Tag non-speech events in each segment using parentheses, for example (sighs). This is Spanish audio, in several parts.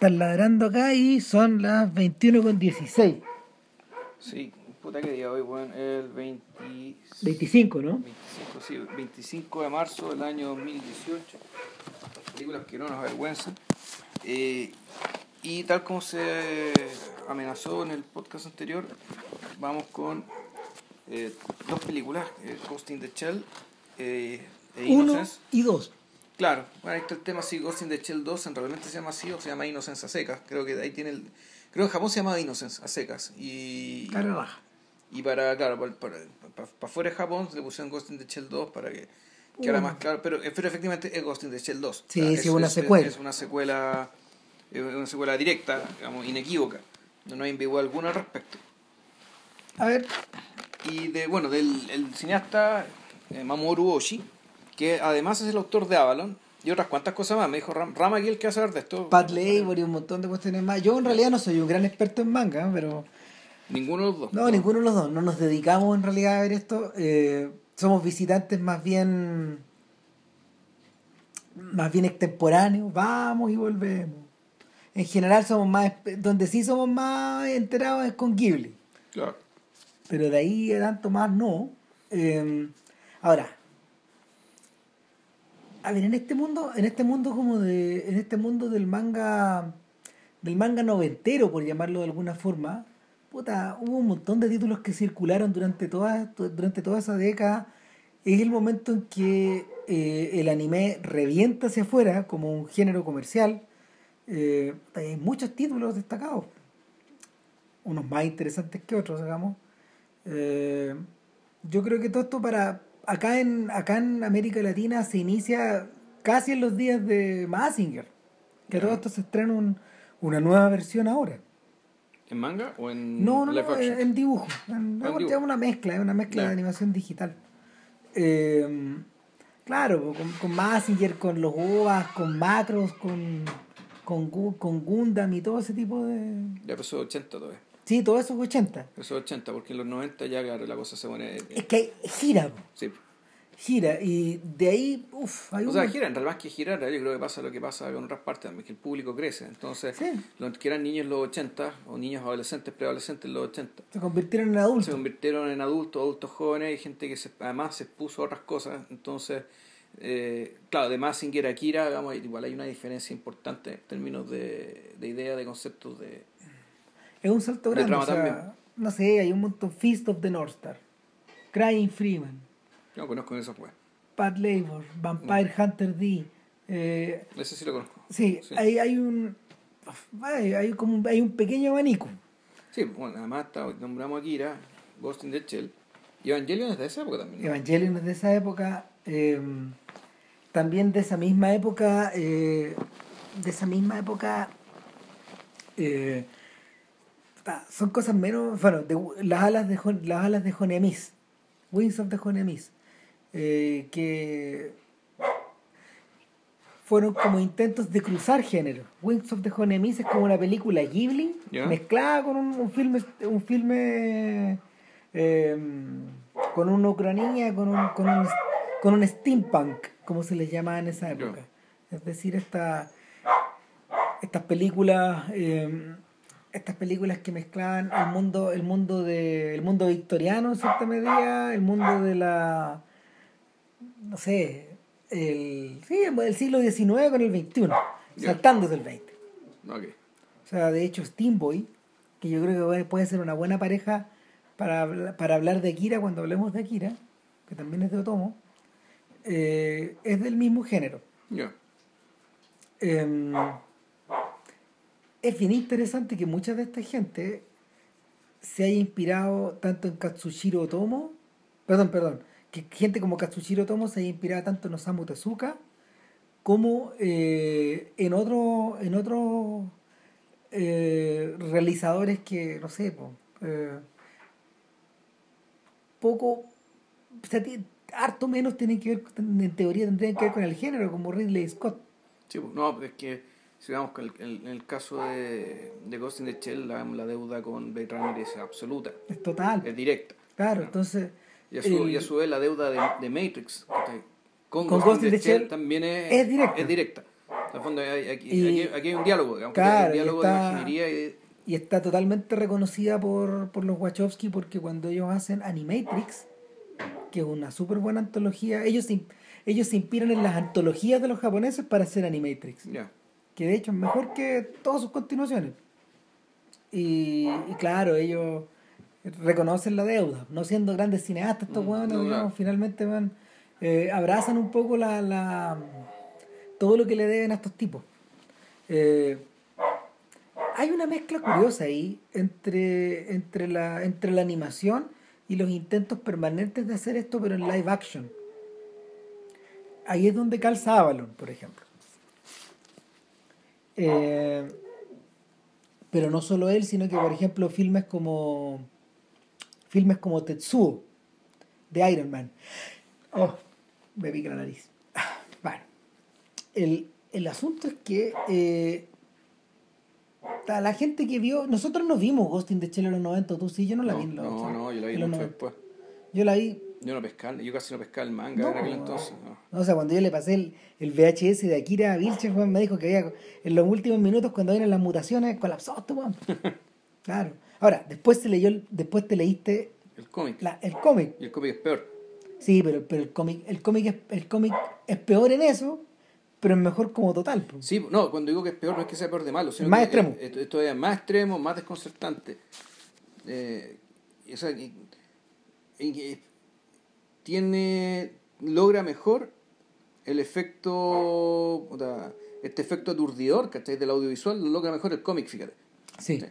Están ladrando acá y son las 21 con 16. Sí, puta que día hoy, weón. El 20... 25, ¿no? 25, sí, 25 de marzo del año 2018. Películas que no nos avergüenzan. Eh, y tal como se amenazó en el podcast anterior, vamos con eh, dos películas, eh, Ghost in the Shell eh, e Uno Innocence. y dos. Claro, bueno, ahí está el tema, sí, Ghost in the Shell 2, en realmente se llama así o se llama Innocence a secas. Creo que ahí tiene el... Creo que en Japón se llama Innocence a secas. Y, Cara raja. y para, claro, para, para, para, para fuera de Japón le pusieron Ghost in the Shell 2 para que quedara Uh. más claro. Pero, pero efectivamente es Ghost in the Shell 2. Sí, sí, una es, secuela. Es, una secuela, es una secuela directa, digamos, inequívoca. No, no hay ambigüedad alguna al respecto. A ver, Y de, bueno, del el cineasta eh, Mamoru Oshii, que además es el autor de Avalon y otras cuantas cosas más. Me dijo Ram, Rama aquí el que va a saber de esto. Pat Labor y un montón de cuestiones más. Yo en realidad no soy un gran experto en manga, pero Ninguno de los dos. no, ninguno de los dos. No nos dedicamos en realidad a ver esto. Eh, somos visitantes más bien más bien extemporáneos. Vamos y volvemos. En general somos más donde sí somos más enterados es con Ghibli. Claro. pero de ahí tanto más no. Eh, ahora, a ver, en este mundo, en este mundo como de, en este mundo del manga, del manga noventero, por llamarlo de alguna forma, puta, hubo un montón de títulos que circularon durante toda, durante toda esa década. Es el momento en que eh, el anime revienta hacia afuera como un género comercial. Eh, hay muchos títulos destacados unos más interesantes que otros, digamos. Eh, yo creo que todo esto para acá en acá en América Latina se inicia casi en los días de Mazinger. Que Ya. todo esto se estrena un- una nueva versión ahora. ¿En manga o en No, no, no, en, en dibujo. En- Ah, en es dibujo. una mezcla, es una mezcla de animación digital. Eh, claro, con, con Mazinger, con los OVAs, con Macros, con, con, con Gundam y todo ese tipo de... Ya empezó 80 todavía. Sí, todo eso es 80. Empezó 80, porque en los 90 ya, claro, la cosa se pone... Es que gira, Sí. gira. Y de ahí, uff, hay O un- sea, gira, en realidad más que girar, yo creo que pasa lo que pasa con otras partes también, que el público crece. Entonces, Sí. los que eran niños en los 80, o niños adolescentes, preadolescentes en los 80, se convirtieron en se adultos. convirtieron en adultos, adultos jóvenes, y gente que se, además se expuso a otras cosas. Entonces, eh, claro, de Mazinger a Akira, digamos, igual hay una diferencia importante en términos de, de idea, de conceptos de... Es un salto De grande. o sea, no sé, hay un montón. Feast of the North Star, Crying Freeman, no conozco esos pues. Pat Labor, Vampire Hunter D. Eh, Ese sí lo conozco. sí, Sí. Hay, hay un. Hay, hay como un- hay un pequeño abanico. Sí, bueno, además está, nombramos a Akira, Ghost in the Shell, y Evangelion es de esa época también. ¿no? Evangelion es de esa época. eh, también de esa misma época. eh, de esa misma época. eh, ah, son cosas menos. Bueno, de- las alas de las alas de Jonemis. Wings of the Jonemis. eh, que fueron como intentos de cruzar género. Wings of the Jonemis es como una película Ghibli mezclada con un, un filme un filme eh, con una ucraniana con un, con un con un steampunk como se les llamaba en esa época es decir esta estas películas eh, estas películas que mezclaban el mundo el mundo de el mundo victoriano en cierta medida el mundo de la no sé el sí el siglo XIX con el XXI saltándose el XX Ok. o sea, de hecho, Steamboy, que yo creo que puede ser una buena pareja para, para hablar de Akira cuando hablemos de Akira, que también es de Otomo, eh, es del mismo género. Ya. Eh, es bien interesante que mucha de esta gente se haya inspirado tanto en Katsushiro Otomo, perdón, perdón, que gente como Katsushiro Otomo se haya inspirado tanto en Osamu Tezuka como eh, en otro en otros eh, realizadores que no sé po, eh, poco o sea, harto menos tienen que ver en teoría tendrían que ver con el género como Ridley Scott. Sí, pues, no, es que si vamos con el, el- en el caso de, de Ghost in the Shell, la, la deuda con Blade Runner es absoluta, es total es directa. claro entonces Y a su, el- y a su vez la deuda de, de Matrix con, Con Ghost, in the Shell, también es, es directa. es directa. Fondo, hay- aquí, Y- aquí- aquí hay un diálogo, digamos, Claro, un y diálogo está- de imaginería y de- Y está totalmente reconocida por, por los Wachowski porque cuando ellos hacen Animatrix, que es una súper buena antología, ellos se, ellos se inspiran en las antologías de los japoneses para hacer Animatrix, ya. Que de hecho es mejor que todas sus continuaciones. Y, y claro, ellos reconocen la deuda, no siendo grandes cineastas estos Mm, no, digamos, finalmente van, eh, abrazan un poco la, la todo lo que le deben a estos tipos. Eh, hay una mezcla curiosa ahí entre, entre, la, entre la animación y los intentos permanentes de hacer esto, pero en live action. Ahí es donde calza Avalon, por ejemplo. Eh, pero no solo él, sino que, por ejemplo, filmes como filmes como Tetsuo de Iron Man. Oh, me pica la nariz. (sighs) Bueno, el, el asunto es que eh, la gente que vio, nosotros no vimos Ghost in the Shell en los 90, tú sí, yo no la No, vi en los no, no, yo la vi en los mucho 90. después. Yo la vi, Yo no pescaba, yo casi no pescaba el manga No, en aquel no. entonces. no. o sea, cuando yo le pasé el, el VHS de Akira Vilches, weón, me dijo que había, en los últimos minutos, cuando vienen las mutaciones, colapsó este weón. (laughs) Claro. Ahora, después, se leyó, después te leíste El cómic. la- el cómic. Y el cómic es peor. Sí, pero, pero el cómic, el cómic es, el cómic es peor en eso, pero es mejor como total. pues. Sí, no, cuando digo que es peor no es que sea peor de malo, sino Más que extremo. es- es más extremo, más desconcertante. Eh, o sea, y tiene logra mejor el efecto puta, este efecto aturdidor ¿cachai? del audiovisual lo logra mejor el cómic fíjate Sí. Sí.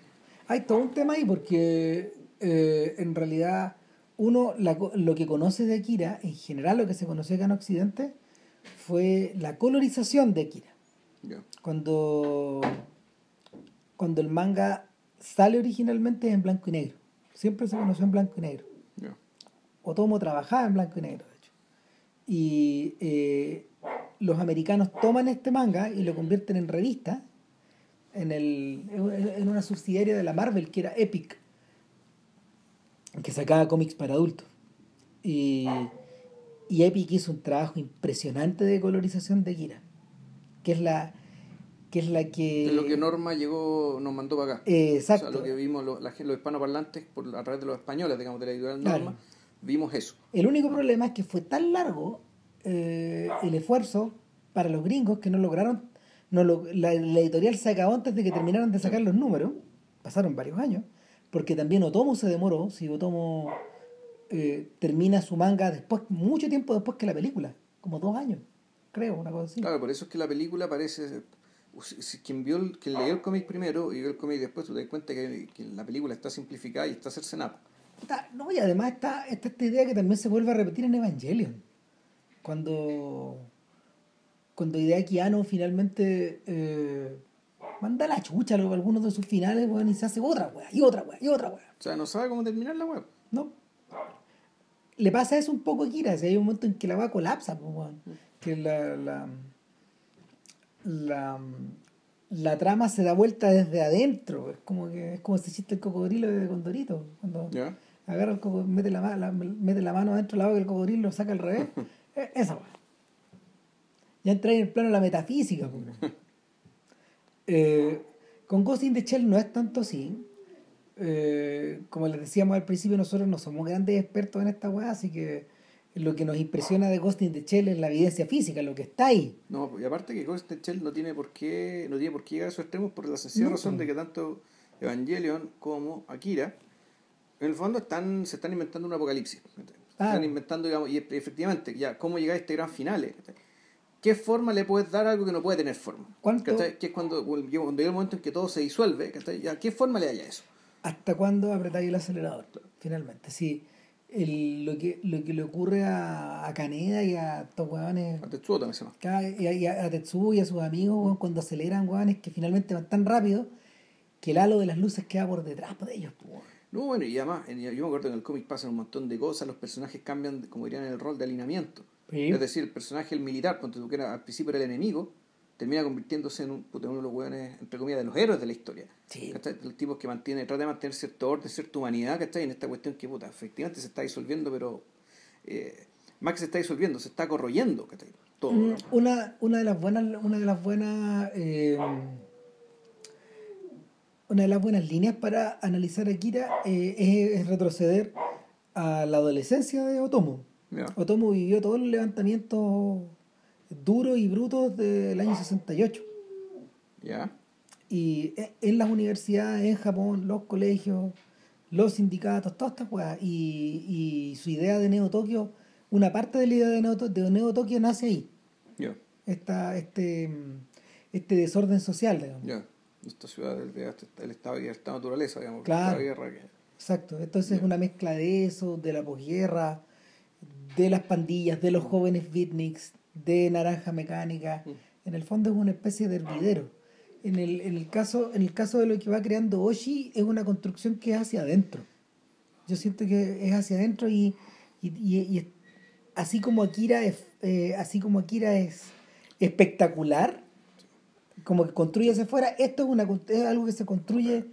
Hay todo un tema ahí porque eh, en realidad uno la lo que conoce de Akira, en general lo que se conoce acá en Occidente, fue la colorización de Akira. Cuando, cuando el manga sale originalmente en blanco y negro. Siempre se conoció en blanco y negro. Otomo trabajaba en blanco y negro, de hecho. Y eh, los americanos toman este manga y lo convierten en revista, en, el, en una subsidiaria de la Marvel que era Epic, que sacaba cómics para adultos. Y, y Epic hizo un trabajo impresionante de colorización de Kira, que es la que es la que... Es lo que Norma llegó nos mandó para acá Eh, O exacto. sea, lo que vimos lo- la, los hispanoparlantes por, a través de los españoles digamos de la editorial Claro. Vimos eso El único problema es que fue tan largo eh, el esfuerzo para los gringos que no lograron. No lo- la, la editorial se acabó antes de que terminaran de sacar los números. Pasaron varios años. Porque también Otomo se demoró. Si Otomo eh, termina su manga después, mucho tiempo después que la película. Como dos años, creo, una cosa así. Claro, por eso es que la película parece. si- si Quien vio el- quien leyó el cómic primero y vio el cómic después, tú te das cuenta que, que la película está simplificada y está cercenada. Está- no, y además está, está esta idea que también se vuelve a repetir en Evangelion. Cuando, cuando Hideaki Anno finalmente eh, manda la chucha a algunos de sus finales, weón, y se hace otra weá, y otra weá, y otra weá. O sea, no sabe cómo terminar la web. ¿No? Le pasa eso un poco a Kira, si hay un momento en que la weá colapsa, pues, weón. que la, la, la, la trama se da vuelta desde adentro, es como que es como ese chiste el cocodrilo de Condorito, cuando. Agarra el coco- mete la, la- mete la mano adentro del agua que el cocodrilo lo saca al revés. (laughs) Eh, Esa weá. Ya entra en el plano de la metafísica. Eh, con Ghost in the Shell no es tanto así. Eh, como les decíamos al principio, nosotros no somos grandes expertos en esta weá, así que lo que nos impresiona de Ghost in the Shell es la evidencia física, lo que está ahí. No, y aparte que Ghost in the Shell no tiene por qué, no tiene por qué llegar a esos extremos por la sencilla No, razón de que tanto Evangelion como Akira, en el fondo están, se están inventando un apocalipsis. Claro. Están inventando, digamos, y efectivamente, ya, ¿cómo llegar a este gran final? ¿Qué forma le puedes dar a algo que no puede tener forma? ¿Cuánto-. Que es cuando, cuando llega el momento en que todo se disuelve. Ya, ¿qué forma le haya eso? ¿Hasta cuándo apretáis el acelerador? Finalmente, sí. El- lo, que, lo que le ocurre a, a Kaneda y a estos weones A Tetsuo también se llama. Y a, y a- a Tetsuo y a sus amigos, weón, cuando aceleran, weón, es que finalmente van tan rápido que el halo de las luces queda por detrás de ellos. pues, weón. No, bueno, y además, yo me acuerdo que en el cómic pasan un montón de cosas, los personajes cambian, como dirían, el rol de alineamiento. Sí. Es decir, el personaje, el militar, ponte tú que era, al principio era el enemigo, termina convirtiéndose en un, puta, uno de los hueones, entre comillas, de los héroes de la historia. Sí. Los tipos que mantiene, trata de mantener cierto orden, cierta humanidad, ¿cachai? En esta cuestión que, puta, efectivamente se está disolviendo, pero eh, más que se está disolviendo, se está corroyendo, ¿cachai? todo. Mm, Una, una de las buenas, una de las buenas eh, una de las buenas líneas para analizar a Kira eh, es, es retroceder a la adolescencia de Otomo. Otomo vivió todos los levantamientos duros y brutos del año 68. ¿Ya? Y e- en las universidades, en Japón, los colegios, los sindicatos, todas estas weas. Y, y su idea de Neo Tokio, una parte de la idea de Neo, de Neo Tokio nace ahí. Ya. Esta, este, este desorden social, digamos. Esta ciudad del, de- del estado de esta naturaleza, digamos. Claro. La guerra que. Exacto. Entonces es una mezcla de eso, de la posguerra, de las pandillas, de los jóvenes beatniks, de naranja mecánica. Mm. En el fondo es una especie de hervidero. En el, en el caso, en el caso de lo que va creando Oshi, es una construcción que es hacia adentro. Yo siento que es hacia adentro y, y, y- y así como Akira es, eh, así como Akira es espectacular, como que construye hacia afuera, esto es, una, es algo que se construye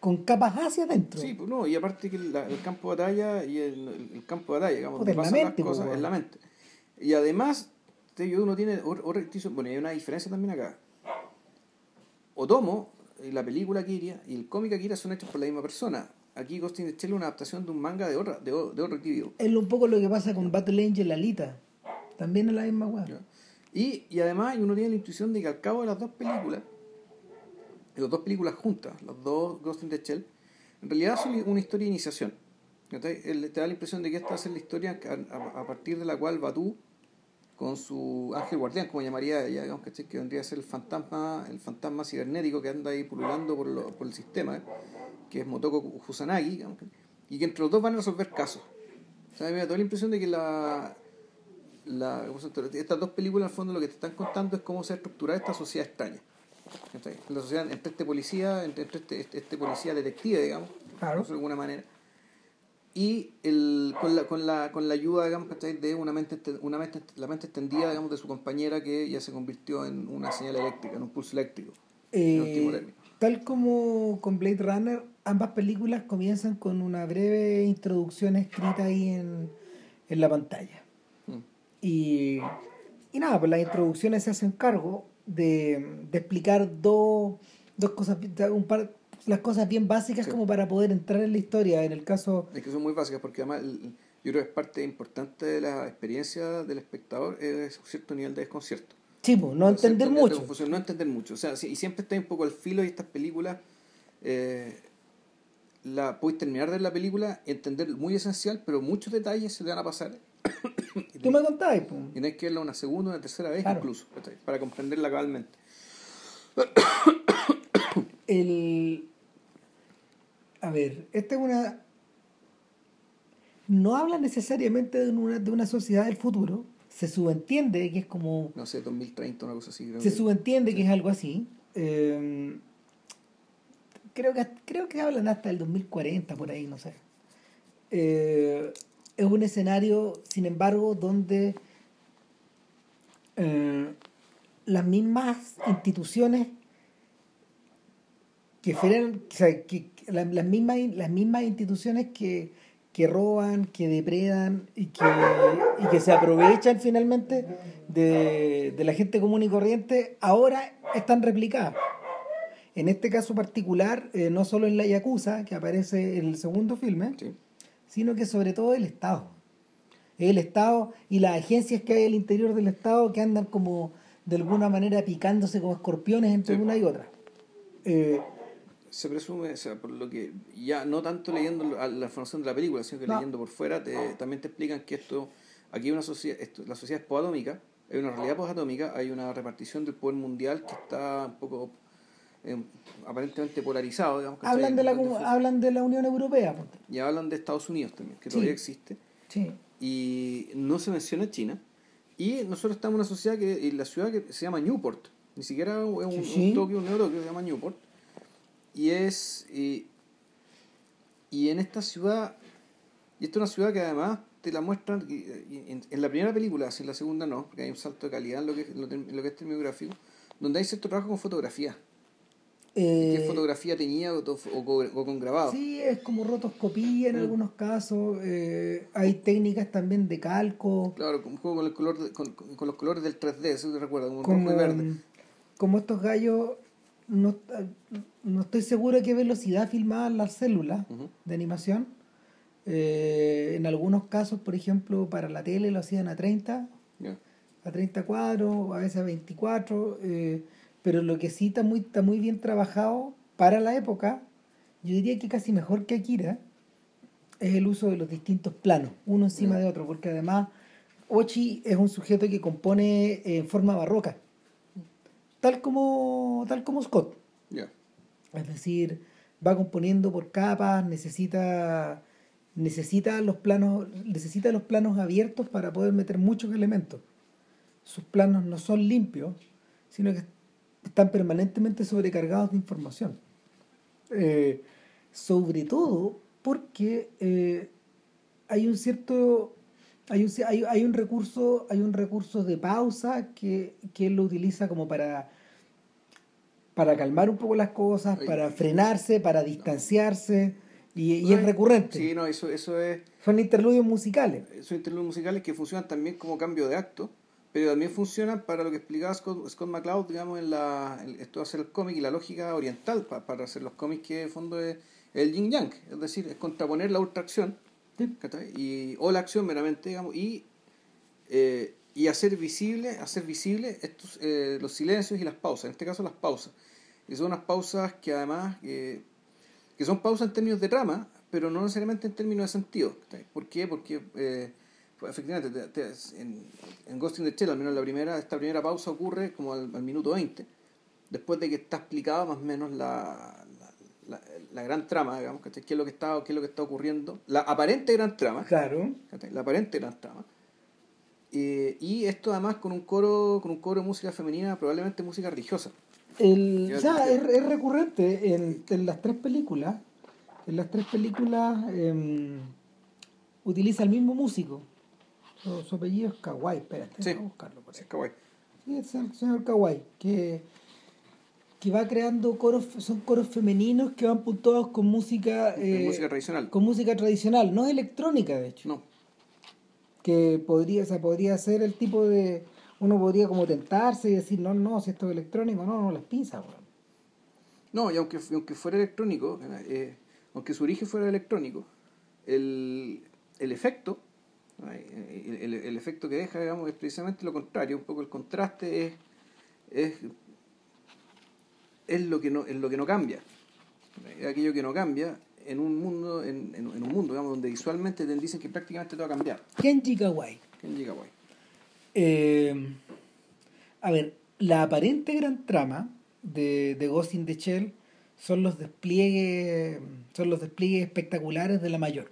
con capas hacia adentro. Sí, pues no, y aparte que la- el campo de batalla y el, el- campo de batalla, digamos, pasan mente, las pues, cosas en la mente. Y además, te uno tiene otra bueno, hay una diferencia también acá. Otomo, y la película Akira y el cómic Akira son hechos por la misma persona. Aquí Ghost in the Shell es una adaptación de un manga de otra, de, de otro tío. Es un poco lo que pasa con Battle Angel Alita. También es la misma weá. Y, y además uno tiene la intuición de que al cabo de las dos películas, de las dos películas juntas, las dos Ghost in the Shell, en realidad son una historia de iniciación. Te da la impresión de que esta va a ser la historia a, partir de la cual Batú, con su ángel guardián, como llamaría ella, digamos, que vendría a ser el fantasma, el fantasma cibernético que anda ahí pululando por, lo- por el sistema, ¿eh? que es Motoko Kusanagi, digamos, y que entre los dos van a resolver casos. O me da la impresión de que la, la, estas dos películas, al fondo, lo que te están contando es cómo se ha estructurado esta sociedad extraña. La sociedad entre este policía, entre este, este, este policía detective, digamos, Claro. de alguna manera, y el, con, la, con, la, con la ayuda, digamos, de una mente, una mente, la mente extendida, digamos, de su compañera que ya se convirtió en una señal eléctrica, en un pulso eléctrico. Eh, tal como con Blade Runner, ambas películas comienzan con una breve introducción escrita ahí en, en la pantalla. Y, y nada, pues las introducciones se hacen cargo de, de explicar dos, dos cosas, un par, las cosas bien básicas Sí. como para poder entrar en la historia. En el caso, Es que son muy básicas porque además el- yo creo que es parte importante de la experiencia del espectador es un cierto nivel de desconcierto. sí, pues, no O sea, entender de mucho. confusión, no entender mucho. O sea, sí, y siempre está un poco al filo y estas películas, eh, la podéis terminar de ver la película, entender muy esencial, pero muchos detalles se te van a pasar. Y (coughs) Tú me contabas, pues. y tenés que verla una segunda, una tercera vez Claro. incluso, para comprenderla cabalmente. (coughs) el a ver esta es una no habla necesariamente de una, de una sociedad del futuro se subentiende que es como No sé, 2030, una cosa así. creo se que- subentiende que es algo así Eh, creo que creo que hablan hasta el 2040 por ahí no sé Eh, es un escenario sin embargo donde eh, las mismas instituciones que o sea, que, que la- las, mismas, las mismas instituciones que, que roban, que depredan y que, y que se aprovechan finalmente de, de la gente común y corriente, ahora están replicadas. En este caso particular, eh, no solo en la Yakuza, que aparece en el segundo filme, Sí. Sino que sobre todo el Estado. El Estado y las agencias que hay al interior del Estado que andan como de alguna manera picándose como escorpiones entre Sí. una y otra. Eh, Se presume, o sea, por lo que ya no tanto leyendo la información de la película, sino que No. leyendo por fuera, te- también te explican que esto, aquí hay una sociedad, esto, la sociedad es posatómica, hay una realidad posatómica, hay una repartición del poder mundial que está un poco eh, aparentemente polarizado, digamos. ¿cachai? hablan, de la, hablan de la Unión Europea. ponte. Y hablan de Estados Unidos también, que Sí. todavía existe, Sí. y no se menciona China. Y nosotros estamos en una sociedad que, en la ciudad que se llama Newport, ni siquiera es un, Sí, un sí. Tokio, un Euro, que se llama Newport. Y es. Y, y en esta ciudad. Y esta es una ciudad que además te la muestran. en, en la primera película, si en la segunda no, porque hay un salto de calidad en lo que, en lo, que es terminográfico, donde hay cierto trabajo con fotografía. Eh, ¿Qué fotografía tenía o, o- o con grabado? Sí, es como rotoscopía en Mm. algunos casos. eh, hay técnicas también de calco. Claro, un juego con, el color de- con, con- con los colores del 3D, eso te recuerda, como, Como, rojo y verde. como estos gallos, no, no estoy seguro a qué velocidad filmaban las células de animación. Eh, en algunos casos, por ejemplo, para la tele lo hacían a 30, Ya. a 30 cuadros, a veces a 24, eh, pero lo que sí está muy, está muy bien trabajado para la época, yo diría que casi mejor que Akira, es el uso de los distintos planos, uno encima de otro, porque además Ochi es un sujeto que compone en forma barroca, tal como, tal como Scott. Es decir, va componiendo por capas, necesita necesita los planos necesita los planos abiertos para poder meter muchos elementos. Sus planos no son limpios, sino que están permanentemente sobrecargados de información. Eh, sobre todo porque eh, hay un cierto hay un, hay, hay un recurso hay un recurso de pausa que, que él lo utiliza como para para calmar un poco las cosas, para frenarse, para distanciarse, y, y No, es recurrente. Sí, no, eso, eso es. Son interludios musicales. Son interludios musicales que funcionan también como cambio de acto, pero también funcionan para lo que explicaba Scott, Scott McCloud, digamos, en la, en esto hacer el cómic y la lógica oriental pa- para hacer los cómics que en fondo es el yin yang, es decir, es contraponer la ultra acción ¿cachai? y, o la acción meramente, digamos, y, eh, y hacer visible, hacer visible estos, eh, los silencios y las pausas, en este caso las pausas. Y son unas pausas que además, eh, que son pausas en términos de trama, pero no necesariamente en términos de sentido. ¿Por qué? Porque eh, pues, efectivamente te- te- en, en Ghost in the Shell, al menos la primera, esta primera pausa ocurre como al, al minuto 20, después de que está explicada más o menos la, la, la- la gran trama, digamos, ¿cachai? ¿Qué es lo que está, qué es lo que está ocurriendo? La aparente gran trama. Claro. ¿cachai? la aparente gran trama. Eh, y esto además con un coro con un coro de música femenina, probablemente música religiosa. El, Ya o sea, es recurrente en, en las tres películas. En las tres películas em, utiliza el mismo músico. Su, apellido es Kawai, espérate, Sí. voy a buscarlo por ahí. es kawaii. Sí, es el señor Kawai, que, que va creando coros, son coros femeninos que van puntuados con música, eh, música tradicional. con música tradicional, no electrónica de hecho. No, que podría, o sea, podría ser el tipo de. Uno podría como tentarse y decir, no, no, si esto es electrónico, no, no, las pinzas, weón. no, y aunque, aunque fuera electrónico, eh, aunque su origen fuera electrónico, el, el efecto, el, el- el efecto que deja, digamos, es precisamente lo contrario, un poco el contraste es, es, es lo que no, es lo que no cambia. Es aquello que no cambia en un mundo, en, en, en un mundo, digamos, donde visualmente te dicen que prácticamente todo ha cambiado. Kenji Kawai. ¿Quién llega guay? Eh, a ver, la aparente gran trama de, de Ghost in the Shell son los despliegues son los despliegues espectaculares de la mayor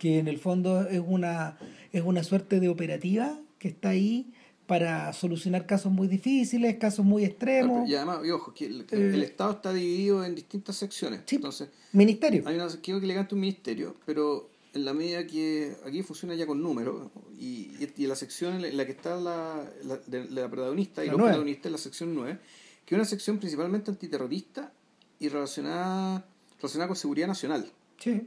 que en el fondo es una es una suerte de operativa que está ahí para solucionar casos muy difíciles casos muy extremos Y además, y ojo, que el, Eh, el Estado está dividido en distintas secciones. Sí. Entonces, ministerio hay una creo que elegante un ministerio, pero en la medida que aquí funciona ya con números, y, y la sección en la que está la, la, de, la protagonista y La los protagonistas es la sección 9, que es una sección principalmente antiterrorista y relacionada, relacionada con seguridad nacional. sí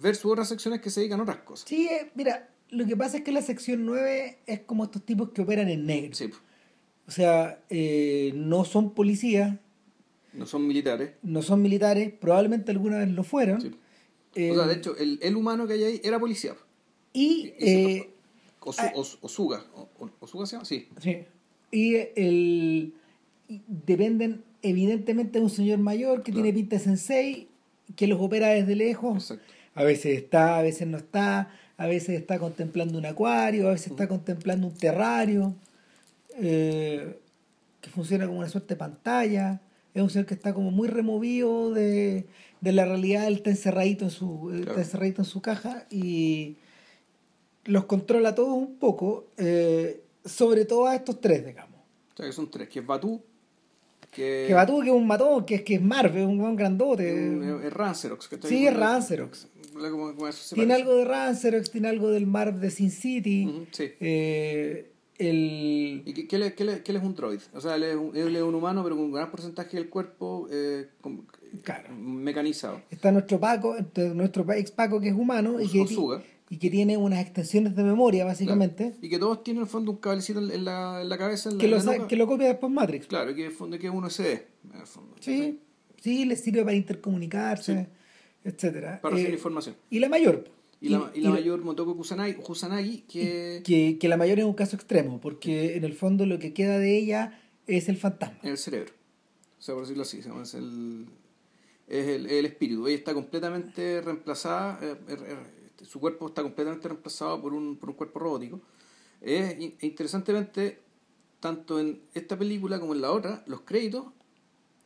Versus otras secciones que se dedican a otras cosas. Sí, eh, mira, lo que pasa es que la sección 9 es como estos tipos que operan en negro. Sí, O sea, eh, no son policías, no son militares. no son militares, probablemente alguna vez lo fueron. Sí. Eh, o sea, de hecho, el, el humano que hay ahí era policía. y, eh, Osu- ah. Os- Osuga. O- o- ¿Osuga se llama? Sí. sí, y el, dependen evidentemente de un señor mayor que Claro. tiene pinta de sensei, que los opera desde lejos. Exacto. A veces está, a veces no está, a veces está contemplando un acuario, a veces está contemplando un terrario, eh, que funciona como una suerte de pantalla. Es un ser que está como muy removido de, de la realidad, él está encerradito en su, él Claro. está encerradito en su caja y los controla todos un poco, eh, sobre todo a estos tres, digamos. O sea, que son tres, que es Batú, que, Que que es un matón, que es que es Marvel, un buen grandote. es, es Rancerox. ¿cachai? Sí, es Rancerox. como- como Tiene algo de Rancerox, tiene algo del Marv de Sin City. Ujú, sí. Eh, el... ¿Y qué, qué, le- qué le- qué él es un droid? O sea, él es un, él es un humano, pero con un gran porcentaje del cuerpo eh, Claro. mecanizado. Está nuestro Paco, nuestro ex Paco que es humano y que, Osuga. Y que tiene unas extensiones de memoria, básicamente, Y que todos tienen en el fondo un cablecito en la, en la cabeza. En la, que, lo, la que lo copia después Matrix. Claro, que en el fondo que es un USB. En el fondo. Sí, sí, le sirve para intercomunicarse, etcétera. Para recibir Eh, información. y la mayor. Y, la, y la mayor Motoko Kusanagi, Kusanagi que que, que la mayor es un caso extremo, porque en el fondo lo que queda de ella es el fantasma. en el cerebro. O sea, por decirlo así, es el, es el, el espíritu. Ella está completamente reemplazada, eh, eh, su cuerpo está completamente reemplazado por un, por un cuerpo robótico. Es, in- interesantemente, tanto en esta película como en la otra, los créditos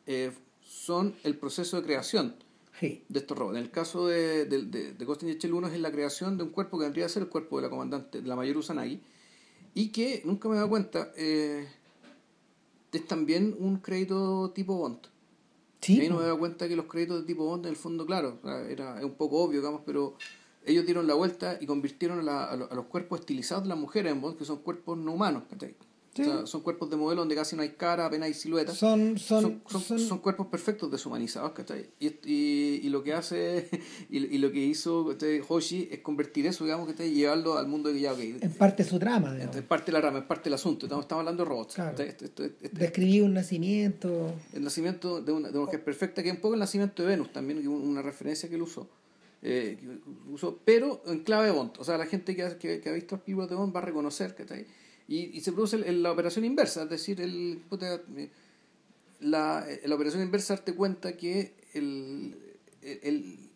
eh, son el proceso de creación Sí. de estos robots. En el caso de, de, de, de Ghost in the Shell 1 es la creación de un cuerpo que vendría a ser el cuerpo de la comandante, de la mayor Usanagi, y que nunca me he dado cuenta, eh, es también un crédito tipo Bond. Sí, y ahí no me he dado cuenta que los créditos de tipo Bond, en el fondo, claro, era, es un poco obvio, digamos, pero ellos dieron la vuelta y convirtieron a, la- a lo- a los cuerpos estilizados de las mujeres en Bond, que son cuerpos no humanos, ¿cachai? Sí. O sea, son cuerpos de modelo donde casi no hay cara, apenas hay silueta son, son, son, son, son- cuerpos perfectos deshumanizados, ¿cachai? Y, y, y lo que hace, (laughs) y, y lo que hizo ¿cachai? Hoshi es convertir eso, digamos, ¿cachai? Y llevarlo al mundo de ya, en parte su trama. digamos. es parte la rama, es parte del asunto, estamos, estamos hablando de robots. Claro. Describir un nacimiento. el nacimiento de una, de una mujer perfecta, que es un poco el nacimiento de Venus también, una referencia que él usó. Eh, pero en clave de Bond. O sea, la gente que ha, que, que ha visto las películas de Bond va a reconocer, ¿cachai? Y, y se produce el- el- la operación inversa, es decir, el, puta, eh, la, eh, la operación inversa darte cuenta que el,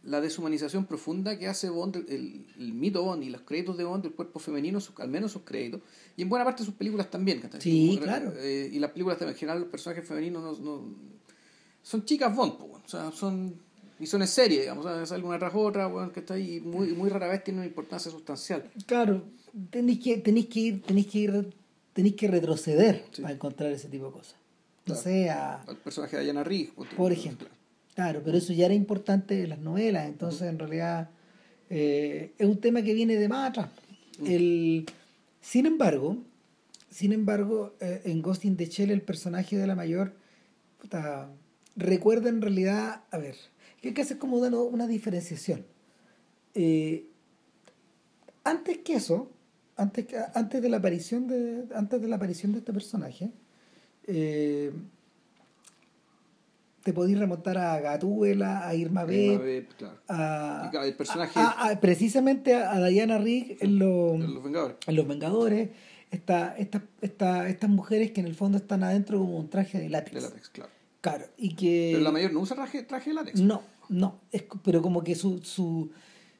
la deshumanización profunda que hace Bond, el, el mito Bond y los créditos de Bond, el cuerpo femenino, sus- al menos sus créditos, y en buena parte sus películas también, ¿cachai? Sí, Como- claro. eh, y las películas también, en general los personajes femeninos no, no- son chicas Bond, o sea, son y son en serie, digamos, o sea, sale una tras otra, weón, que está ahí, y muy, muy rara vez tiene una importancia sustancial. Claro, tenéis que, tenéis que ir, tenéis que ir, tenéis que retroceder Sí. para encontrar ese tipo de cosas. No Claro. sé, a- Al personaje de Diana Rigg, por, por ejemplo. Claro, pero eso ya era importante en las novelas, entonces en realidad eh, es un tema que viene de más atrás. El, sin embargo, sin embargo, eh, en Ghost in the Shell el personaje de la mayor puta, recuerda en realidad, a ver, que hay que hacer como una, una diferenciación. Eh, antes que eso, antes, antes de la aparición de, antes de la aparición de este personaje, eh, te podéis remontar a Gatúbela, a Irma Beb, claro. a, a- a- precisamente a Diana Rigg en, los- En Los Vengadores. en Los Vengadores, esta, esta, esta, estas mujeres que en el fondo están adentro como un traje de látex. De látex, claro. Claro, y que... Pero la mayor no usa traje, traje de látex. No, no, es, pero como que su, su,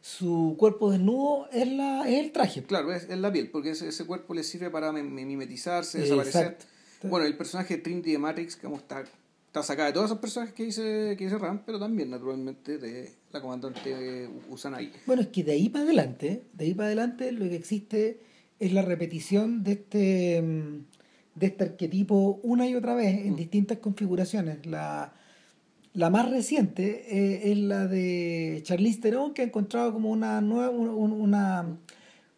su cuerpo desnudo es, la, es el traje. Claro, es, es la piel, porque ese, ese cuerpo le sirve para mi- mi- mimetizarse, desaparecer. Exacto. Bueno, el personaje de Trinity de Matrix, como está, está sacada de todos esos personajes que dice, que dice Ram, pero también, naturalmente, de la comandante Usanagi. Bueno, es que de ahí para adelante, de ahí para adelante lo que existe es la repetición de este mm, de este arquetipo una y otra vez en distintas configuraciones. La, la más reciente eh, es la de Charlize Theron que ha encontrado como una nueva un, un- una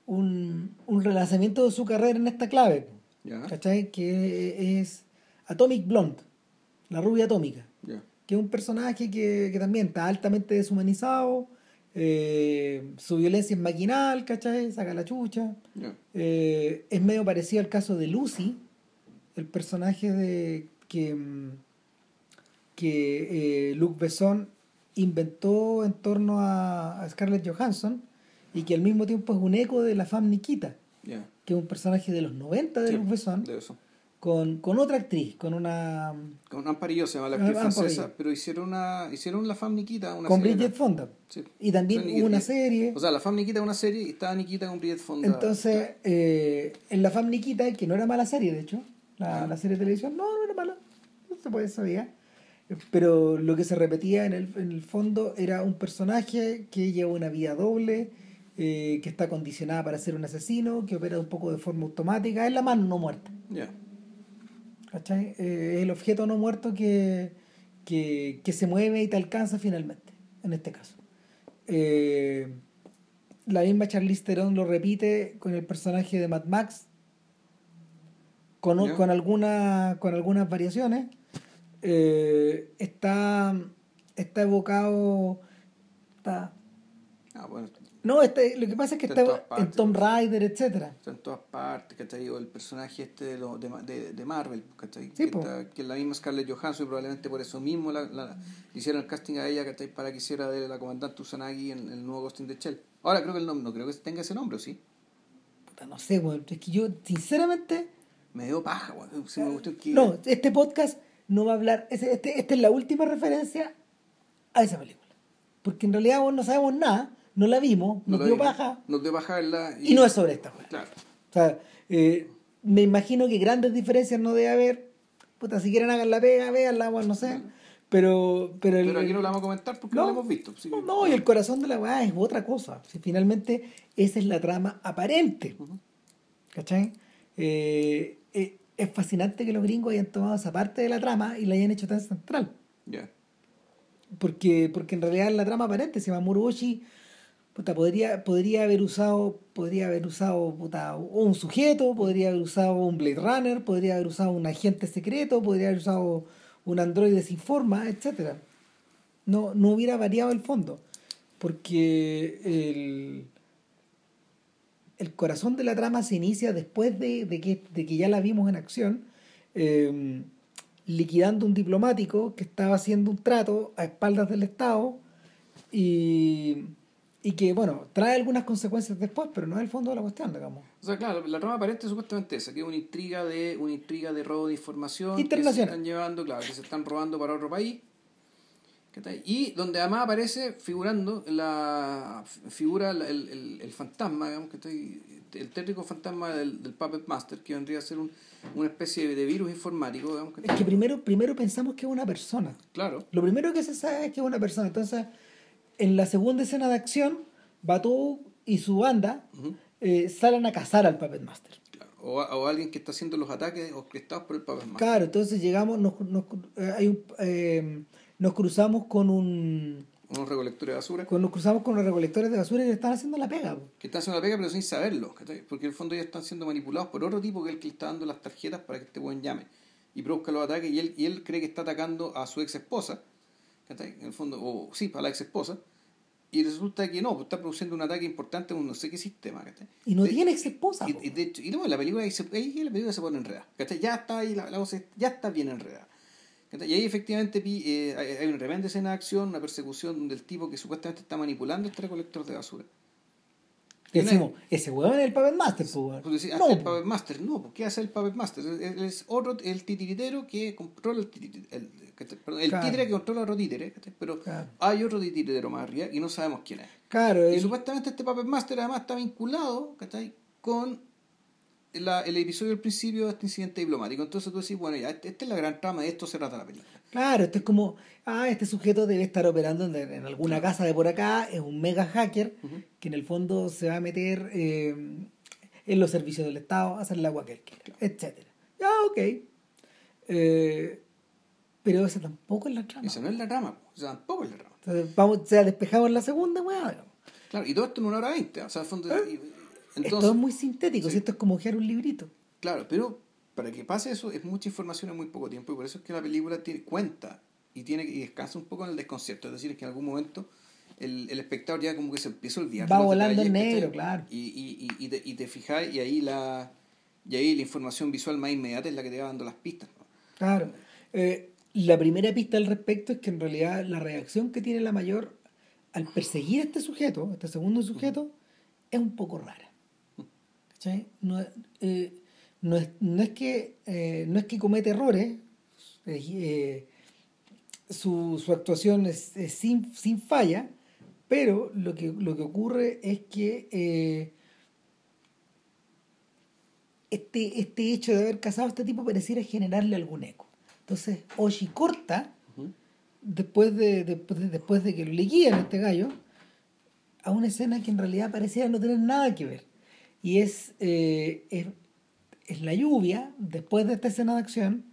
un, un relanzamiento de su carrera en esta clave. ¿Cachai? Que es Atomic Blonde, la rubia atómica que es un personaje que, que también está altamente deshumanizado, eh, su violencia es maquinal, ¿cachai? Saca la chucha. Eh, es medio parecido al caso de Lucy, el personaje de que, mm, que eh, Luc Besson inventó en torno a, a Scarlett Johansson y que al mismo tiempo es un eco de la femme Nikita, Ya. que es un personaje de los 90 de Sí, Luc Besson, De eso. con, con otra actriz, con una... Con Amparillo se llama la Ah, actriz Amparillo. francesa, pero hicieron una hicieron la Fam Nikita, una con serie. Bridget Fonda. Sí. Y también O sea, una serie. O sea, la Fam Nikita es una serie y estaba Nikita con Bridget Fonda. Entonces, eh, en la Fam Nikita, que no era mala serie, de hecho, la, la serie de televisión, no, no era mala, no se puede saber. Pero lo que se repetía en el, en el fondo era un personaje que lleva una vida doble, eh, que está condicionada para ser un asesino, que opera un poco de forma automática, es la mano no muerta. Ya. ¿Cachai? Eh, es el objeto no muerto que, que, que se mueve y te alcanza finalmente, en este caso. Eh, la misma Charlize Theron lo repite con el personaje de Mad Max con, con, alguna, con algunas variaciones. Eh, está, está evocado. Está, Ah, bueno, no, este, lo que pasa es que Está está, en en Tomb pues. Raider, etcétera. está en todas partes, ¿cachai? O el personaje este de, lo- de, de, de Marvel, ¿cachai? Sí, que, po. está- que es la misma Scarlett Johansson y probablemente por eso mismo la, hicieron el casting a ella, ¿cachai? Para que hiciera de la comandante Usanagi en, el nuevo Ghost in the Shell. Ahora creo que el nombre, no creo que tenga ese nombre, ¿o sí? Puta, no sé. Es que yo, sinceramente. Me dio paja, weón. Que... No, este podcast no va a hablar. Este, este- esta es la última referencia a esa película. Porque en realidad vos no sabemos nada, no la vimos, no nos lo dio paja. Nos dio paja verla Y no es sobre esta, weón. Claro. O sea, eh, me imagino que grandes diferencias no debe haber. Puta, si quieren hagan la pega, veanla, weón, no sé. Pero, pero, el- Pero aquí no la vamos a comentar porque no, no, la hemos visto. sí. no, no, y el corazón de la weá es otra cosa. Si finalmente esa es la trama aparente. Ujú. ¿Cachai? Eh, eh, es fascinante que los gringos hayan tomado esa parte de la trama y la hayan hecho tan central. Porque, porque en realidad la trama aparente se llama Muroboshi. Puta, podría, podría haber usado, podría haber usado puta, un sujeto, podría haber usado un Blade Runner, podría haber usado un agente secreto, podría haber usado un androide sin forma, etcétera. No, no hubiera variado el fondo. Porque el, el corazón de la trama se inicia después de, de que, de que ya la vimos en acción, eh, liquidando un diplomático que estaba haciendo un trato a espaldas del Estado y, y que, bueno, trae algunas consecuencias después, pero no es el fondo de la cuestión, digamos. O sea, claro, la trama aparente es supuestamente esa, que es una intriga de una intriga de robo de información que se Internacional. están llevando, claro, que se están robando para otro país. Y donde además aparece figurando la figura el, el, el- fantasma, digamos, que el tétrico fantasma del, del Puppet Master, que vendría a ser un, una especie de virus informático, digamos, Es que primero, primero pensamos que es una persona. claro, Lo primero que se sabe es que es una persona. Entonces, en la segunda escena de acción, Batou y su banda eh, salen a cazar al Puppet Master. claro. O, o alguien que está haciendo los ataques orquestados por el Puppet Master. Claro, entonces llegamos, nos, nos, eh, hay un, eh, nos cruzamos con un Unos recolectores de basura. con, nos cruzamos con los recolectores de basura y le están haciendo la pega. po. que están haciendo la pega pero sin saberlo, porque en el fondo ya están siendo manipulados por otro tipo que es el que le está dando las tarjetas para que este buen llame y produzca los ataques y él, y él cree que está atacando a su ex esposa, en el fondo, o sí, para la ex esposa, y resulta que no, pues está produciendo un ataque importante en un no sé qué sistema, ¿cachai? Y no De- tiene ex esposa. y, de hecho, y no, la película ahí, se, ahí la película se pone enredada, ¿cachai? Ya está ahí, la, la ya está bien enredada. Y ahí efectivamente eh, hay una tremenda escena de acción, una persecución del tipo que supuestamente está manipulando este recolector de basura. Decimos, ese huevón es el Puppet Master. Pues decir, No, el. Puppet Master, no, ¿por qué hace el Puppet Master? Él es otro, el titiritero que controla el títere, el, el Claro. títere que controla otro títere, pero Claro. hay otro titiritero más arriba y no sabemos quién es. Claro, Y el- supuestamente este Puppet Master además está vinculado, ¿cachai? Con la- el episodio del principio de este incidente diplomático. Entonces tú decís, bueno, ya, este- esta es la gran trama, de esto se trata la película. claro, esto es como, ah, este sujeto debe estar operando en, en alguna casa de por acá, es un mega hacker Ujú. que en el fondo se va a meter eh, en los servicios del Estado, a hacer el agua que él quiere, etcétera. Ya, ok. Eh, pero esa tampoco es la trama. Esa no es la trama, o sea, tampoco es la trama. Entonces, vamos, o sea, despejamos la segunda, weón. Claro, y todo esto en una hora veinte, o sea, al fondo... y- esto entonces, es muy sintético, sí. esto es como ojear un librito. Claro, pero para que pase eso es mucha información en muy poco tiempo y por eso es que la película tiene cuenta y tiene y descansa un poco en el desconcierto. Es decir, es que en algún momento el, el espectador ya como que se empieza a olvidar. Va volando en negro, claro. Y, y, y, y te, y te fijas y ahí la y ahí la información visual más inmediata es la que te va dando las pistas. ¿no? Claro. Eh, la primera pista al respecto es que en realidad la reacción que tiene la mayor al perseguir a este sujeto, a este segundo sujeto, es un poco rara. No, eh, no, es, no, es que, eh, no es que comete errores, eh, su, su actuación es, es sin, sin falla, pero lo que, lo que ocurre es que eh, este, este hecho de haber casado a este tipo pareciera generarle algún eco. Entonces, Oshi corta, después de, después de, después de que lo liquidan a este gallo, a una escena que en realidad pareciera no tener nada que ver. Y es, eh, es, es la lluvia, después de esta escena de acción,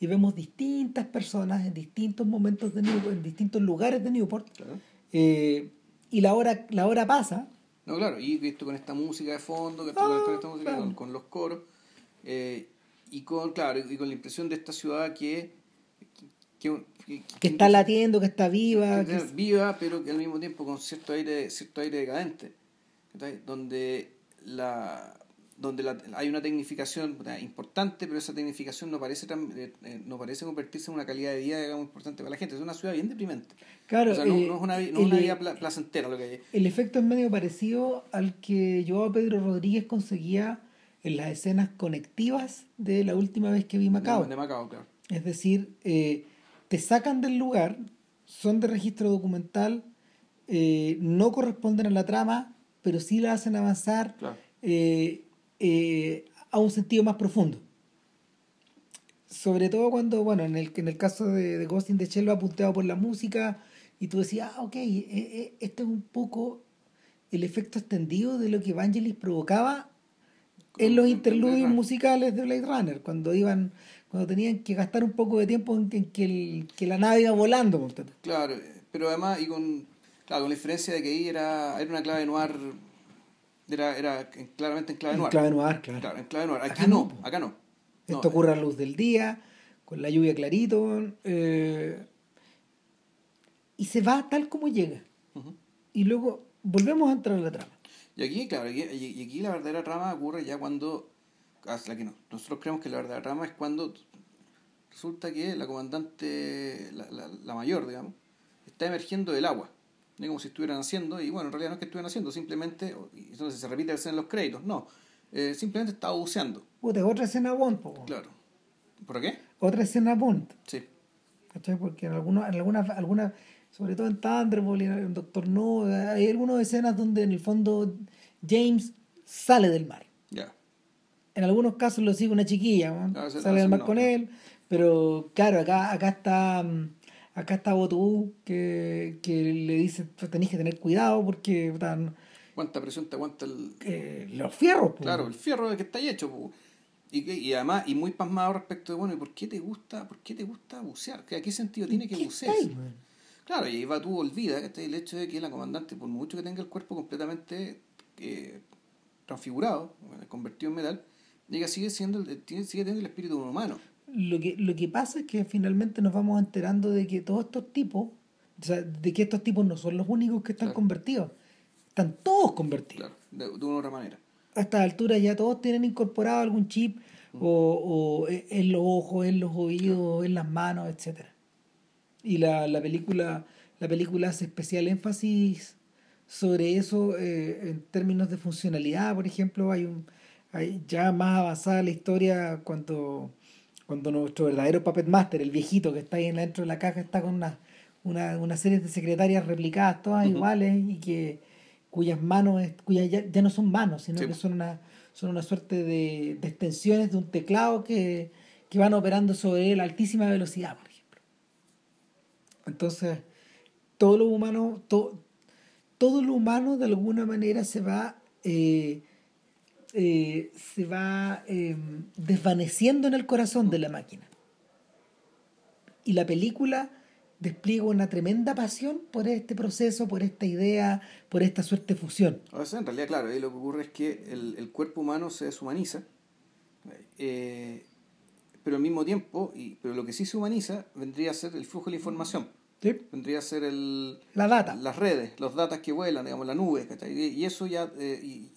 y vemos distintas personas en distintos momentos de Newport, en distintos lugares de Newport, Claro. eh, y la hora, la hora pasa, No, claro, y esto con esta música de fondo, que Ah, con esta música, claro. con, con los coros. eh, y con, claro, y con la impresión de esta ciudad que... que, que- Que está latiendo, que está viva. que es viva, pero que al mismo tiempo con cierto aire, cierto aire decadente, donde la donde la- hay una tecnificación importante, pero esa tecnificación no parece eh, eh, no parece convertirse en una calidad de vida digamos, importante para la gente. Es una ciudad bien deprimente. Claro, o sea, no, eh, no es una, no el- una vida pla- placentera lo que hay. El efecto es medio parecido al que yo Pedro Rodríguez conseguía en las escenas conectivas de la última vez que vi Macao. De, de Macao, claro. Es decir, eh, te sacan del lugar, son de registro documental, eh, no corresponden a la trama, pero sí la hacen avanzar Claro. eh, eh, a un sentido más profundo. Sobre todo cuando, bueno, en el, en el caso de, de Ghost in the Shell va apunteado por la música y tú decías, ah, ok, eh, este es un poco el efecto extendido de lo que Vangelis provocaba en los interludios musicales de Blade Runner, cuando iban, cuando tenían que gastar un poco de tiempo en que, en que, el- que la nave iba volando. Claro, pero además, y con, claro, con la diferencia de que ahí era, era una clave noir, era, era en- claramente en clave En noir. clave noir, claro. Claro, en clave noir. Aquí Acá no, acá no. Esto No, ocurre a la luz del día, con la lluvia clarito, eh, y se va tal como llega. Y luego volvemos a entrar a la trama. Y aquí, claro, y aquí la verdadera trama ocurre ya cuando, hasta que no, nosotros creemos que la verdadera trama es cuando resulta que la comandante, la, la, la mayor, digamos, está emergiendo del agua, no como si estuvieran haciendo, y bueno, en realidad no es que estuvieran haciendo, simplemente, entonces se repite la escena en los créditos, no, eh, simplemente estaba buceando, Puta, otra escena Bond, po. claro. ¿Por qué? otra escena Bond. Sí, ¿cachai? Porque en algunos, en algunas, algunas, sobre todo en Thunderbolt y en Doctor No, hay algunas escenas donde en el fondo James sale del mar. ya. En algunos casos lo sigue una chiquilla, ¿no? Ah, ese- sale del mar no, con no. él, pero claro, acá, acá está mm, acá está Botú que, que le dice tenéis que tener cuidado porque puta, no- ¿Cuánta presión te aguanta el, eh, los fierros, po. Claro, el fierro de que está hecho. po. Y, que- y además, y muy pasmado respecto de, bueno, ¿y por qué te gusta, por qué te gusta bucear? ¿Qué, ¿A qué sentido tiene que ¿Qué bucear? Claro, y ahí va tú olvida que el hecho de que la comandante, por mucho que tenga el cuerpo completamente eh, transfigurado, convertido en metal, sigue siendo el- sigue teniendo el espíritu de un humano. Lo que, lo que pasa es que finalmente nos vamos enterando de que todos estos tipos, o sea, de que estos tipos no son los únicos que están Claro. convertidos, están todos convertidos. Claro, de, de una u otra manera. A estas alturas ya todos tienen incorporado algún chip o, o en los ojos, en los oídos, en las manos, etcétera. Y la, la película la película hace especial énfasis sobre eso eh, en términos de funcionalidad, por ejemplo, hay un hay ya más avanzada la historia cuando cuando nuestro verdadero puppet master, el viejito que está ahí dentro de la caja, está con una, una, una serie de secretarias replicadas, todas iguales, y que cuyas manos, cuyas ya, ya no son manos, sino Sí. que son una, son una suerte de, de extensiones de un teclado que, que van operando sobre él a altísima velocidad, por ejemplo. Entonces, todo lo humano, to- todo lo humano de alguna manera se va eh, eh, se va eh, desvaneciendo en el corazón de la máquina. Y la película despliega una tremenda pasión por este proceso, por esta idea, por esta suerte de fusión. O sea, en realidad, claro, ahí lo que ocurre es que el, el cuerpo humano se deshumaniza, eh, pero al mismo tiempo, y, pero lo que sí se humaniza vendría a ser el flujo de la información, vendría a ser el, La data. las redes, los datos que vuelan, digamos, la nube, ¿cachai? y, y eso ya... eh, y,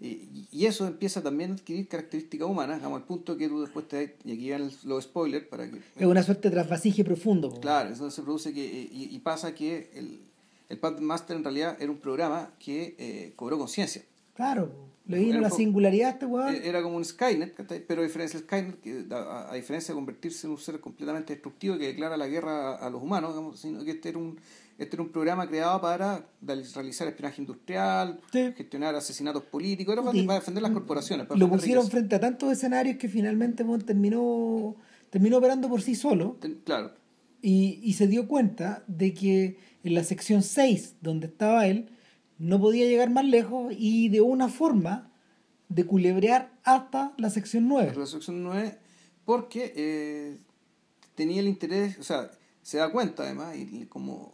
y, y eso empieza también a adquirir características humanas, digamos, al punto que tú después te... Y aquí van los spoilers para que... Es una suerte de trasvasije profundo. Claro, eso se produce que, eh, y, y pasa que el, el Master en realidad era un programa que eh, cobró conciencia. Claro, le vino la singularidad a este weón. Eh, Era como un Skynet, pero a diferencia del Skynet, que a, a- a diferencia de convertirse en un ser completamente destructivo que declara la guerra a, a los humanos, digamos, sino que este era un este era un programa creado para realizar espionaje industrial, Sí. gestionar asesinatos políticos, era para, defender las corporaciones. Para Lo pusieron frente a tantos escenarios que finalmente terminó, terminó operando por sí solo. Ten- Claro, y, y se dio cuenta de que en la sección 6, donde estaba él, no podía llegar más lejos y de una forma de culebrear hasta la sección 9. la sección 9, porque eh, tenía el interés, o sea, se da cuenta además, y como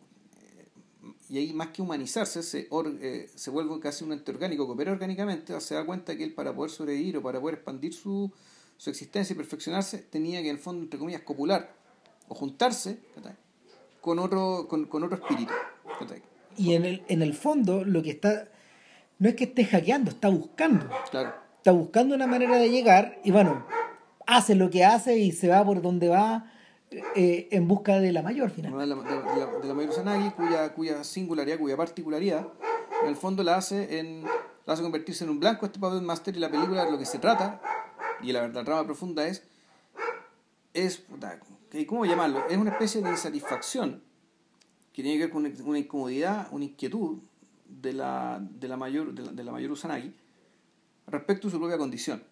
y ahí más que humanizarse, se, or- eh, se vuelve casi un ente orgánico que opera orgánicamente, se da cuenta que él para poder sobrevivir o para poder expandir su, su existencia y perfeccionarse, tenía que en el fondo, entre comillas, copular o juntarse con otro, con, con otro espíritu. Y en el, en el fondo, lo que está. No es que esté hackeando, está buscando. Claro. Está buscando una manera de llegar y bueno, hace lo que hace y se va por donde va eh, en busca de la mayor final. de la, de la- de la mayor Usanagi, cuya, cuya singularidad, cuya particularidad, en el fondo la hace en la hace convertirse en un blanco este Puppet Master y la película de lo que se trata, y la, la trama profunda es, es, puta, ¿qué- ¿cómo llamarlo? Es una especie de insatisfacción que tiene que ver con una, una incomodidad, una inquietud de la, de la mayor, de la, de la mayor Usanagi respecto a su propia condición,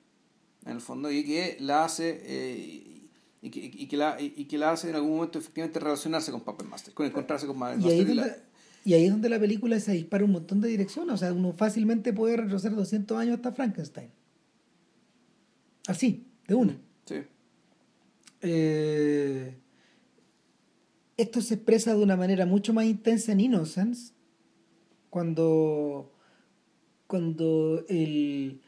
en el fondo, y que la hace... eh, y que, y, que la, y que la hace en algún momento efectivamente relacionarse con Puppet Master, con encontrarse con Puppet Y Master. ahí, es y la- donde, y ahí es donde la película se dispara un montón de direcciones. O sea, uno fácilmente puede retroceder 200 años hasta Frankenstein. Así, de una. Sí, Eh, esto se expresa de una manera mucho más intensa en Innocence cuando, cuando el,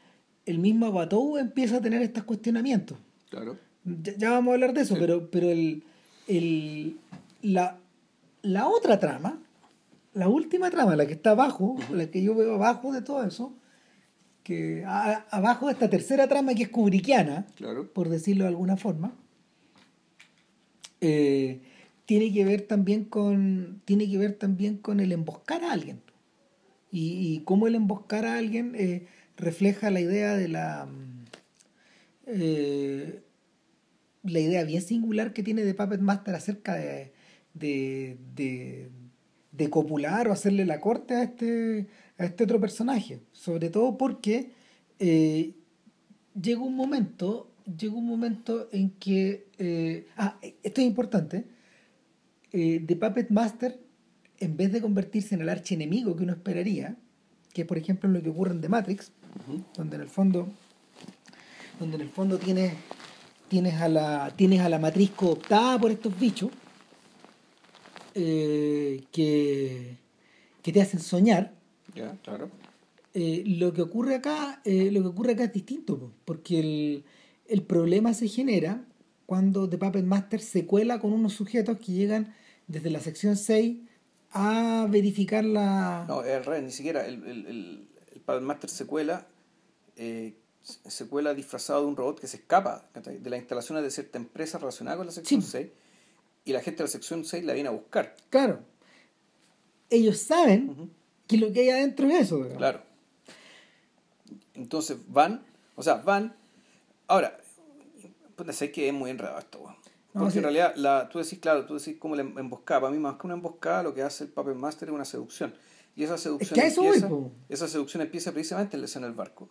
el mismo Batou empieza a tener estos cuestionamientos. claro. Ya, ya vamos a hablar de eso, Sí. pero, pero el, el, la, la otra trama, la última trama, la que está abajo, la que yo veo abajo de todo eso, que a- abajo de esta tercera trama que es kubrickiana, Claro. por decirlo de alguna forma, eh, tiene que ver también con tiene que ver también con el emboscar a alguien y, y cómo el emboscar a alguien eh, refleja la idea de la mm, eh, la idea bien singular que tiene de Puppet Master acerca de de, de, de copular o hacerle la corte a este a este otro personaje. Sobre todo porque eh, llega un momento llega un momento en que eh, ah esto es importante eh, The Puppet Master en vez de convertirse en el archienemigo que uno esperaría que por ejemplo en lo que ocurre en The Matrix donde en el fondo donde en el fondo tienes tienes a la tienes a la matriz cooptada por estos bichos eh, que que te hacen soñar Ya, claro. eh, lo que ocurre acá eh, lo que ocurre acá es distinto po, porque el, el problema se genera cuando The Puppet Master se cuela con unos sujetos que llegan desde la sección 6 a verificar la No, es al revés, ni siquiera. El, el, el, el Puppet Master se cuela, se cuela disfrazado de un robot que se escapa de las instalaciones de cierta empresa relacionada con la sección Sí. 6 y la gente de la sección 6 la viene a buscar. claro ellos saben que lo que hay adentro es eso digamos. Claro. Entonces van, o sea, van. Ahora, pues sé que es muy enredado esto. No, Porque sí. en realidad, la, tú decís, claro, tú decís como la em- emboscada. Para mí, más que una emboscada, lo que hace el Puppet Master es una seducción. Y esa seducción, que voy, empieza, esa seducción empieza precisamente en la escena del barco.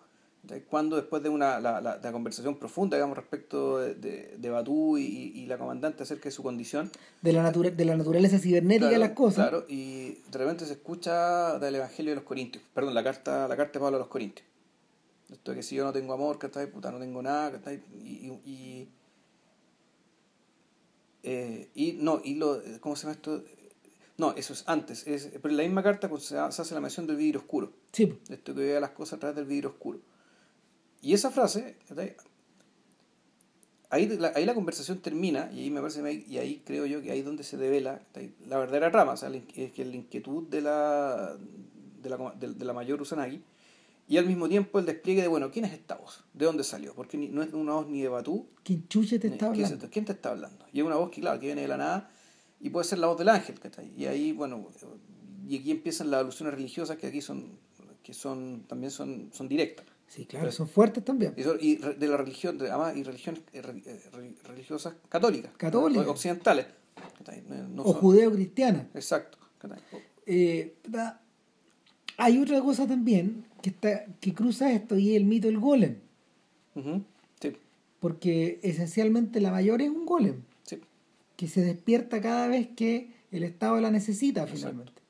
Cuando después de una la, la- la conversación profunda, digamos, respecto de, de, de Batú y, y la comandante acerca de su condición, de la, natura- de la naturaleza cibernética de Claro, las cosas Claro, y de repente se escucha del Evangelio de los Corintios, perdón, la carta, la carta de Pablo a los Corintios. Esto de que si yo no tengo amor, ¿cachai? Puta, no tengo nada, ¿cachai? Y, y, y, eh, y no, y lo, ¿cómo se llama esto? No, eso es antes, es, pero en la misma carta se, ha- se hace la mención del vidrio oscuro, sí esto que vea las cosas a través del vidrio oscuro. Y esa frase, ahí la, ahí la conversación termina y ahí me parece y ahí creo yo que ahí es donde se devela la verdadera trama o sea es que la inquietud de la de la, de, de la mayor Usanagi y al mismo tiempo el despliegue de bueno quién es esta voz de dónde salió porque ni- no es una voz ni de Batú. ¿quién chuche te ni- está ¿quién, es hablando? ¿Quién te está hablando y es una voz que claro que viene de la nada y puede ser la voz del ángel ¿cachai? y ahí bueno y aquí empiezan las alusiones religiosas que aquí son que son también son son directas sí claro son fuertes también y, y de la religión, de, además, y religiones eh, eh, re- religiosas católicas. Católicas. Occidentales. o son- judeo-cristiana Exacto. Eh, hay otra cosa también que está que cruza esto y es el mito del golem Ujú, Sí, porque esencialmente la mayor es un golem sí. que se despierta cada vez que el Estado la necesita finalmente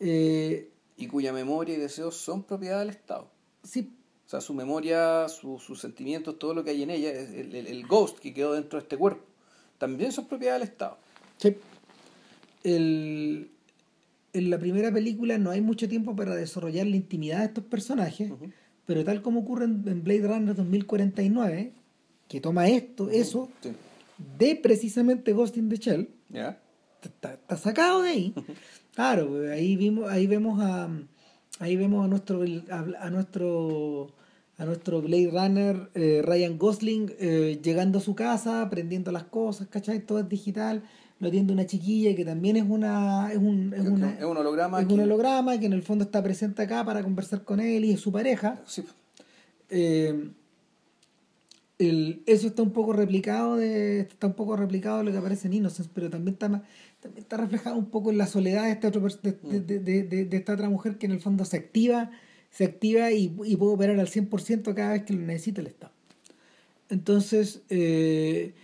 Eh, Y cuya memoria y deseos son propiedad del Estado. sí O sea, su memoria, su- sus sentimientos, todo lo que hay en ella, el, el- el ghost que quedó dentro de este cuerpo, también son propiedad del Estado. Sí. El- en la primera película no hay mucho tiempo para desarrollar la intimidad de estos personajes, pero tal como ocurre en Blade Runner 2049, que toma esto, eso, Sí. de precisamente Ghost in the Shell, está, está sacado de ahí. Claro, ahí vimos, ahí vemos a ahí vemos a nuestro a, nuestro a nuestro Blade Runner eh, Ryan Gosling eh, llegando a su casa, aprendiendo las cosas, ¿cachai? Todo es digital, lo atiende una chiquilla que también es una es un, es Es una- un holograma. es que- un holograma que en el fondo está presente acá para conversar con él y es su pareja. Sí, Eh, el- eso está un poco replicado de está un poco replicado de lo que aparece en Innocence pero también está ma- también está reflejado un poco en la soledad de, este otro de, de- de- de- esta otra mujer que en el fondo se activa se activa y, y puede operar al 100% cada vez que lo necesita el Estado entonces eh,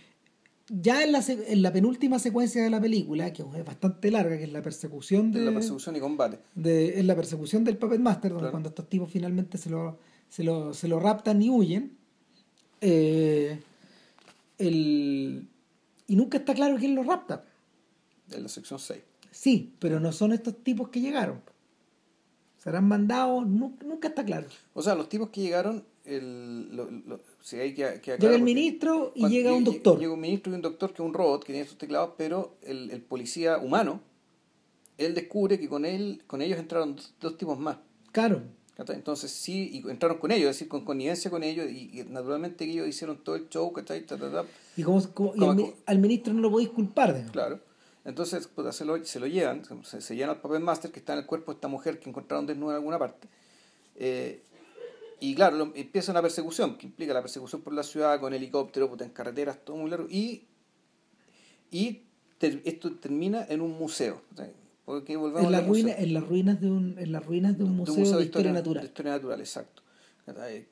ya en la, en la penúltima secuencia de la película que es bastante larga que es la persecución de la persecución y combate. de, en la persecución del Puppet Master, donde Claro. cuando estos tipos finalmente se lo, se lo, se lo raptan y huyen, eh, el, y nunca está claro quién los rapta. De la sección 6. Sí, pero no son estos tipos que llegaron. Serán mandados, nu- nunca está claro. O sea, los tipos que llegaron, el, lo, lo- sí, hay que, que Llega el ministro y llega un doctor. Llega un ministro y un doctor que es un robot que tiene sus teclados, pero el, el policía humano, él descubre que con él con ellos entraron dos, dos tipos más. Claro. Entonces sí, y entraron con ellos, es decir, con connivencia con ellos, y, y naturalmente ellos hicieron todo el show, ¿cachai? Ta, ta, ta. y, como, como- y al, mi- al ministro no lo podéis culpar. digamos. Claro. Entonces, puta, se, lo, se lo llevan, se, se llevan al papel master que está en el cuerpo de esta mujer que encontraron desnuda en alguna parte. Eh, y claro, lo- empieza una persecución, que implica la persecución por la ciudad, con helicóptero, puta, en carreteras, todo muy largo. Y, y ter- esto termina en un museo. Porque volvemos En, museo. ruinas, en, las ruinas de un, en las ruinas de un De museo, un de, historia, De natural, historia natural, exacto.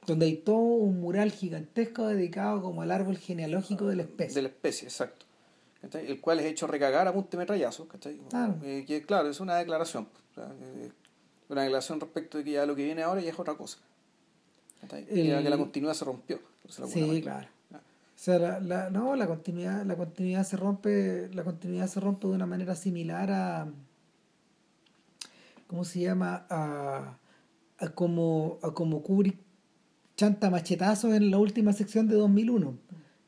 Donde hay todo un mural gigantesco dedicado como al árbol genealógico de la especie. De la especie, exacto. ¿Cachai? El cual es hecho recagar a punta de metrallazo. ¿cachai? Claro. Eh, que claro, es una declaración. sea, eh, una declaración respecto de que ya lo que viene ahora ya es otra cosa. ¿cachai? El- Ya que la continuidad se rompió. Sí, manera. claro. O sea, la, la- no, la continuidad, la continuidad se rompe, la continuidad se rompe de una manera similar a ¿cómo se llama? a, a como a como Kubrick chanta machetazos en la última sección de 2001.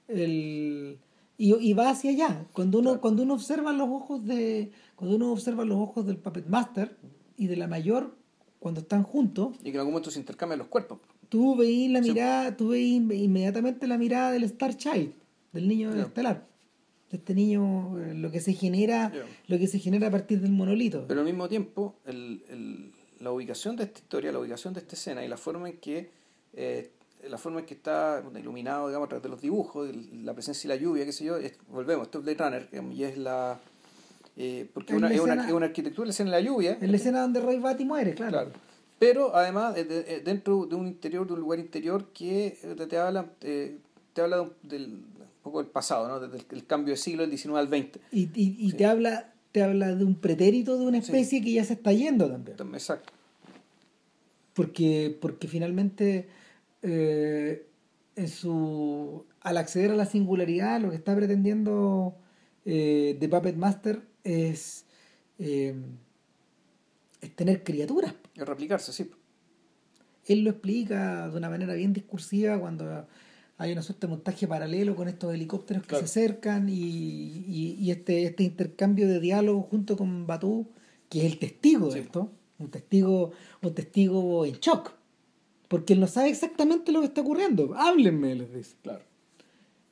El, y, y va hacia allá. Cuando uno, Claro. cuando uno observa los ojos de, cuando uno observa los ojos del Puppet Master y de la mayor cuando están juntos, Y que en algún momento se intercambian los cuerpos. tú veís la Sí. mirada, tú veís inme- inmediatamente la mirada del Star Child, del niño Ya. estelar. De este niño, eh, lo que se genera, lo que se genera a partir del monolito. Pero al mismo tiempo, el, el- la ubicación de esta historia, la ubicación de esta escena y la forma en que eh, la forma en que está iluminado, digamos, a través de los dibujos, la presencia y la lluvia, qué sé yo, es- volvemos, esto es Blade Runner, digamos, y es la... eh, porque Es una- es, una, es una arquitectura, la escena de la lluvia, Es la escena donde Roy Batty muere, claro. claro. Pero además, de- dentro de un interior, de un lugar interior que eh, te, te habla, eh, te habla de un- del, un poco del pasado, ¿no? Desde el, cambio de siglo del 19 al 20. Y, y, y Sí. te habla te habla de un pretérito de una Sí. especie que ya se está yendo también. Exacto. Porque, porque finalmente eh, en su, al acceder a la singularidad lo que está pretendiendo eh, The Puppet Master es, eh, es tener criaturas. Es replicarse, sí. Él lo explica de una manera bien discursiva cuando hay una suerte de montaje paralelo con estos helicópteros que Claro. se acercan y, y- y este, este intercambio de diálogo junto con Batú, que es el testigo de esto, un testigo, un testigo en shock, porque él no sabe exactamente lo que está ocurriendo. Háblenme, les dice. Claro.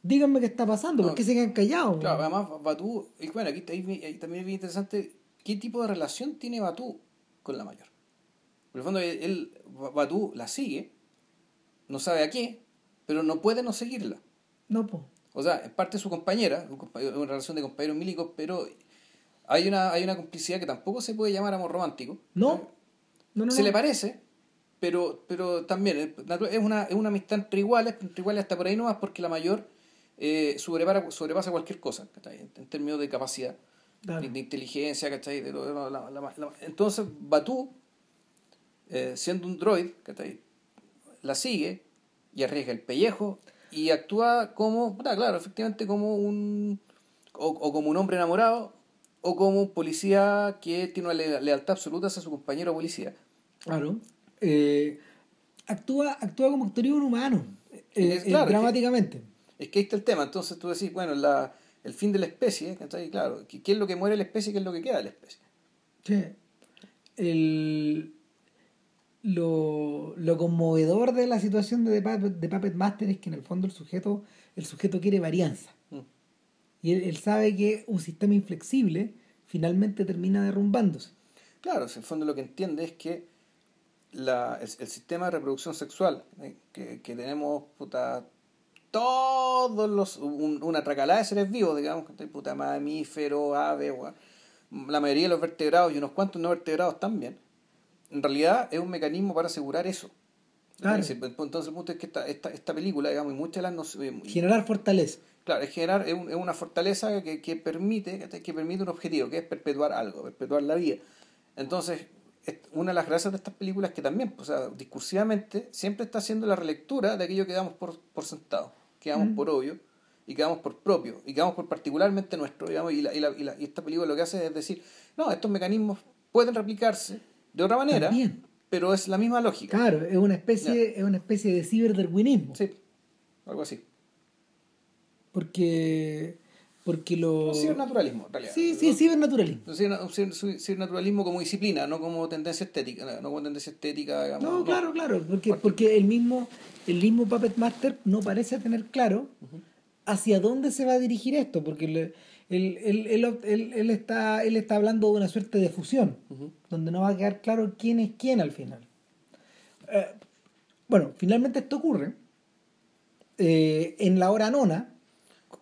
Díganme qué está pasando, No. ¿por qué se quedan callados? Claro, además Batú, y bueno, aquí ahí- también es bien interesante qué tipo de relación tiene Batú con la mayor. Por el fondo, él, Batú la sigue, no sabe a qué, pero no puede no seguirla. No, pues. O sea, es parte de su compañera, un compa- una relación de compañeros milicos, pero hay una, hay una complicidad que tampoco se puede llamar amor romántico. No, no, no. Se no. le parece, pero, pero también es, natu- es una, es una amistad entre iguales, entre iguales hasta por ahí nomás, porque la mayor eh, sobrepara- sobrepasa cualquier cosa, ¿cachai? En, en términos de capacidad, de, de inteligencia, ¿cachai? De lo- de la- la- la- entonces, Batú, eh, siendo un droid, ¿cachai? La sigue y arriesga el pellejo y actúa como, puta, claro, efectivamente como un, o, o como un hombre enamorado, o como un policía que tiene una le- lealtad absoluta hacia su compañero policía. Claro. Eh, actúa, actúa como actor y un humano, eh, Es claro, dramáticamente. Es Es que ahí está el tema. Entonces tú decís, bueno, la, el fin de la especie, ¿cachai? Claro, ¿qué, ¿qué es lo que muere la especie y qué es lo que queda de la especie? Sí. El, lo, lo conmovedor de la situación de, de Puppet Master es que en el fondo el sujeto, el sujeto quiere varianza. Mm. Y él, él sabe que un sistema inflexible finalmente termina derrumbándose. Claro, en el fondo lo que entiende es que la, el, el sistema de reproducción sexual ¿eh? que, que tenemos, puta, todos los, un- una tracalada de seres vivos, digamos, ¿cachai? puta, mamíferos, aves, weón, la mayoría de los vertebrados y unos cuantos no vertebrados también, en realidad es un mecanismo para asegurar eso. Claro. Es decir, Entonces el punto es que esta, esta, esta película, digamos, y muchas de las... no se- Generar fortaleza. Claro, es generar es, un- es una fortaleza que, que permite que permite un objetivo, que es perpetuar algo, perpetuar la vida. Entonces, es- una de las gracias de estas películas es que también, o sea, discursivamente, siempre está haciendo la relectura de aquello que damos por, por sentado, que damos Mm. por obvio, y que damos por propio, y que damos por particularmente nuestro, digamos, y, la, y, la, y, la- y esta película lo que hace es decir, no, estos mecanismos pueden replicarse de otra manera, También. pero es la misma lógica. Claro, es una especie, es una especie de ciberdarwinismo. Sí, algo así. Porque, porque lo. Un cibernaturalismo, en realidad. Sí, sí, cibernaturalismo. Un ciber- un ciber- un cibernaturalismo como disciplina, no como tendencia estética, no como tendencia estética, digamos. No, claro, claro, porque, porque el mismo, el mismo Puppet Master no parece tener claro hacia dónde se va a dirigir esto, porque él, él, él, él- está, él está hablando de una suerte de fusión, donde no va a quedar claro quién es quién al final. Eh, bueno, finalmente esto ocurre eh, en la hora nona,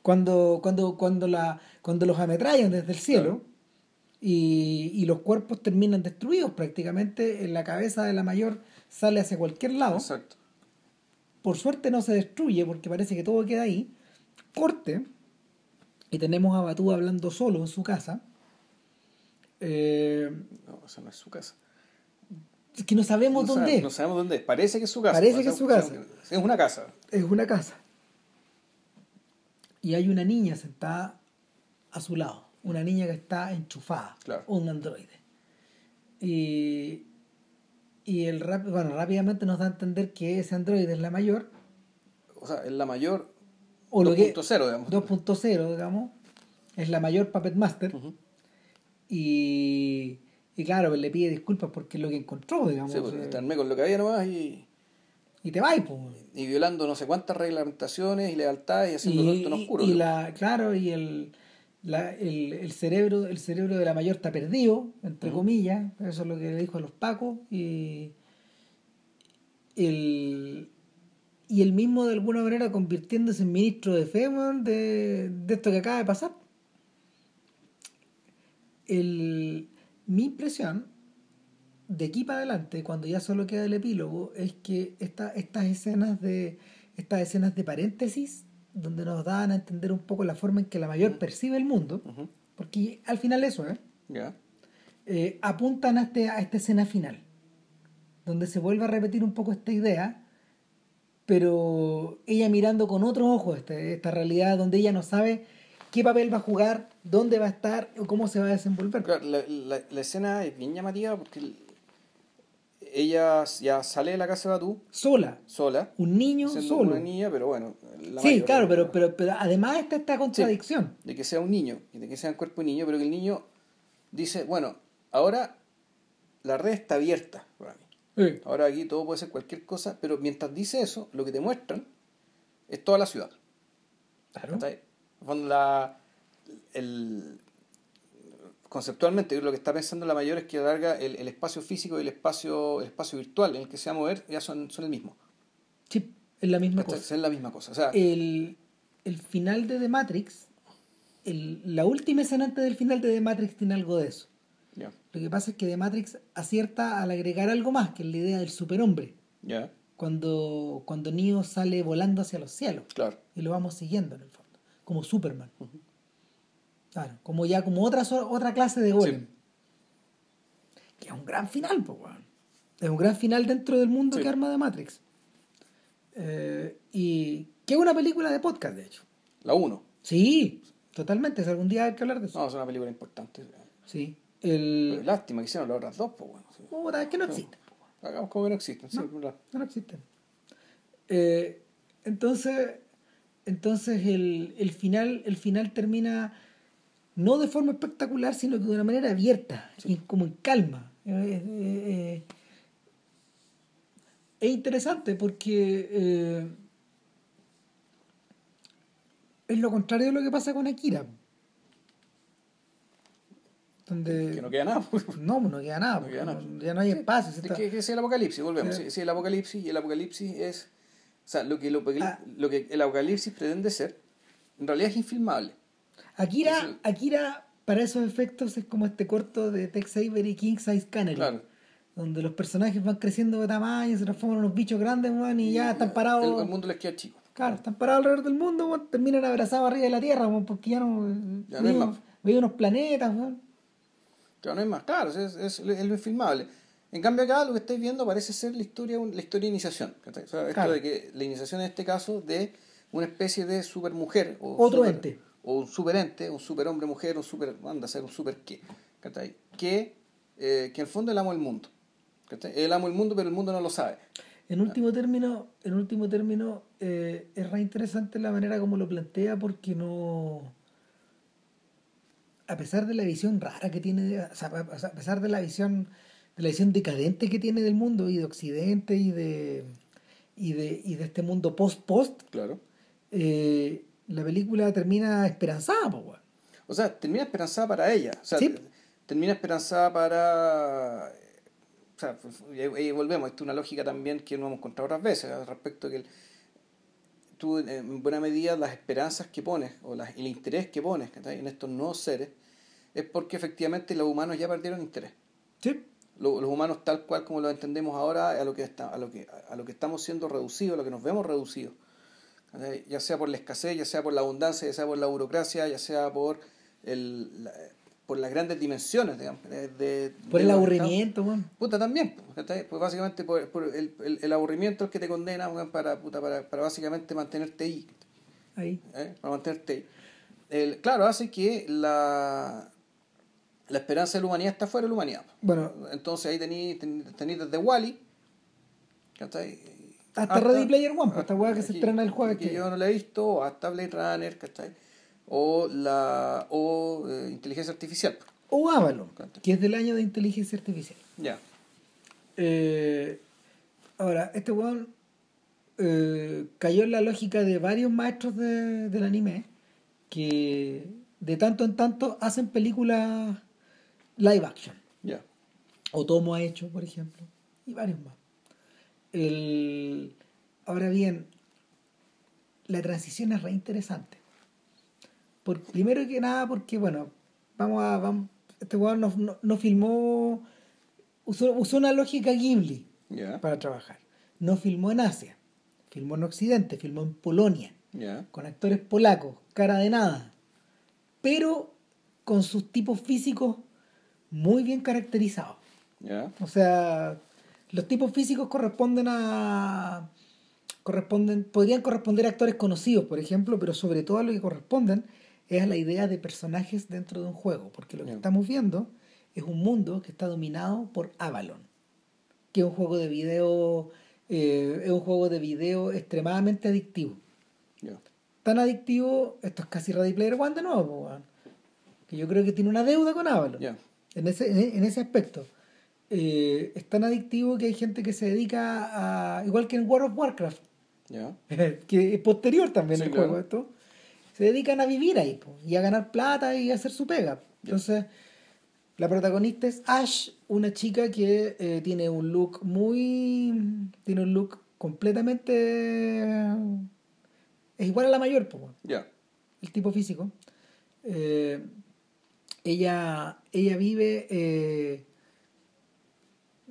cuando, cuando, cuando, la, cuando los ametrallan desde el cielo y, y los cuerpos terminan destruidos prácticamente, en la cabeza de la mayor sale hacia cualquier lado. Exacto. Por suerte no se destruye porque parece que todo queda ahí. Corte y tenemos a Batú hablando solo en su casa. Eh, No, esa no es su casa. es que no sabemos no dónde sabe- es. No sabemos dónde es. Parece que es su casa. Parece que es su casa. Es una casa. Es una casa. Y hay una niña sentada a su lado. Una niña que está enchufada. Claro. Un androide. Y, y el rap- bueno, rápidamente nos da a entender que ese androide es la mayor. O sea, es la mayor O lo que, 2.0, digamos. 2.0, digamos. Es la mayor Puppet Master. Y, y claro, le pide disculpas porque es lo que encontró, digamos. Sí, pues, eh, estarme con lo que había nomás y, y te va pues. y violando no sé cuántas reglamentaciones y lealtades y haciendo todo esto en oscuro. y la claro y el, la- el, el cerebro el cerebro de la mayor está perdido entre comillas eso es lo que le dijo a los pacos y el y el mismo de alguna manera convirtiéndose en ministro de fe de, de esto que acaba de pasar el, mi impresión de aquí para adelante, cuando ya solo queda el epílogo, es que esta, estas escenas de estas escenas de paréntesis, donde nos dan a entender un poco la forma en que la mayor percibe el mundo, porque al final eso, ¿eh? Ya. Eh, apuntan a, este, a esta escena final, donde se vuelve a repetir un poco esta idea, pero ella mirando con otros ojos esta, esta realidad, donde ella no sabe qué papel va a jugar, dónde va a estar o cómo se va a desenvolver. Claro, la, la- la escena es bien llamativa porque ella ya sale de la casa de Batú Sola, sola, un niño solo. una niña, pero bueno. la Sí, claro, ¿no? pero, pero, pero además está esta contradicción. de que sea un niño, de que sea un cuerpo de niño, pero que el niño dice, bueno, ahora la red está abierta para mí. Sí. Ahora aquí todo puede ser cualquier cosa, pero mientras dice eso, lo que te muestran es toda la ciudad. Claro. Fondo, la- el- conceptualmente lo que está pensando la mayor es que alarga el, el espacio físico y el espacio, el espacio virtual en el que se va a mover ya son, son el mismo. Sí, es la misma ¿Cachai? cosa. Es la misma cosa. O sea, El, el final de The Matrix, el- la última escena antes del final de The Matrix tiene algo de eso. ya, Lo que pasa es que The Matrix acierta al agregar algo más, que es la idea del superhombre. ya, Cuando, cuando Neo sale volando hacia los cielos. claro. Y lo vamos siguiendo en el fondo. Como Superman. Claro, como ya como otra, otra clase de golem. Que es un gran final, pues, weón. Es un gran final dentro del mundo Sí. que arma de Matrix. Eh, y que es una película de podcast, de hecho. La 1. Sí, totalmente. Si algún día hay que hablar de eso. No, es una película importante. Sí. Pero El... lástima que hicieron las otras dos, pues bueno. sí. Puta, es que no existe. Hagamos como que no existen, No. No, no existen. Eh, entonces, entonces el, el final, el final termina no de forma espectacular, sino que de una manera abierta, y como en calma. Eh, eh, eh, es interesante porque es lo contrario de lo que pasa con Akira. Donde, Que no queda nada. (laughs) pues. no, no queda nada, No queda nada. ya no hay espacio. está- que, que es el apocalipsis, volvemos. Sí. Sí. sí, el apocalipsis y el apocalipsis es. O sea, lo que, lo, que- Ah. lo que el apocalipsis pretende ser, en realidad es infilmable. Akira, Akira, para esos efectos, es como este corto de Tex Avery y King Size Canary. Claro. Donde los personajes van creciendo de tamaño, se transforman en unos bichos grandes, weón, y ya están parados. El, el mundo les queda chico. Claro, están parados alrededor del mundo, weón, terminan abrazados arriba de la Tierra, weón, porque ya no. Ya no hay más. viven unos planetas, weón. Claro, no es más. Claro, es, es, es lo infilmable. En cambio acá lo que estáis viendo parece ser la historia, la historia de iniciación. O sea, esto Claro. de que la iniciación en este caso de una especie de supermujer. O Otro super- ente. O un superente, un superhombre mujer, un super. anda a ser un super qué. ¿cachai? Que, eh, que en el fondo es el amo del mundo. ¿cachai? El amo del mundo, pero el mundo no lo sabe. En último término, en último término eh, es re interesante la manera como lo plantea porque no a pesar de la visión rara que tiene, o sea, a pesar de la visión de la visión decadente que tiene del mundo y de Occidente y de y de, y de este mundo post post, Claro. eh, la película termina esperanzada, weón. O sea, termina esperanzada para ella. O sea, Sí. te- termina esperanzada para. O sea, y ahí- ahí volvemos. Esto es una lógica también que no hemos encontrado otras veces al respecto de que el- tú, en buena medida, las esperanzas que pones o las- el interés que pones en estos nuevos seres es porque efectivamente los humanos ya perdieron interés. Sí. Lo- Los humanos, tal cual como lo entendemos ahora, a lo que, está, a lo que, a lo que estamos siendo reducidos, a lo que nos vemos reducidos. Ya sea por la escasez, ya sea por la abundancia, ya sea por la burocracia, ya sea por el, la- por las grandes dimensiones, digamos. De, de- Por el aburrimiento, weón. Puta, también. Pues básicamente por, por el, el, el aburrimiento es el que te condena para, puta, para, para básicamente mantenerte ahí. Ahí. ¿eh? Para mantenerte ahí. El, claro, hace que la, la esperanza de la humanidad está fuera de la humanidad. Bueno, Entonces ahí tenéis desde Wally, ¿cachai? Hasta Ready Player One, pues, esta weá que se estrena el jueves Que que- yo no la he visto, o hasta Blade Runner, ¿cachai? O, la, o eh, inteligencia artificial. o Avalon, que es del año de inteligencia artificial. Ya. Eh, ahora, este weón eh, cayó en la lógica de varios maestros de- del anime que de tanto en tanto hacen películas live action. Ya. Otomo ha hecho, por ejemplo, y varios más. El, ahora bien, la transición es re interesante. Por, primero que nada, porque, bueno, vamos a. Vamos, este weón no, no- no filmó. Usó, usó una lógica Ghibli para trabajar. No filmó en Asia, filmó en Occidente, filmó en Polonia, con actores polacos, cara de nada, pero con sus tipos físicos muy bien caracterizados. O sea, los tipos físicos corresponden a. corresponden podrían corresponder a actores conocidos, por ejemplo, pero sobre todo a lo que corresponden es a la idea de personajes dentro de un juego, porque lo que estamos viendo es un mundo que está dominado por Avalon, que es un juego de video, eh, es un juego de video extremadamente adictivo. Tan adictivo, esto es casi Ready Player One de nuevo, que yo creo que tiene una deuda con Avalon en ese, en ese aspecto. Eh, es tan adictivo que hay gente que se dedica a, igual que en World of Warcraft, Ya. (laughs) que es posterior también Sí, el claro. juego esto, se dedican a vivir ahí po, y a ganar plata y a hacer su pega. Entonces, la protagonista es Ash, una chica que eh, tiene un look muy. tiene un look completamente. es igual a la mayor, po, el tipo físico, eh, ella, ella vive,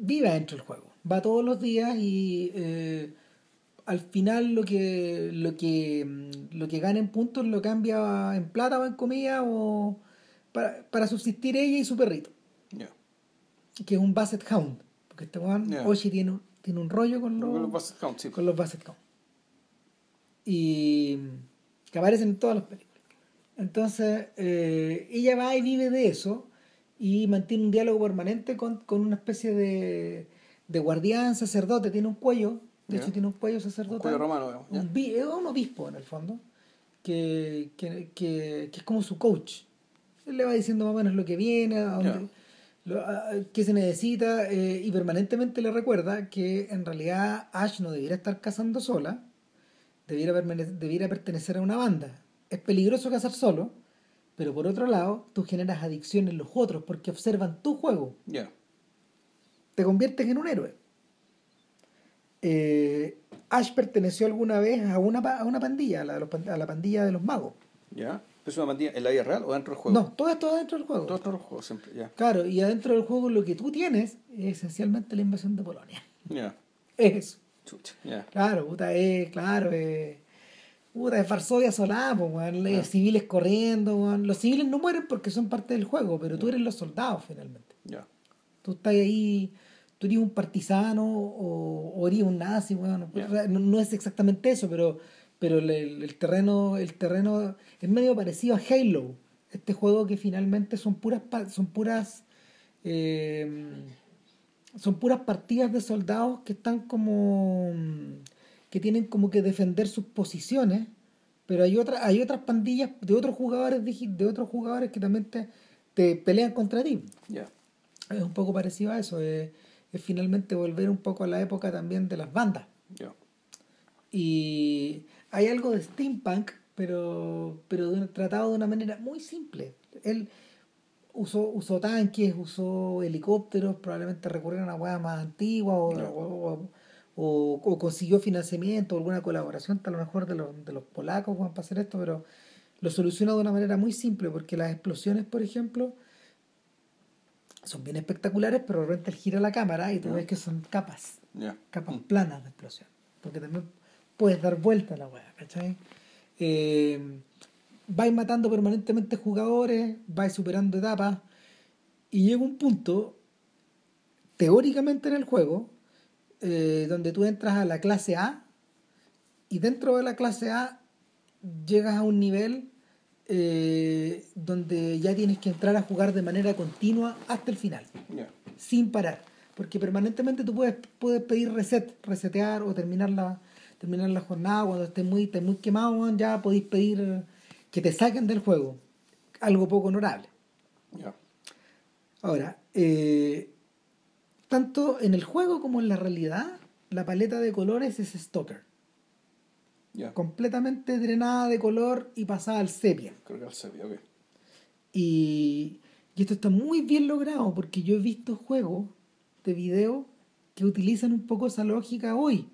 vive dentro del juego. Va todos los días y eh, al final lo que, lo que mm, lo que gana en puntos lo cambia en plata o en comida o para, para subsistir ella y su perrito, que es un Basset Hound. Porque este weón, Ya. Oshi tiene, un- tiene un rollo con los, Con los Basset Hound, sí. con los Basset Hound. Y que aparecen en todas las películas. Entonces, eh, ella va y vive de eso y mantiene un diálogo permanente con, con una especie de, de guardián, sacerdote. Tiene un cuello, de Ya. hecho, tiene un cuello sacerdote. Un cuello romano. Un es un obispo en el fondo, que, que, que, que es como su coach. Él le va diciendo más o menos lo que viene, a dónde, lo- a- qué se necesita, eh, y permanentemente le recuerda que en realidad Ash no debiera estar cazando sola, debiera, debiera pertenecer a una banda. Es peligroso cazar solo, pero por otro lado, tú generas adicción en los otros porque observan tu juego Ya. te conviertes en un héroe. Eh, Ash perteneció alguna vez a una, a una pandilla, a la, de los pan- a la pandilla de los magos. Ya. ¿Es una pandilla en la vida real o dentro del juego? No, todo esto dentro del juego. Todo dentro del juego siempre, ya. Claro, y adentro del juego lo que tú tienes es esencialmente la invasión de Polonia. Ya. (laughs) Es eso. Chucha. Ya. Claro, puta, es, claro, es. Puta, es Varsovia solada, po, weón, es Ah. civiles corriendo, weón. Los civiles no mueren porque son parte del juego, pero tú eres los soldados finalmente. Ya. Tú estás ahí, tú eres un partisano o, o eres un nazi, sea, no, no es exactamente eso, pero, pero el, el- terreno, el terreno es medio parecido a Halo, este juego que finalmente son puras son puras eh, son puras partidas de soldados que están como que tienen como que defender sus posiciones, pero hay otras hay otras pandillas de otros jugadores de otros jugadores que también te, te pelean contra ti Ya. es un poco parecido a eso, es, es finalmente volver un poco a la época también de las bandas. Ya. Y hay algo de steampunk, pero, pero de tratado de una manera muy simple. Él usó, usó tanques, usó helicópteros, probablemente recurrieron a huevas más antiguas o, o- o- o consiguió financiamiento, alguna colaboración, a lo mejor de los, de los polacos weón, para hacer esto, pero lo soluciona de una manera muy simple, porque las explosiones, por ejemplo, son bien espectaculares, pero de repente él gira la cámara y tú ves que son capas capas Mm. planas de explosión. Porque también puedes dar vuelta a la weá, ¿cachai? Eh, vais matando permanentemente jugadores, vais superando etapas, y llega un punto, teóricamente en el juego, eh, donde tú entras a la clase A, y dentro de la clase A llegas a un nivel eh, donde ya tienes que entrar a jugar de manera continua hasta el final sin parar. Porque permanentemente tú puedes, puedes pedir reset, resetear o terminar la, terminar la jornada cuando estés muy, estés muy quemado, ya podéis pedir que te saquen del juego. Algo poco honorable. Ahora, eh, tanto en el juego como en la realidad, la paleta de colores es Stalker. Completamente drenada de color y pasada al sepia. Creo que al sabía, ok. Y, y esto está muy bien logrado porque yo he visto juegos de video que utilizan un poco esa lógica hoy.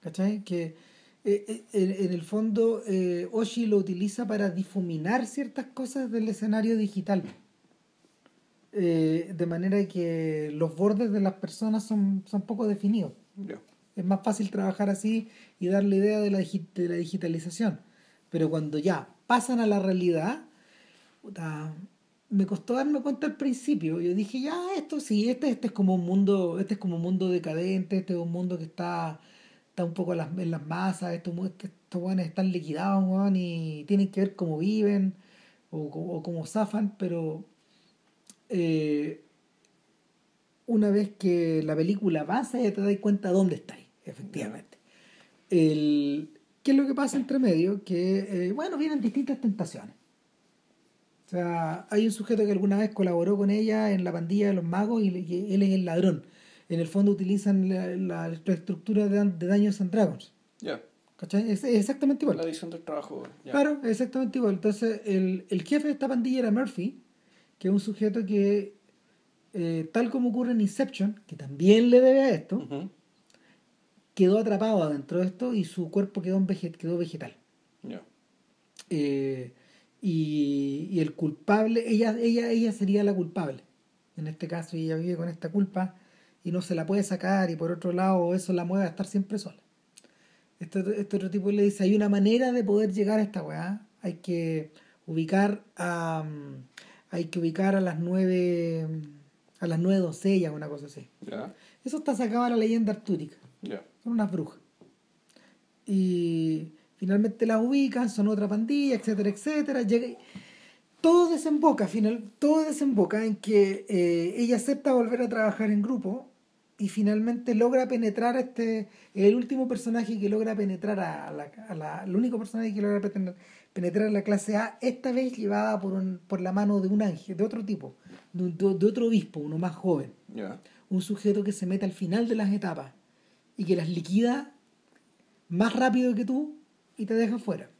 ¿Cachai? Que eh, eh, en, en el fondo eh, Oshi lo utiliza para difuminar ciertas cosas del escenario digital. Eh, de manera que los bordes de las personas son, son poco definidos. Es más fácil trabajar así y dar la idea de la, de la digitalización. Pero cuando ya pasan a la realidad, puta, me costó darme cuenta al principio. Yo dije, ya, esto sí, este, este es como un mundo, este es como un mundo decadente, este es un mundo que está, está un poco en las, en las masas, estos, estos weones están liquidados, y tienen que ver cómo viven o, o cómo zafan, pero eh, una vez que la película pasa ya te das cuenta dónde estáis, efectivamente. El, ¿Qué es lo que pasa entre medio? Que, eh, bueno, vienen distintas tentaciones. O sea, hay un sujeto que alguna vez colaboró con ella en la pandilla de los magos y, él es el ladrón. En el fondo utilizan la, la estructura de, de Dungeons and Dragons. Ya. ¿Cachai? Es, exactamente igual. La edición del trabajo. Claro, exactamente igual. Entonces, el, el jefe de esta pandilla era Murphy, que es un sujeto que, eh, tal como ocurre en Inception, que también le debe a esto, quedó atrapado adentro de esto y su cuerpo quedó, en vege- quedó vegetal. Eh, y, y el culpable, ella, ella, ella sería la culpable. En este caso, ella vive con esta culpa y no se la puede sacar, y por otro lado, eso la mueve a estar siempre sola. Este, este otro tipo le dice: hay una manera de poder llegar a esta weá. Hay que ubicar a. mm, hay que ubicar a las nueve. a las nueve doncellas, una cosa así. Ya. Eso está sacado de la leyenda artúrica Ya. son unas brujas. Y finalmente las ubican, son otra pandilla, etcétera, etcétera. Llega- todo desemboca, final, todo desemboca en que eh, ella acepta volver a trabajar en grupo y finalmente logra penetrar este el último personaje que logra penetrar a la, a la el único personaje que logra penetrar, penetrar a la clase A esta vez llevada por un, por la mano de un ángel de otro tipo de, un- de- de otro obispo uno más joven un sujeto que se mete al final de las etapas y que las liquida más rápido que tú y te deja fuera.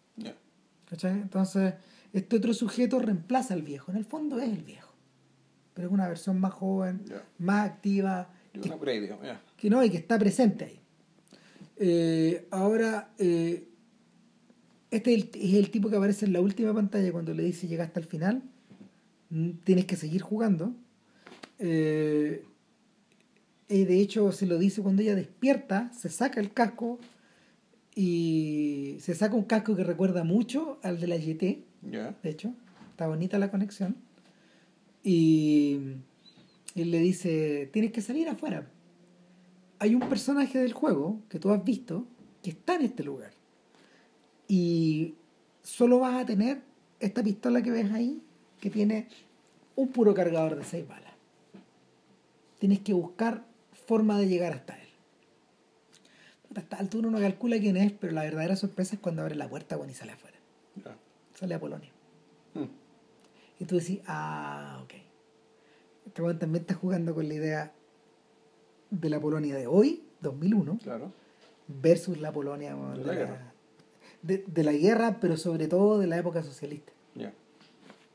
¿cachai? entonces este otro sujeto reemplaza al viejo en el fondo es el viejo pero es una versión más joven más activa que que no y que está presente ahí. Eh, ahora, eh, este es el, es el tipo que aparece en la última pantalla cuando le dice llegaste al final, mm, tienes que seguir jugando. Eh, y de hecho se lo dice cuando ella despierta, se saca el casco y se saca un casco que recuerda mucho al de la GT, de hecho, está bonita la conexión. Y él le dice, tienes que salir afuera. Hay un personaje del juego que tú has visto que está en este lugar. Y solo vas a tener esta pistola que ves ahí, que tiene un puro cargador de seis balas. Tienes que buscar forma de llegar hasta él. A esta altura uno calcula quién es, pero la verdadera sorpresa es cuando abre la puerta bueno, y sale afuera. Sale a Polonia. Hmm. Y tú decís, ah, ok. Este weón también está jugando con la idea de la Polonia de hoy, 2001, Claro. versus la Polonia De de, la la, guerra. De- de la guerra, pero sobre todo de la época socialista.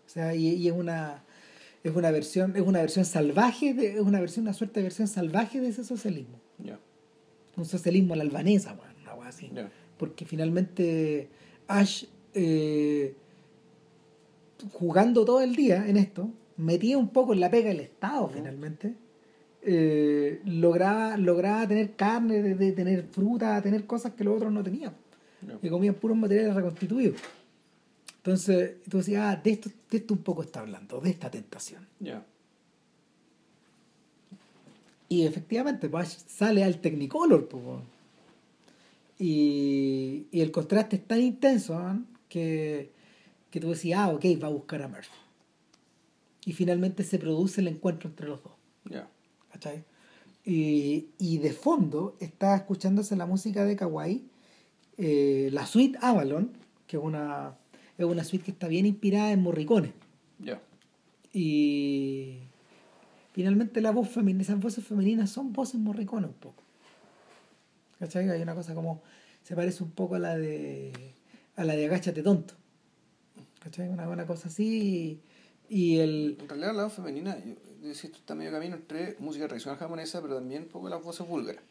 O sea, y, y es una es una versión, es una versión salvaje, de, es una versión, una suerte de versión salvaje de ese socialismo. Un socialismo a la albanesa, una así. Porque finalmente Ash eh, jugando todo el día en esto metía un poco en la pega del Estado finalmente eh, lograba lograba tener carne de, de tener fruta tener cosas que los otros no tenían Ya. que comían puros materiales reconstituidos entonces tú decías ah, de esto de esto un poco está hablando de esta tentación Ya. Y efectivamente, pues sale al Technicolor, pues, y, y el contraste es tan intenso weón, que, que tú decías, ah, ok, va a buscar a Murphy. Y finalmente se produce el encuentro entre los dos. Ya. ¿cachai? Y, y de fondo está escuchándose la música de Kawaii, eh, la suite Avalon, que es una, es una suite que está bien inspirada en Morricone. Ya. Y finalmente la voz femenina, esas voces femeninas son voces morriconas un poco. ¿Cachai? Hay una cosa como, se parece un poco a la de, a la de Agáchate tonto. ¿Cachai? Una buena cosa así. Y, y el, En realidad, la voz femenina, yo yo decía, esto está medio camino entre música tradicional japonesa, pero también un poco las voces búlgaras.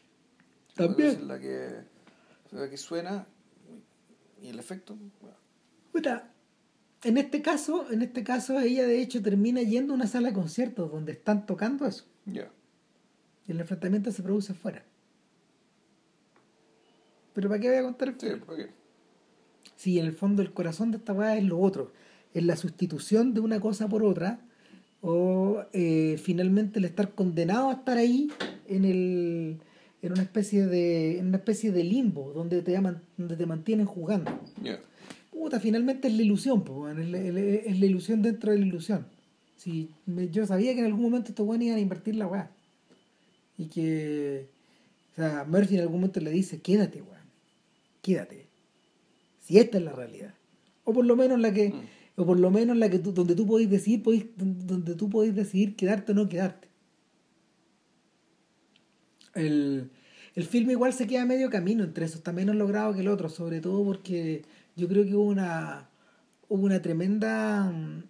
También. Es la que, la que suena y el efecto. puta, en este caso, en este caso ella de hecho termina yendo a una sala de conciertos donde están tocando eso. Ya. Y el enfrentamiento se produce afuera. Pero ¿para qué voy a contar el Sí? ¿por qué? Sí, en el fondo el corazón de esta weá es lo otro. Es la sustitución de una cosa por otra. O eh, finalmente el estar condenado a estar ahí en el en una especie de en una especie de limbo donde te llaman, donde te mantienen jugando. Puta, finalmente es la ilusión, weón, es, la, es ilusión dentro de la ilusión. Si me- yo sabía que en algún momento estos weones iban a invertir la weá. Y que. O sea, Murphy en algún momento le dice, quédate, weón. Quédate. Si esta es la realidad. O por lo menos la que. Mm. O por lo menos la que tú, donde tú podés decidir, podés- donde tú podés decidir quedarte o no quedarte. El, el filme igual se queda medio camino entre eso, está menos logrado que el otro, sobre todo porque yo creo que hubo una hubo una tremenda mm,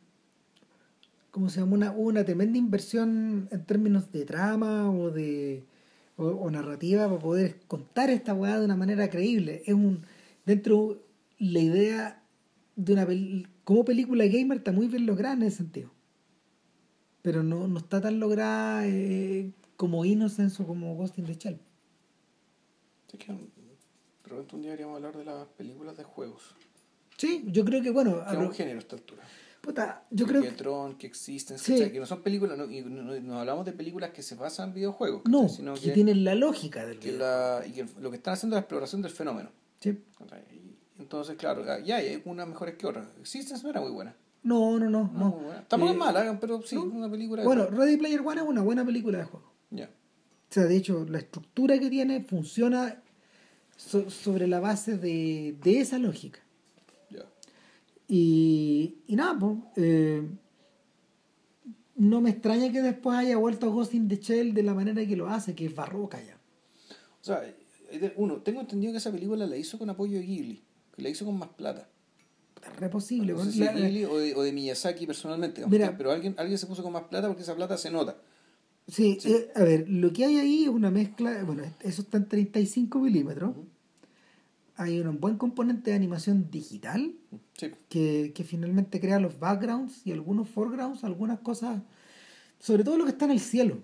¿cómo se llama? Una, hubo una tremenda inversión en términos de trama o de o, narrativa para poder contar esta weá de una manera creíble. Es un dentro la idea de una como película gamer está muy bien lograda en ese sentido. Pero no, no está tan lograda eh, como Innocence o como Ghost in the Shell. Es que un día deberíamos hablar de las películas de juegos. Sí, yo creo que bueno, es un género a esta altura. puta, yo que, creo que Tron, que existen, Sí. que no son películas, no, y no, no- hablamos de películas que se basan en videojuegos, no, sino que, que, tienen la lógica del que la, y que lo que están haciendo es la exploración del fenómeno. Sí. entonces, claro, ah, ya hay unas mejores que otras. Existence no era muy buena. No, no, no, No, no. muy buena. Tampoco Eh, es mala, pero sí, una película. de Bueno, juego. Ready Player One es una buena película de juego. Ya. sea, de hecho, la estructura que tiene funciona so- sobre la base de, de esa lógica. Ya. Y, y nada, pues, eh, no me extraña que después haya vuelto a Ghost in the Shell de la manera que lo hace, que es barroca ya. O sea, uno, tengo entendido que esa película la hizo con apoyo de Ghibli, que la hizo con más plata. Es re posible. No bueno, sé si la- de Ghibli o de, o de Miyazaki personalmente, Mira. pero alguien, alguien se puso con más plata porque esa plata se nota. Sí, Sí. eh, a ver, lo que hay ahí es una mezcla, bueno, eso está en 35 milímetros. Ujú. Hay un buen componente de animación digital Sí. que, que finalmente crea los backgrounds y algunos foregrounds, algunas cosas, sobre todo lo que está en el cielo.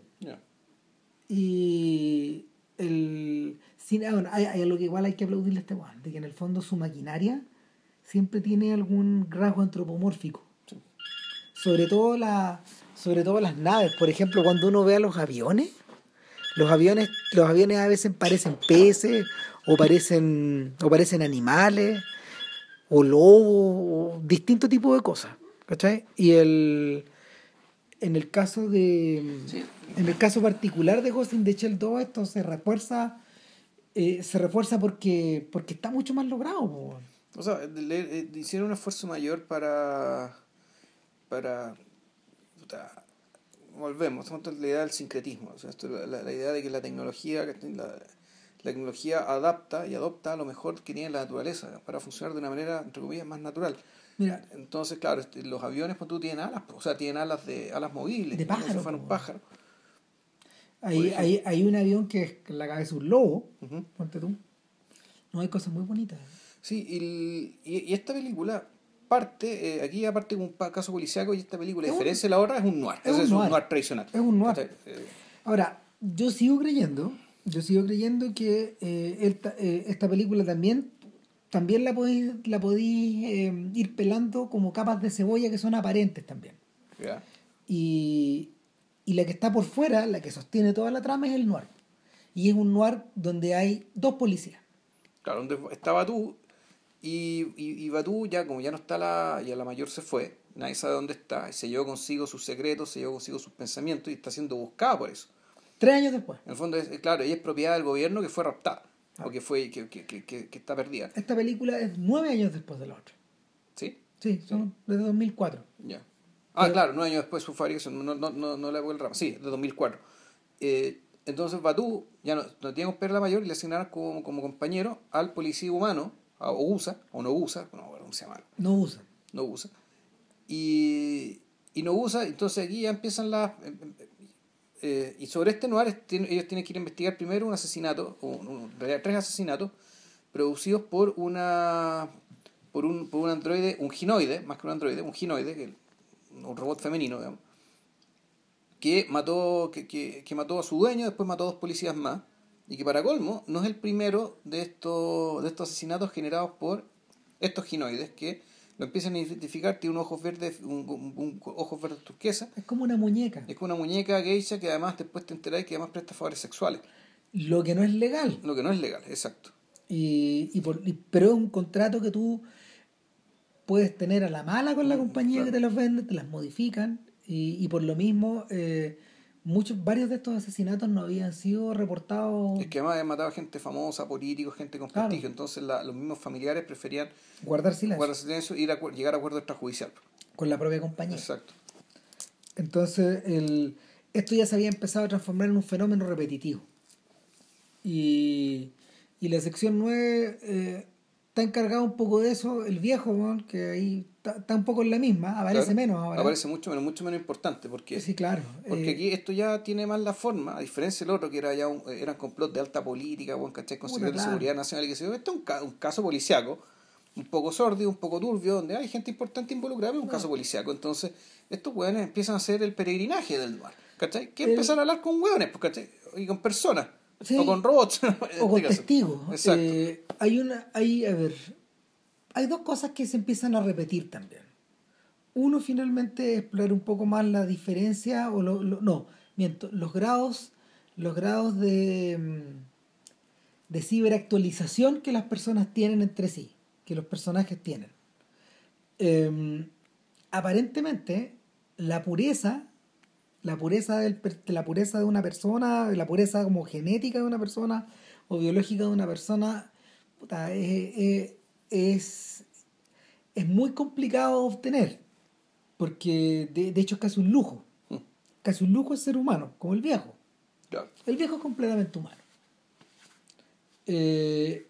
Y el cine, ah, bueno, hay, hay algo que igual hay que aplaudirle a este weón, de que en el fondo su maquinaria siempre tiene algún rasgo antropomórfico. Sí. Sobre todo la, sobre todo las naves. Por ejemplo, cuando uno ve a los aviones, los aviones, los aviones a veces parecen peces, o parecen, o parecen animales, o lobos, o distinto tipo de cosas. ¿Cachai? Y el en el caso de Sí. en el caso particular de Ghost in the Shell 2 esto se refuerza eh, se refuerza porque porque está mucho más logrado po. O sea, le- hicieron un esfuerzo mayor para. para. Puta, volvemos, la idea del sincretismo. O sea, esto, la, la idea de que la tecnología, la, la tecnología adapta y adopta lo mejor que tiene la naturaleza para funcionar de una manera, entre comillas, más natural. mira Entonces, claro, este, los aviones, pues tú tienen alas, o sea, tienen alas de alas movibles, De pájaro, fuera un pájaro. hay, hay, hay un avión que es la cabeza de un lobo ponte tú no hay cosas muy bonitas Sí, y, y esta película parte, eh, aquí aparte de un caso policiaco y esta película, a diferencia de la otra, es un noir, es es, un es noir. un noir tradicional. Es un noir. Eh, ahora yo sigo creyendo yo sigo creyendo que eh, esta, esta película también también la podéis la podéis eh, ir pelando como capas de cebolla que son aparentes también. Y, y la que está por fuera, la que sostiene toda la trama, es el noir. Y es un noir donde hay dos policías. Claro, donde está Batú y, y, y Batú ya como ya no está la, ya la mayor se fue, nadie sabe dónde está, se llevó consigo sus secretos, se llevó consigo sus pensamientos y está siendo buscada por eso. Tres años después. En el fondo, es, claro, ella es propiedad del gobierno que fue raptada, o que, fue, que, que, que, que- está perdida. Esta película es nueve años después de la otra. ¿Sí? Sí, son desde 2004. Ya. Ah, Pero- claro, nueve años después de su fabricación, no, no, no, no la época del ramo, sí, de 2004. Eh, entonces Batú ya no, no tiene que la mayor y le asignaron como, como compañero al policía humano, a Ogusa, o Nogusa, no, me acuerdo cómo se llama, No usan. Nogusa. Y, y Nogusa, entonces aquí ya empiezan las... eh, eh, y sobre este noir ellos tienen que ir a investigar primero un asesinato, o un- tres asesinatos, producidos por una por un, por un androide, un ginoide, más que un androide, un ginoide, que, un robot femenino, digamos, que mató, que, que, que mató a su dueño, después mató a dos policías más, y que para colmo no es el primero de estos, de estos asesinatos generados por estos ginoides que lo empiezan a identificar, tiene un ojos verdes, un, un- un ojos verdes turquesa, Es como una muñeca. es como una muñeca geisha que además después te enteráis que además presta favores sexuales, Lo que no es legal. lo que no es legal, exacto. Y, y por, y- pero es un contrato que tú puedes tener a la mala con la Mm, compañía claro. que te los vende, te las modifican. Y, y por lo mismo, eh, muchos, varios de estos asesinatos no habían sido reportados. Es que además habían matado a gente famosa, políticos, gente con Claro. prestigio, entonces la- los mismos familiares preferían guardar silencio guardar silencio ir a, llegar a acuerdo extrajudicial. con la propia compañía. Exacto. Entonces, el, esto ya se había empezado a transformar en un fenómeno repetitivo. Y, y la sección 9 eh, está encargado un poco de eso. El viejo, que ahí está, está un poco en la misma, aparece Claro. menos ahora. Aparece mucho menos, mucho menos importante, porque, Sí, claro. porque Eh, aquí esto ya tiene más la forma, a diferencia del otro que era ya un, eran complot de alta política, ¿cachai? Con secretos de claro. seguridad nacional y que se yo. Esto es un, ca- un caso policiaco, un poco sordio, un poco turbio, donde hay gente importante involucrada, es un caso policiaco. Entonces, estos hueones empiezan a hacer el peregrinaje del mar, ¿cachai? Que empezar a hablar con hueones, pues, ¿cachai? Y con personas. Sí. O con robots. (laughs) en o este con testigos. Exacto. Eh, hay una, hay, a ver, hay dos cosas que se empiezan a repetir también. Uno finalmente es explorar un poco más la diferencia, o lo, lo- no, miento, los grados, los grados de, mm, de ciberactualización que las personas tienen entre sí, que los personajes tienen. Em, aparentemente, la pureza la pureza, del, de la pureza de una persona, la pureza como genética de una persona o biológica de una persona, puta, es, es, es muy complicado obtener, porque de, de hecho es casi un lujo, Mm. casi un lujo es ser humano, como el viejo. El viejo es completamente humano. Eh,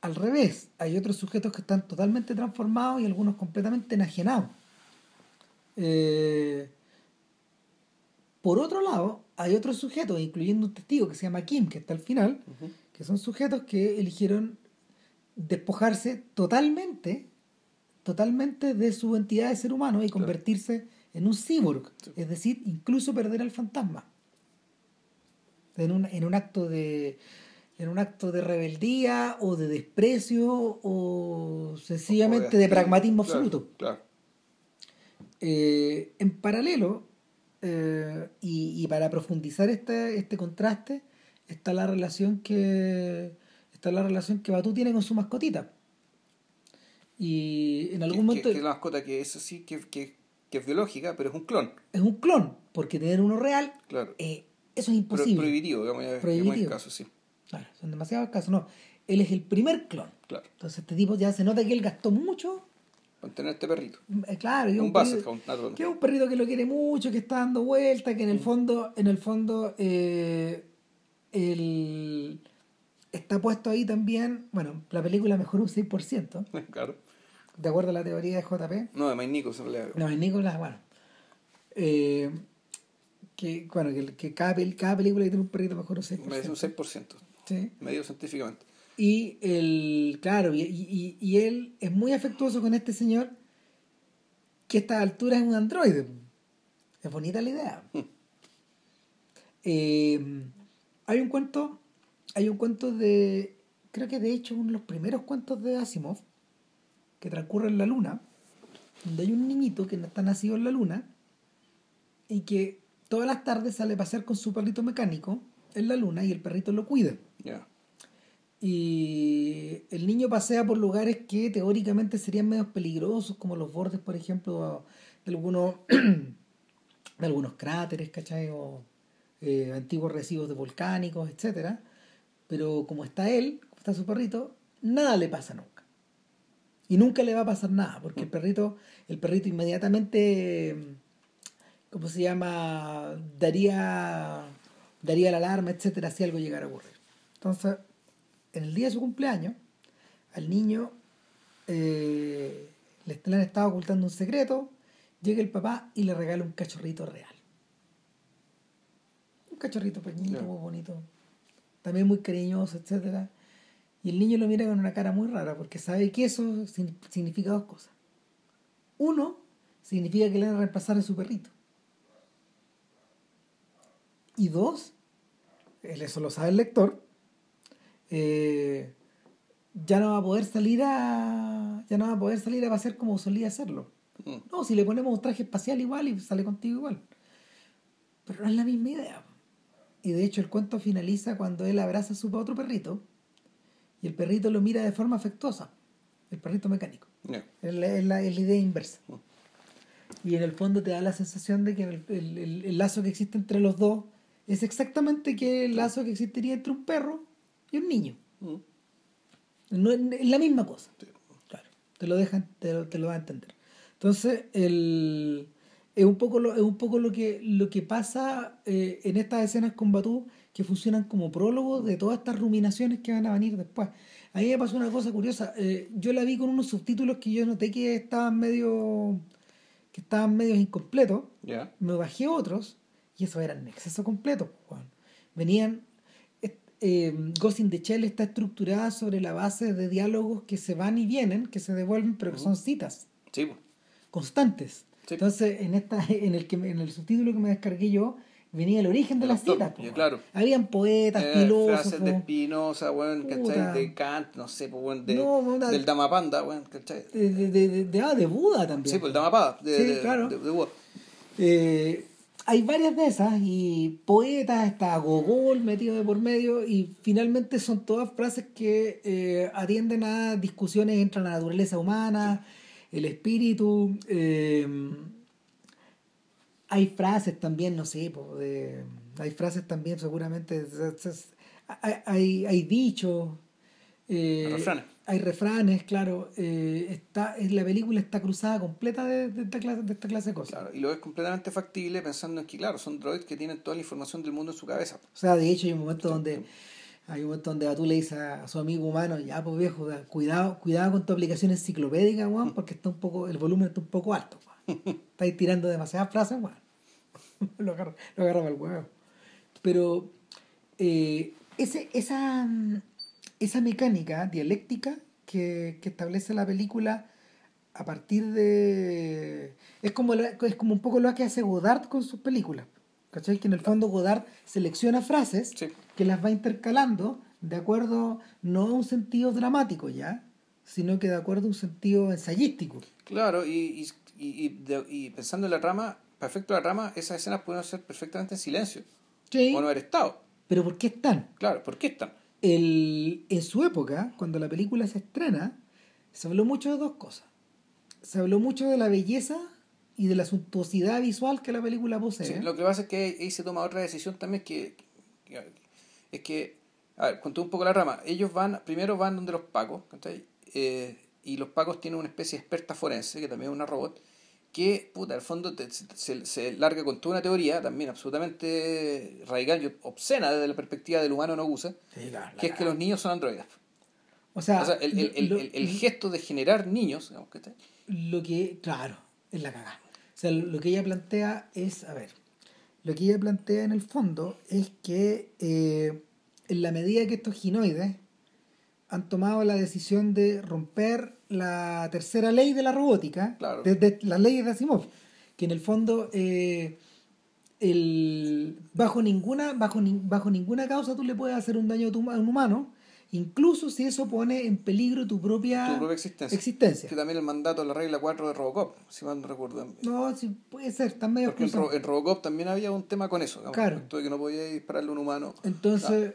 al revés, hay otros sujetos que están totalmente transformados y algunos completamente enajenados. Eh, por otro lado, hay otros sujetos, incluyendo un testigo que se llama Kim, que está al final, que son sujetos que eligieron despojarse totalmente, totalmente de su entidad de ser humano y convertirse en un cyborg, Sí. es decir, incluso perder al fantasma. En un, en un acto de en un acto de rebeldía o de desprecio o sencillamente de, pragmatismo claro, absoluto. Claro. Eh, en paralelo, eh, y, y para profundizar este, este contraste, está la relación que está la relación que Batú tiene con su mascotita. Y en algún Que- momento que, es la mascota que es así, que, que, que es biológica, pero es un clon. es un clon, porque tener uno real, Claro. eh, eso es Pro- imposible. prohibitivo, digamos, ya- Prohibitivo. digamos, en caso, sí. Claro, son demasiados casos. No, él es el primer clon. Claro. Entonces este tipo ya se nota que él gastó mucho. Para tener este perrito. eh, claro, Un un basset hound, que es un perrito que lo quiere mucho, que está dando vueltas, que en Mm. el fondo, en el fondo, eh, el- está puesto ahí también, bueno, la película mejoró un 6%, (laughs) Claro. de acuerdo a la teoría de JP. No, de Mike Nichols. No, en Nicolás, bueno. eh, que, bueno, que, que cada, cada película que tiene un perrito mejoró un 6%. Me dice un 6%. Sí. Medio científicamente. Y el, claro, y, y- y él es muy afectuoso con este señor, que a esta altura es un androide. Es bonita la idea. Eh, hay un cuento, hay un cuento de, creo que de hecho uno de los primeros cuentos de Asimov, que transcurre en la luna, donde hay un niñito que está nacido en la luna y que todas las tardes sale a pasear con su perrito mecánico en la luna y el perrito lo cuida. Y el niño pasea por lugares que teóricamente serían menos peligrosos, como los bordes, por ejemplo, de algunos, (clears throat) de algunos cráteres, ¿cachai? O eh, antiguos residuos de volcánicos, etcétera. Pero como está él, como está su perrito, nada le pasa nunca. Y nunca le va a pasar nada, porque el perrito, el perrito inmediatamente, ¿cómo se llama? Daría, daría la alarma, etcétera, si algo llegara a ocurrir. Entonces, en el día de su cumpleaños, al niño eh, le, le han estado ocultando un secreto, llega el papá y le regala un cachorrito real. Un cachorrito pequeñito, muy bonito, también muy cariñoso, etcétera. Y el niño lo mira con una cara muy rara porque sabe que eso significa dos cosas. Uno, significa que le van a reemplazar a su perrito. Y dos, eso lo sabe el lector, eh, ya no va a poder salir a ya no va a poder salir a pasear como solía hacerlo. Mm. No, si le ponemos un traje espacial igual y sale contigo igual. Pero no es la misma idea. Y de hecho el cuento finaliza cuando él abraza a su otro perrito y el perrito lo mira de forma afectuosa. El perrito mecánico. Ya. Es la, es la- es la idea inversa. Mm. Y en el fondo te da la sensación de que el, el- el- el lazo que existe entre los dos es exactamente que el lazo que existiría entre un perro y un niño. Mm. No es, la misma cosa. Sí. Claro, te lo dejan, te lo, te lo va a entender. Entonces, el, es un poco lo, es un poco lo que lo que pasa eh, en estas escenas con Batú que funcionan como prólogos de todas estas ruminaciones que van a venir después. A mí me pasó una cosa curiosa. eh, yo la vi con unos subtítulos que yo noté que estaban medio que estaban medio incompletos. Ya. Me bajé otros y eso eran en exceso completo. Juan. Venían. Eh, Ghost in the Shell está estructurada sobre la base de diálogos que se van y vienen, que se devuelven, pero que son citas Sí, constantes. Sí. Entonces, en esta, (laughs) en el que en el subtítulo que me descargué yo, venía el origen de El las autor, citas. claro. Habían poetas, Eh, filósofos. frases de Spinoza. ¿cachai? De Kant, no sé, pues, de, No, una- del Damapanda, weón, ¿cachai? de, de, de, de- de- ah, de Buda también. Sí, pues el Dhammapada, de, Sí, claro. de, de Buda. Eh, hay varias de esas y poetas, está Gogol metido de por medio y finalmente son todas frases que eh, atienden a discusiones entre la naturaleza humana, el espíritu. eh, hay frases también, no sé, de, hay frases también seguramente, hay, hay, hay dichos, eh, refranes. Hay refranes, claro, eh, está, la película está cruzada completa de, de, esta clase, de esta clase de cosas. Claro, y lo es completamente factible pensando en que, claro, son droids que tienen toda la información del mundo en su cabeza. O sea, de hecho hay un momento donde hay un momento donde tú le dices a, su amigo humano, ya pues viejo, cuidado, cuidado con tu aplicación enciclopédica, Juan, porque está un poco, el volumen está un poco alto, (laughs) Estáis tirando demasiadas frases, Juan. (laughs) lo agarra, lo agarra el huevo. Pero eh, ese, esa, esa mecánica dialéctica que, que, establece la película a partir de... Es como, es como un poco lo que hace Godard con sus películas. ¿Cachai? Que en el fondo Godard selecciona frases que las va intercalando de acuerdo no a un sentido dramático ya, sino que de acuerdo a un sentido ensayístico. Claro, y, y, y, pensando en la trama, perfecto la trama, esas escenas pueden ser perfectamente en silencio. Sí. O no haber estado. Pero ¿por qué están? Claro, ¿por qué están? El, en su época, cuando la película se estrena, se habló mucho de dos cosas. Se habló mucho de la belleza y de la suntuosidad visual que la película posee. Sí, lo que pasa es que ahí se toma otra decisión también que, es que, a ver, conté un poco la rama, ellos van, primero van donde los pacos, eh, y los pacos tienen una especie de experta forense, que también es una robot, que, puta, al fondo se, se, larga con toda una teoría también absolutamente radical y obscena desde la perspectiva del humano no usa, que es que los niños son androides. O sea, el, el, el, gesto de generar niños, digamos, que Lo que, claro, es la cagada. O sea, lo que ella plantea es, a ver, lo que ella plantea en el fondo es que eh, en la medida que estos ginoides han tomado la decisión de romper la tercera ley de la robótica, claro. de, las leyes de Asimov, que en el fondo eh, el, bajo, ninguna, bajo, bajo ninguna causa tú le puedes hacer un daño a un humano, incluso si eso pone en peligro tu propia, existencia. Que también el mandato de la regla 4 de Robocop, si mal no recuerdo. No, sí, puede ser, también Porque en, Robocop también había un tema con eso, claro. de que no podía dispararle a un humano. Entonces,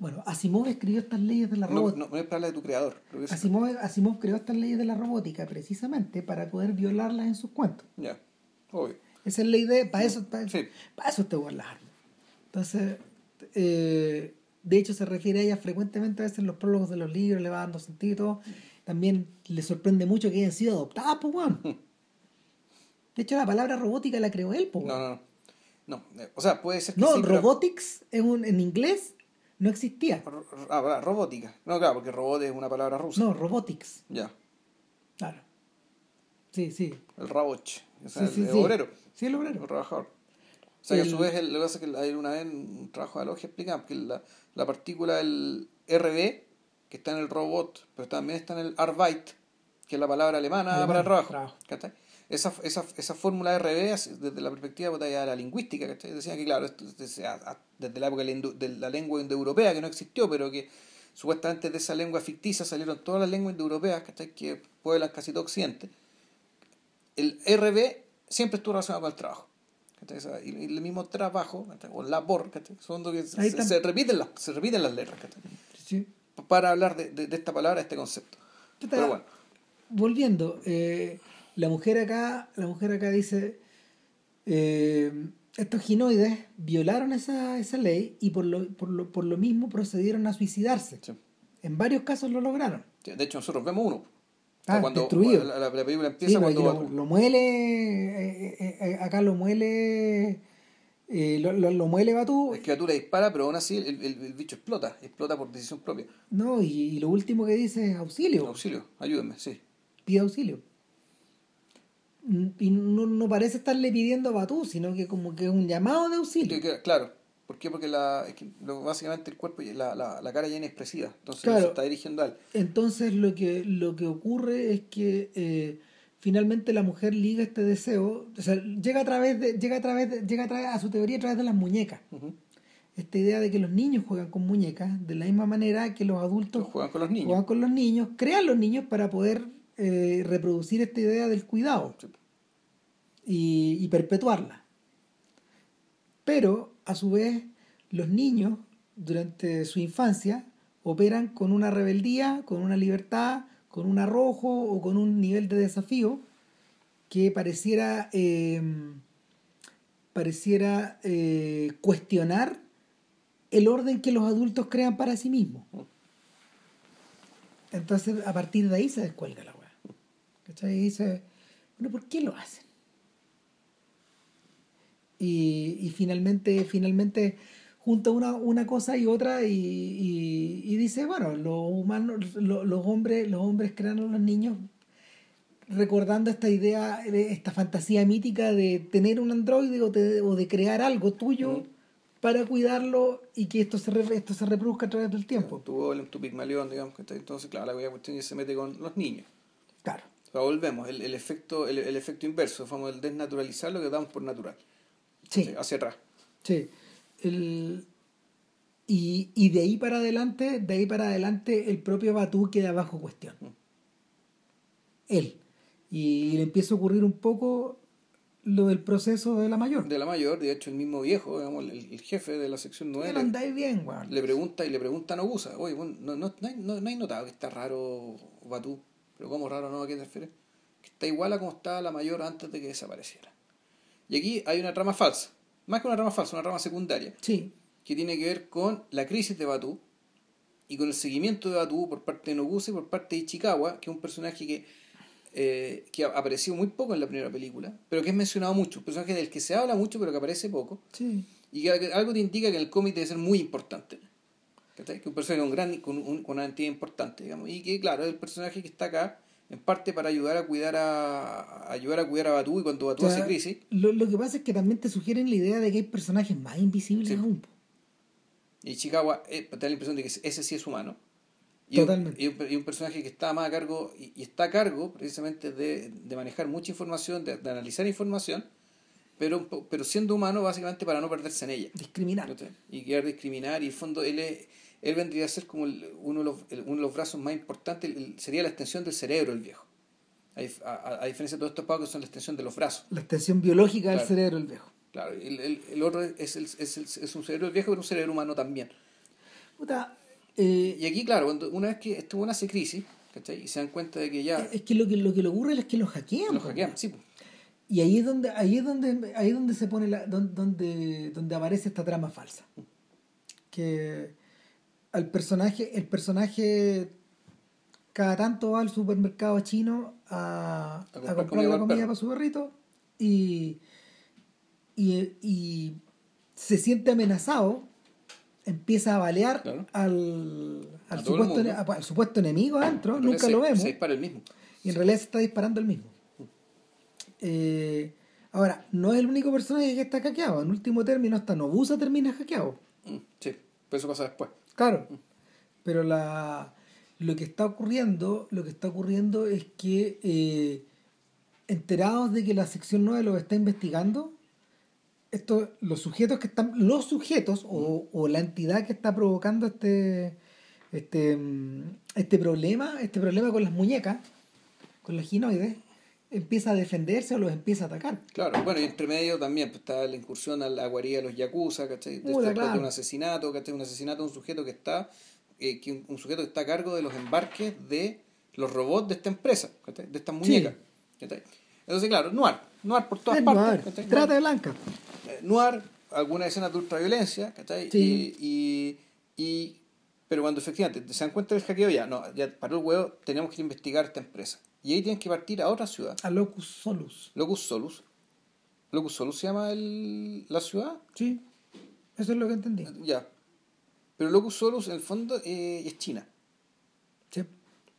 bueno, Asimov escribió estas leyes de la robótica. No, no, es para de tu creador. Asimov, Asimov creó estas leyes de la robótica precisamente para poder violarlas en sus cuentos. Ya, obvio. Esa es la idea, para eso, para, para eso te voy a Entonces, eh, de hecho se refiere a ella frecuentemente a veces en los prólogos de los libros, le va dando sentido También le sorprende mucho que hayan sido adoptadas, pues, De hecho, la palabra robótica la creó él, pues. No, no, no. Eh, o sea, puede ser que No, robotics en, un, en inglés no existía. Ah, robótica. No, claro, porque robot es una palabra rusa. No, robotics. Ya. Claro. Sí, sí. El. O sea, el, obrero. Sí, el obrero. El trabajador. O sea, que a su vez, lo que pasa es que hay una vez un trabajo de logia explicaba que la, la partícula del RB, que está en el robot, pero también está en el Arbeit, que es la palabra alemana para el trabajo. Esa, esa, esa fórmula RB, desde la perspectiva de la lingüística, decían que, claro, desde, la época de la lengua indoeuropea, que no existió, pero que supuestamente de esa lengua ficticia salieron todas las lenguas indoeuropeas que pueblan casi todo Occidente. El RB siempre estuvo relacionado con el trabajo. Y el mismo trabajo, o labor, son que se, repiten las, se repiten las letras. Para hablar de, de, esta palabra, de este concepto. Pero bueno. Volviendo, eh, la mujer acá, la mujer acá dice, eh, estos ginoides violaron esa, esa ley y por lo, por, lo, por lo mismo procedieron a suicidarse. En varios casos lo lograron. de hecho, nosotros vemos uno. Ah, cuando destruido. La, película empieza cuando... Lo, muele, eh, eh, acá lo muele... lo, lo, muele Batú. Es que Batú le dispara, pero aún así el, el, bicho explota, explota por decisión propia. No, y, lo último que dice es auxilio. Auxilio, ayúdenme, sí. Pide auxilio. Y no, no parece estarle pidiendo a Batú, sino que como que es un llamado de auxilio. claro, ¿Por qué? Porque la, es que básicamente el cuerpo, la, la, la cara ya es inexpresiva, entonces se está dirigiendo a él. Entonces lo que, lo que ocurre es que eh, finalmente la mujer liga este deseo, o sea, llega a través de, llega a través de, llega a, través, a su teoría a través de las muñecas. Esta idea de que los niños juegan con muñecas, de la misma manera que los adultos juegan con los niños. Juegan con los niños, crean los niños para poder eh, reproducir esta idea del cuidado y, perpetuarla. Pero a su vez, los niños durante su infancia operan con una rebeldía, con una libertad, con un arrojo o con un nivel de desafío que pareciera em, pareciera eh, cuestionar el orden que los adultos crean para sí mismos. Entonces, a partir de ahí se descuelga la. ¿Cachai? Y dice, bueno, ¿por qué lo hacen? Y, y finalmente, finalmente junta una, una cosa y otra y, y, y dice, bueno, los humanos, lo- los hombres, los hombres crean a los niños recordando esta idea, de esta fantasía mítica de tener un androide o de, o de crear algo tuyo Mm. para cuidarlo y que esto se, re- esto se reproduzca a través del tiempo. Tu golem, tu pigmalión, digamos. ¿cachai? Entonces, claro, la cuestión es que se mete con los niños. Volvemos, el, el efecto el, el efecto inverso, vamos el desnaturalizar lo que damos por natural. Sí. Hacia atrás. Sí. El- y, y de ahí para adelante, de ahí para adelante, el propio Batú queda bajo cuestión. Él. Y le empieza a ocurrir un poco lo del proceso de la mayor. De la mayor, de hecho, el mismo viejo, digamos, el, el jefe de la sección 9, No le, andáis bien, weón. le pregunta y le pregunta a Nogusa, oye, bueno, no, no, no, hay- no, no hay notado que está raro Batú, pero ¿cómo raro no? ¿A qué te refieres? Que está igual a como estaba la mayor antes de que desapareciera. Y aquí hay una trama falsa, más que una trama falsa, una trama secundaria, Sí. que tiene que ver con la crisis de Batú y con el seguimiento de Batú por parte de Nogusa y por parte de Ichikawa, que es un personaje que, eh, que ha aparecido muy poco en la primera película, pero que es mencionado mucho, un personaje del que se habla mucho pero que aparece poco, Sí. y que algo te indica que el cómic debe ser muy importante. ¿Cachai? Que un personaje con, gran, con, un- con una entidad importante, digamos. Y que, claro, es el personaje que está acá, en parte para ayudar a cuidar a, ayudar a cuidar a Batú y cuando Batú O sea, hace crisis. Lo, lo que pasa es que también te sugieren la idea de que hay personajes más invisibles Sí. aún. Y Chicago eh, te da la impresión de que ese sí es humano. Y un- Totalmente. Y un, y un personaje que está más a cargo, y, y está a cargo precisamente de, de manejar mucha información, de, de analizar información, pero, pero siendo humano básicamente para no perderse en ella. Discriminar. Y querer discriminar, y en el fondo él, es- él vendría a ser como el- uno, de los, el- uno de los brazos más importantes, el- sería la extensión del cerebro el viejo. A, dif- a- a- a diferencia de todos estos pagos que son la extensión de los brazos. La extensión biológica del cerebro del viejo. Claro, el, el, el otro es, el, es, el- es un cerebro del viejo, pero un cerebro humano también. Puta, eh, Y aquí, claro, cuando una vez que estuvo en hace crisis, ¿cachai? Y se dan cuenta de que ya es que lo que lo que le ocurre es que los hackean. los hackean, sí, pues. Y ahí es donde, ahí es donde, ahí es donde se pone la, don- donde, donde aparece esta trama falsa. Que al personaje, el personaje cada tanto va al supermercado chino a, A a comprar la comida para su perrito y, y, y se siente amenazado, empieza a balear Claro. al, al, A supuesto, al supuesto enemigo adentro, En nunca lo vemos Se dispara el mismo. y en realidad se está disparando el mismo. Eh, ahora, no es el único personaje que está hackeado. En último término, hasta Nobusa termina hackeado. Mm, Sí, pero eso pasa después. Claro. Pero la, lo que está ocurriendo, lo que está ocurriendo es que eh, enterados de que la sección 9 lo está investigando, esto, los sujetos que están, los sujetos o, o la entidad que está provocando este, este, este problema, este problema con las muñecas, con los ginoides, empieza a defenderse o los empieza a atacar. Claro, bueno, y entre medio también pues, está la incursión a la guarida de los yakuza, ¿cachai? Después de claro. un asesinato, ¿cachai? Un asesinato de un sujeto que está, eh, que un, un sujeto que está a cargo de los embarques de los robots de esta empresa, ¿cachai? De estas muñecas, ¿cachai? Entonces, claro, noir, noir por todas Es partes, noir, trata de blanca. Eh, noir, algunas escenas de ultraviolencia, ¿cachai? Sí. Y, y, y- pero cuando efectivamente se dan cuenta del hackeo, ya, no, ya paró el huevo, tenemos que investigar esta empresa. Y ahí tienen que partir a otra ciudad, A Locus Solus. Locus Solus. Locus Solus se llama el, la ciudad, Sí, eso es lo que entendí. ya. Pero Locus Solus en el fondo eh, es China, Sí,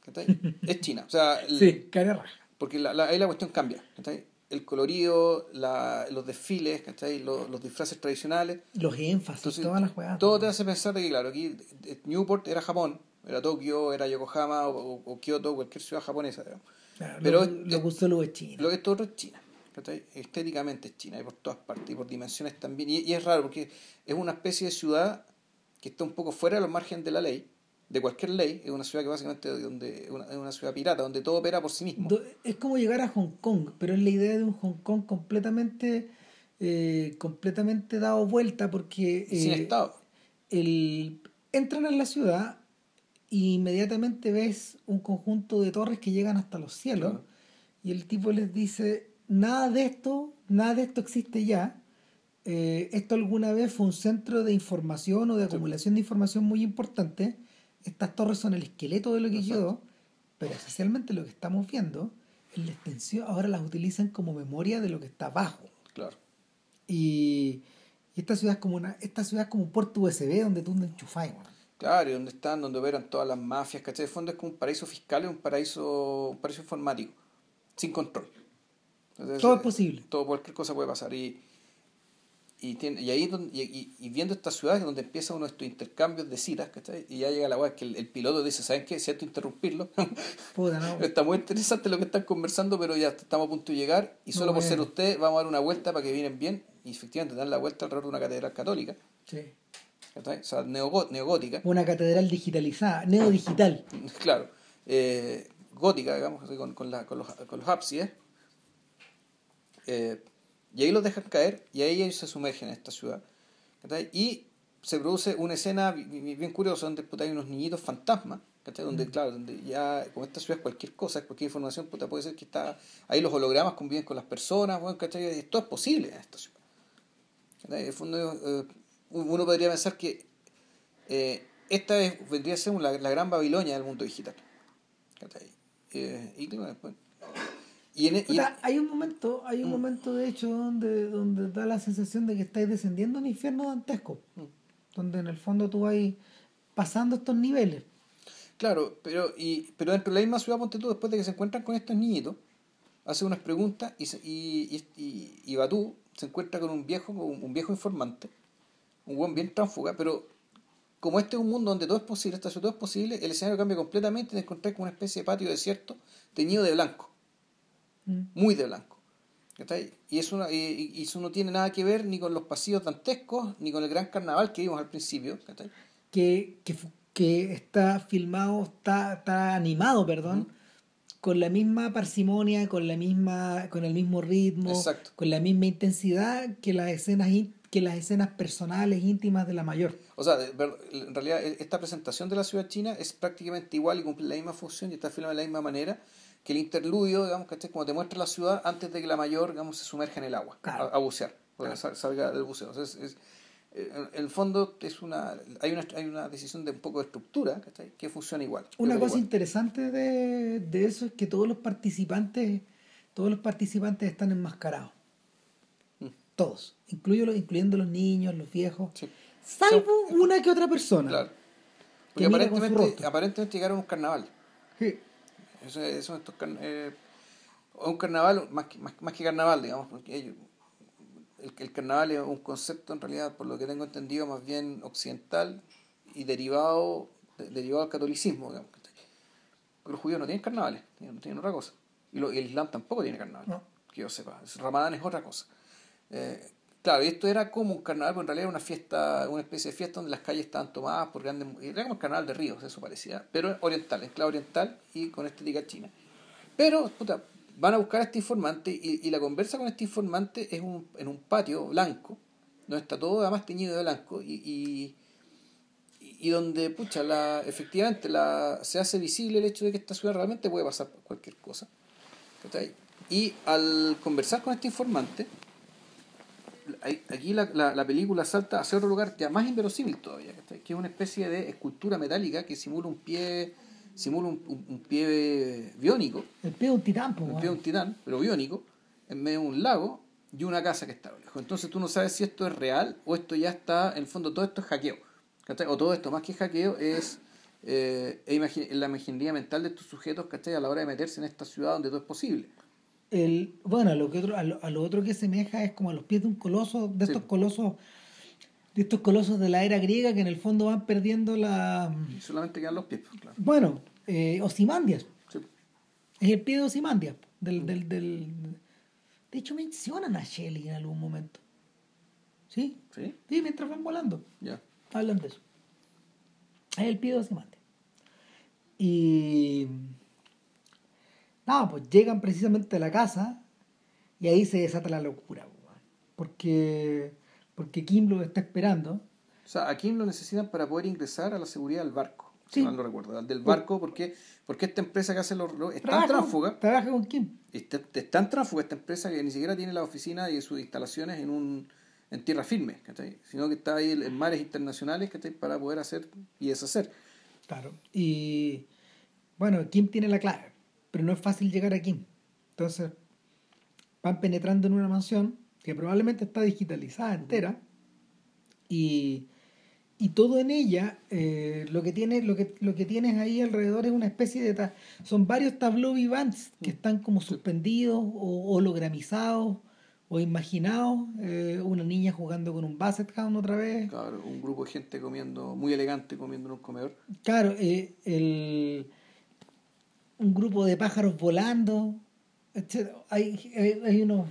¿cachai? es China, o sea, (laughs) el- sí cara raja. porque la, la- ahí la cuestión cambia, ¿cachai? El colorido, la, los desfiles, ¿cachai? Los, los disfraces tradicionales, Los énfasis, Entonces, todas las jugadas. Todo te hace pensar de que, claro, aquí eh, Newport era Japón, era Tokio, era Yokohama o, o- Kioto, cualquier ciudad japonesa. digamos. Claro, pero lo, es- lo es China. Lo que esto otro es China. Estéticamente es China y por todas partes y por dimensiones también. Y, y es raro porque es una especie de ciudad que está un poco fuera de los márgenes de la ley, de cualquier ley. Es una ciudad que básicamente donde, es una, es una ciudad pirata, donde todo opera por sí mismo. Es como llegar a Hong Kong, pero es la idea de un Hong Kong completamente, eh, completamente dado vuelta porque sin eh, Estado. el, entran en la ciudad e inmediatamente ves un conjunto de torres que llegan hasta los cielos Claro. y el tipo les dice nada de esto, nada de esto existe ya eh, esto alguna vez fue un centro de información o de acumulación de información muy importante. Estas torres son el esqueleto de lo que quedó, pero esencialmente lo que estamos viendo es la extensión, ahora las utilizan como memoria de lo que está abajo. Claro. Y, y esta ciudad es como una, esta ciudad es como un puerto USB donde tú weón. Claro, y donde están, donde operan todas las mafias, ¿cachai? De fondo es como un paraíso fiscal, es un paraíso, un paraíso informático, sin control. Entonces, Todo es eh, posible. Todo, cualquier cosa puede pasar. Y, y, tiene, y ahí donde- y, y- y viendo estas ciudades donde empieza uno de estos intercambios de citas, ¿cachai? Y ya llega la weá que el, el piloto dice, ¿saben qué? Siento interrumpirlo. (laughs) Puta, no. Está muy interesante lo que están conversando, pero ya estamos a punto de llegar. Y solo No, por bueno. ser ustedes, vamos a dar una vuelta para que vienen bien. Y efectivamente dan la vuelta alrededor de una catedral católica, Sí. O sea, neogótica. Una catedral digitalizada, neodigital. (laughs) claro, eh, gótica, digamos, así, con, con, la, con, los, con los ábsides. Eh, y ahí los dejan caer y ahí ellos se sumergen en esta ciudad. Y se produce una escena bi- bi- bien curiosa donde puta, hay unos niñitos fantasmas, donde, claro, donde ya, como esta ciudad es cualquier cosa, cualquier información, puta, puede ser que está ahí los hologramas conviven con las personas, bueno, ¿cachai? Esto es posible en esta ciudad. En el fondo, eh, uno podría pensar que eh, esta es, vendría a ser la, la gran Babilonia del mundo digital. Eh, y, y en, y en- Puta, hay un momento, hay un Mm. momento de hecho donde, donde da la sensación de que estáis descendiendo a un infierno dantesco. Mm. Donde en el fondo tú vas pasando estos niveles. Claro, pero, y, pero dentro de la misma ciudad, ponte tú, después de que se encuentran con estos niñitos, hace unas preguntas y, se- y, y, y, y Batú se encuentra con un viejo, con un, un viejo informante, un buen bien tránfuga, pero como este es un mundo donde todo es posible, esta ciudad es posible, el escenario cambia completamente y te encontrás con una especie de patio desierto teñido de blanco, Mm. muy de blanco. Y eso, no- y, eso no tiene nada que ver ni con los pasillos dantescos, ni con el gran carnaval que vimos al principio. Que, que, está filmado, está, está animado, perdón, con la misma parsimonia, con la misma, con el mismo ritmo, Exacto. con la misma intensidad que las escenas in- que las escenas personales íntimas de la mayor. O sea, en realidad e- esta presentación de la ciudad china es prácticamente igual y cumple la misma función y está filmada de la misma manera que el interludio, digamos, que como te muestra la ciudad antes de que la mayor, digamos, se sumerja en el agua Claro. a, a bucear, sal- salga del buceo. Entonces, es, eh, en el fondo es una hay una hay una decisión de un poco de estructura ¿cachai? que funciona igual. Una cosa igual. interesante de, de eso es que todos los participantes, todos los participantes están enmascarados. Todos, incluyo los- incluyendo los niños, los viejos, Sí, salvo una que otra persona. claro. Que Porque aparentemente, aparentemente llegaron a un carnaval. Sí. Eso, eso estos eh, un carnaval, más que, más, más que carnaval, digamos, porque ellos- el, el carnaval es un concepto en realidad, por lo que tengo entendido, más bien occidental y derivado, de- derivado del catolicismo, digamos. los judíos no tienen carnavales, tienen, tienen otra cosa. Y, lo- y el Islam tampoco tiene carnaval, No. que yo sepa. Ramadán es otra cosa. Eh, claro, y esto era como un carnaval, pero en realidad era una fiesta, una especie de fiesta donde las calles estaban tomadas por grandes... Era como el carnaval de ríos, eso parecía, pero oriental, en clave oriental y con estética china. Pero, puta, van a buscar a este informante y, y la conversa con este informante es un, en un patio blanco, donde está todo además teñido de blanco y, y, y donde, pucha, la, efectivamente la, se hace visible el hecho de que esta ciudad realmente puede pasar cualquier cosa. Y al conversar con este informante, aquí la, la, la película salta hacia otro lugar ya más inverosímil todavía, que es una especie de escultura metálica que simula un pie simula un, un- un pie biónico, El pie de un titán, weón. pie de un titán, pero biónico, en medio de un lago y una casa que está lejos. Entonces tú no sabes si esto es real o esto ya está, en el fondo todo esto es hackeo. ¿cachai? O todo esto, más que hackeo, es eh, la imaginería mental de estos sujetos ¿cachai? a la hora de meterse en esta ciudad donde todo es posible. El, bueno, a lo, que otro, a, lo, a lo otro que semeja es como a los pies de un coloso, de Sí. estos colosos, de estos colosos de la era griega que en el fondo van perdiendo la Y solamente quedan los pies, pues, claro. bueno, eh, Osimandias. Sí. Es el pie de Osimandias. Del, del, del, de hecho mencionan a Shelley en algún momento. ¿Sí? ¿Sí? Sí, mientras van volando. Ya. Hablan de eso. Es el pie de Osimante. Y. Nada, pues llegan precisamente a la casa y ahí se desata la locura. Porque, porque Kim lo está esperando. O sea, a Kim lo necesitan para poder ingresar a la seguridad del barco. Sí. Si mal no recuerdo. Del barco, porque, porque esta empresa que hace los relojes es tan Trabaja- tránsfuga. Trabaja con Kim. Está- Es tan tránsfuga esta empresa que ni siquiera tiene la oficina y sus instalaciones en un, en tierra firme, ¿cachai? Sino que está ahí en mares internacionales, ¿cachai? Para poder hacer y deshacer. Claro. Y bueno, Kim tiene la clave, pero no es fácil llegar a Kim. Entonces, van penetrando en una mansión que probablemente está digitalizada entera y, y todo en ella eh, lo que tiene lo que lo que tienes ahí alrededor es una especie de ta- son varios tableaux vivants que están como suspendidos o hologramizados o imaginados eh, una niña jugando con un basset hound otra vez Claro, un grupo de gente comiendo, muy elegante, comiendo en un comedor. Claro, eh, el, un grupo de pájaros volando, etc. Hay, hay, hay unos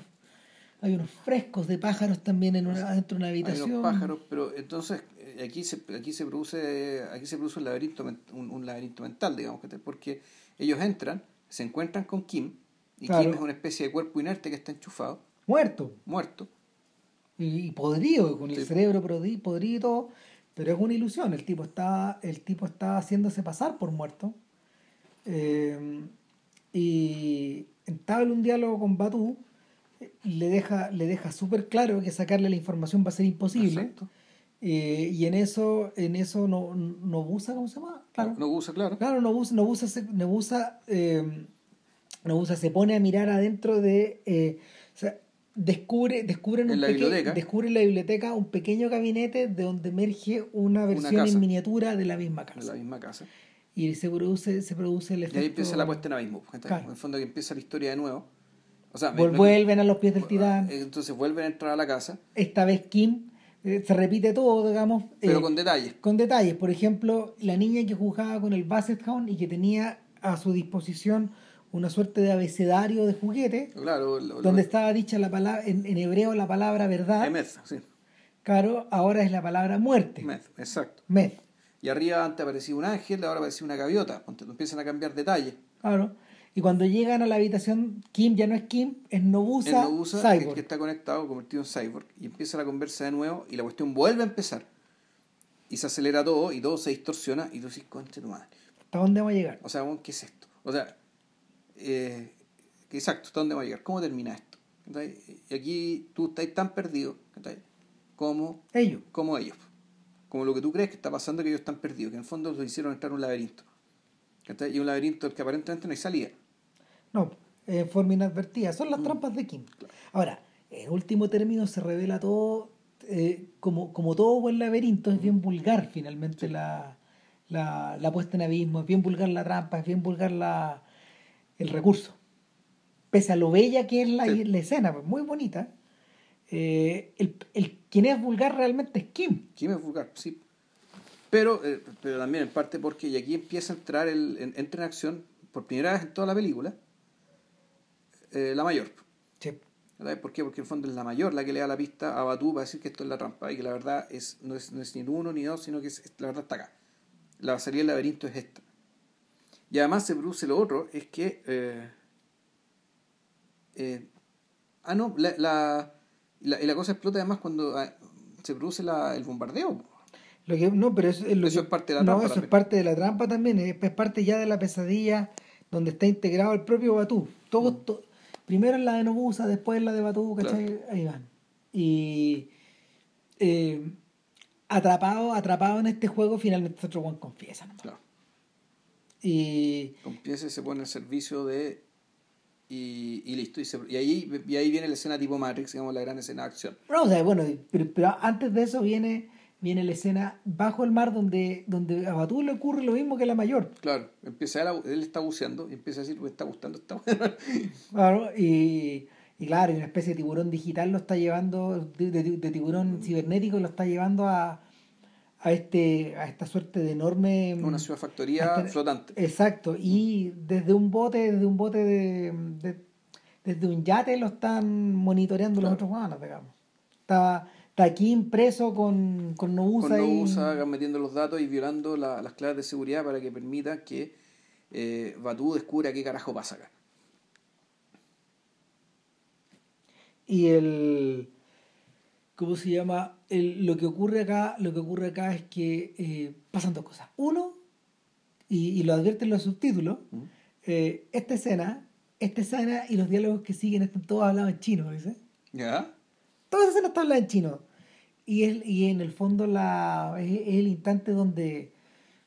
hay unos frescos de pájaros también en una, dentro de una Hay habitación. unos pájaros, pero entonces eh, aquí se, aquí se produce aquí se produce un laberinto un, un laberinto mental, digamos, porque ellos entran, se encuentran con Kim, y Claro. Kim es una especie de cuerpo inerte que está enchufado, Muerto muerto. y, y podrido, con el cerebro podri- podrido y todo, pero es una ilusión. El tipo está, el tipo está haciéndose pasar por muerto. Eh, y entabla un diálogo con Batu, eh, le deja, le deja súper claro que sacarle la información va a ser imposible. Eh, y en eso, en eso no, Nobusa, ¿cómo se llama? Claro. No usa, claro. Claro, Nobusa, Nobusa, se, Nobusa, eh, Nobusa se pone a mirar adentro de. eh, o sea, descubre, descubre, en un la biblioteca. descubre en la biblioteca un pequeño gabinete de donde emerge una versión en miniatura de la misma casa. la misma casa. Y se produce, se produce el Y efecto. ahí empieza la puesta en abismo. Claro. En el fondo que empieza la historia de nuevo. O sea, Vuelven a los pies del titán. entonces vuelven a entrar a la casa, Esta vez Kim eh, se repite todo, digamos. pero eh, con detalles. con detalles. Por ejemplo, la niña que jugaba con el Basset Hound y que tenía a su disposición una suerte de abecedario de juguete, Claro, lo- lo- donde estaba dicha la palabra, en, en hebreo la palabra verdad, Emeth, sí. claro, ahora es la palabra muerte. Emeth, exacto. Med, Y arriba antes aparecía un ángel, ahora aparecía una gaviota. Ponte, empiezan a cambiar detalles. claro. Y cuando llegan a la habitación, Kim ya no es Kim, es Nobusa, el Nobusa, Cyborg. que está conectado, convertido en cyborg, y empieza la conversa de nuevo, y la cuestión vuelve a empezar. Y se acelera todo, y todo se distorsiona, y tú dices, concha tu madre. ¿Hasta dónde vamos a llegar? O sea, ¿qué es esto? O sea, eh, exacto, ¿hasta dónde va a llegar? ¿Cómo termina esto? Y aquí tú estás tan perdido. Como, Ellos. como ellos. Como lo que tú crees que está pasando, que ellos están perdidos, que en el fondo los hicieron entrar en un laberinto. Y un laberinto del que aparentemente no hay salida. No, en forma inadvertida. Son Mm. las trampas de Kim. Ahora, en último término se revela todo, eh, como, como todo buen laberinto, es bien vulgar finalmente la, la, la puesta en abismo, es bien vulgar la trampa, es bien vulgar la, el recurso. Pese a lo bella que es la, Sí. la escena, pues, muy bonita, eh, el, el, quien es vulgar realmente es Kim. Kim es vulgar, sí. Pero, eh, pero también en parte porque y aquí empieza a entrar, el, en- entra en acción, por primera vez en toda la película, eh, la mayor. Sí. ¿Por qué? Porque en el fondo es la mayor la que le da la pista a Batú para decir que esto es la trampa y que la verdad es, no, es, no es ni uno ni dos, sino que es- la verdad está acá. La salida del laberinto es esta. Y además se produce lo otro, es que... eh, eh, ah, no, la, la, la, y la cosa explota además cuando ah, se produce la, el bombardeo. Lo que, no, pero eso, es lo Eso que- es parte de la no, trampa eso es también. parte de la trampa también, es, es parte ya de la pesadilla donde está integrado el propio Batú. Todo, Mm. to- primero en la de Nobusa, después en la de Batú, ¿cachai? Ahí van. Y eh, atrapado, atrapado en este juego, finalmente otro Juan confiesa. nomás. Claro. Y Empieza y se pone al servicio de... Y, y listo. Y, se- y ahí, y ahí viene la escena tipo Matrix, digamos, la gran escena de acción. no, o sea, bueno, pero, pero antes de eso viene, viene la escena bajo el mar donde, donde a Batú le ocurre lo mismo que a la mayor. Claro, empieza él, a- él está buceando y empieza a decir, me está gustando esta buena. (laughs) Claro, y, y claro, y una especie de tiburón digital lo está llevando, de, de- de tiburón cibernético lo está llevando a, a este a esta suerte de enorme Una ciudad factoría Este- flotante. exacto y desde un bote desde un bote de, de- desde un yate lo están monitoreando los otros humanos digamos está, está aquí impreso con con Nobusa Con y- Nobusa metiendo los datos y violando la- las claves de seguridad para que permita que eh, Batú descubra qué carajo pasa acá. y el ¿cómo se llama? El- lo que ocurre acá, lo que ocurre acá es que eh, pasan dos cosas. Uno, y, y lo advierten los subtítulos, ¿Mm? eh, esta escena, esta escena y los diálogos que siguen están todos hablados en chino, ¿dice? ¿Ya? Toda esa escena está hablada en chino. y, es, y en el fondo la, es, es el instante donde,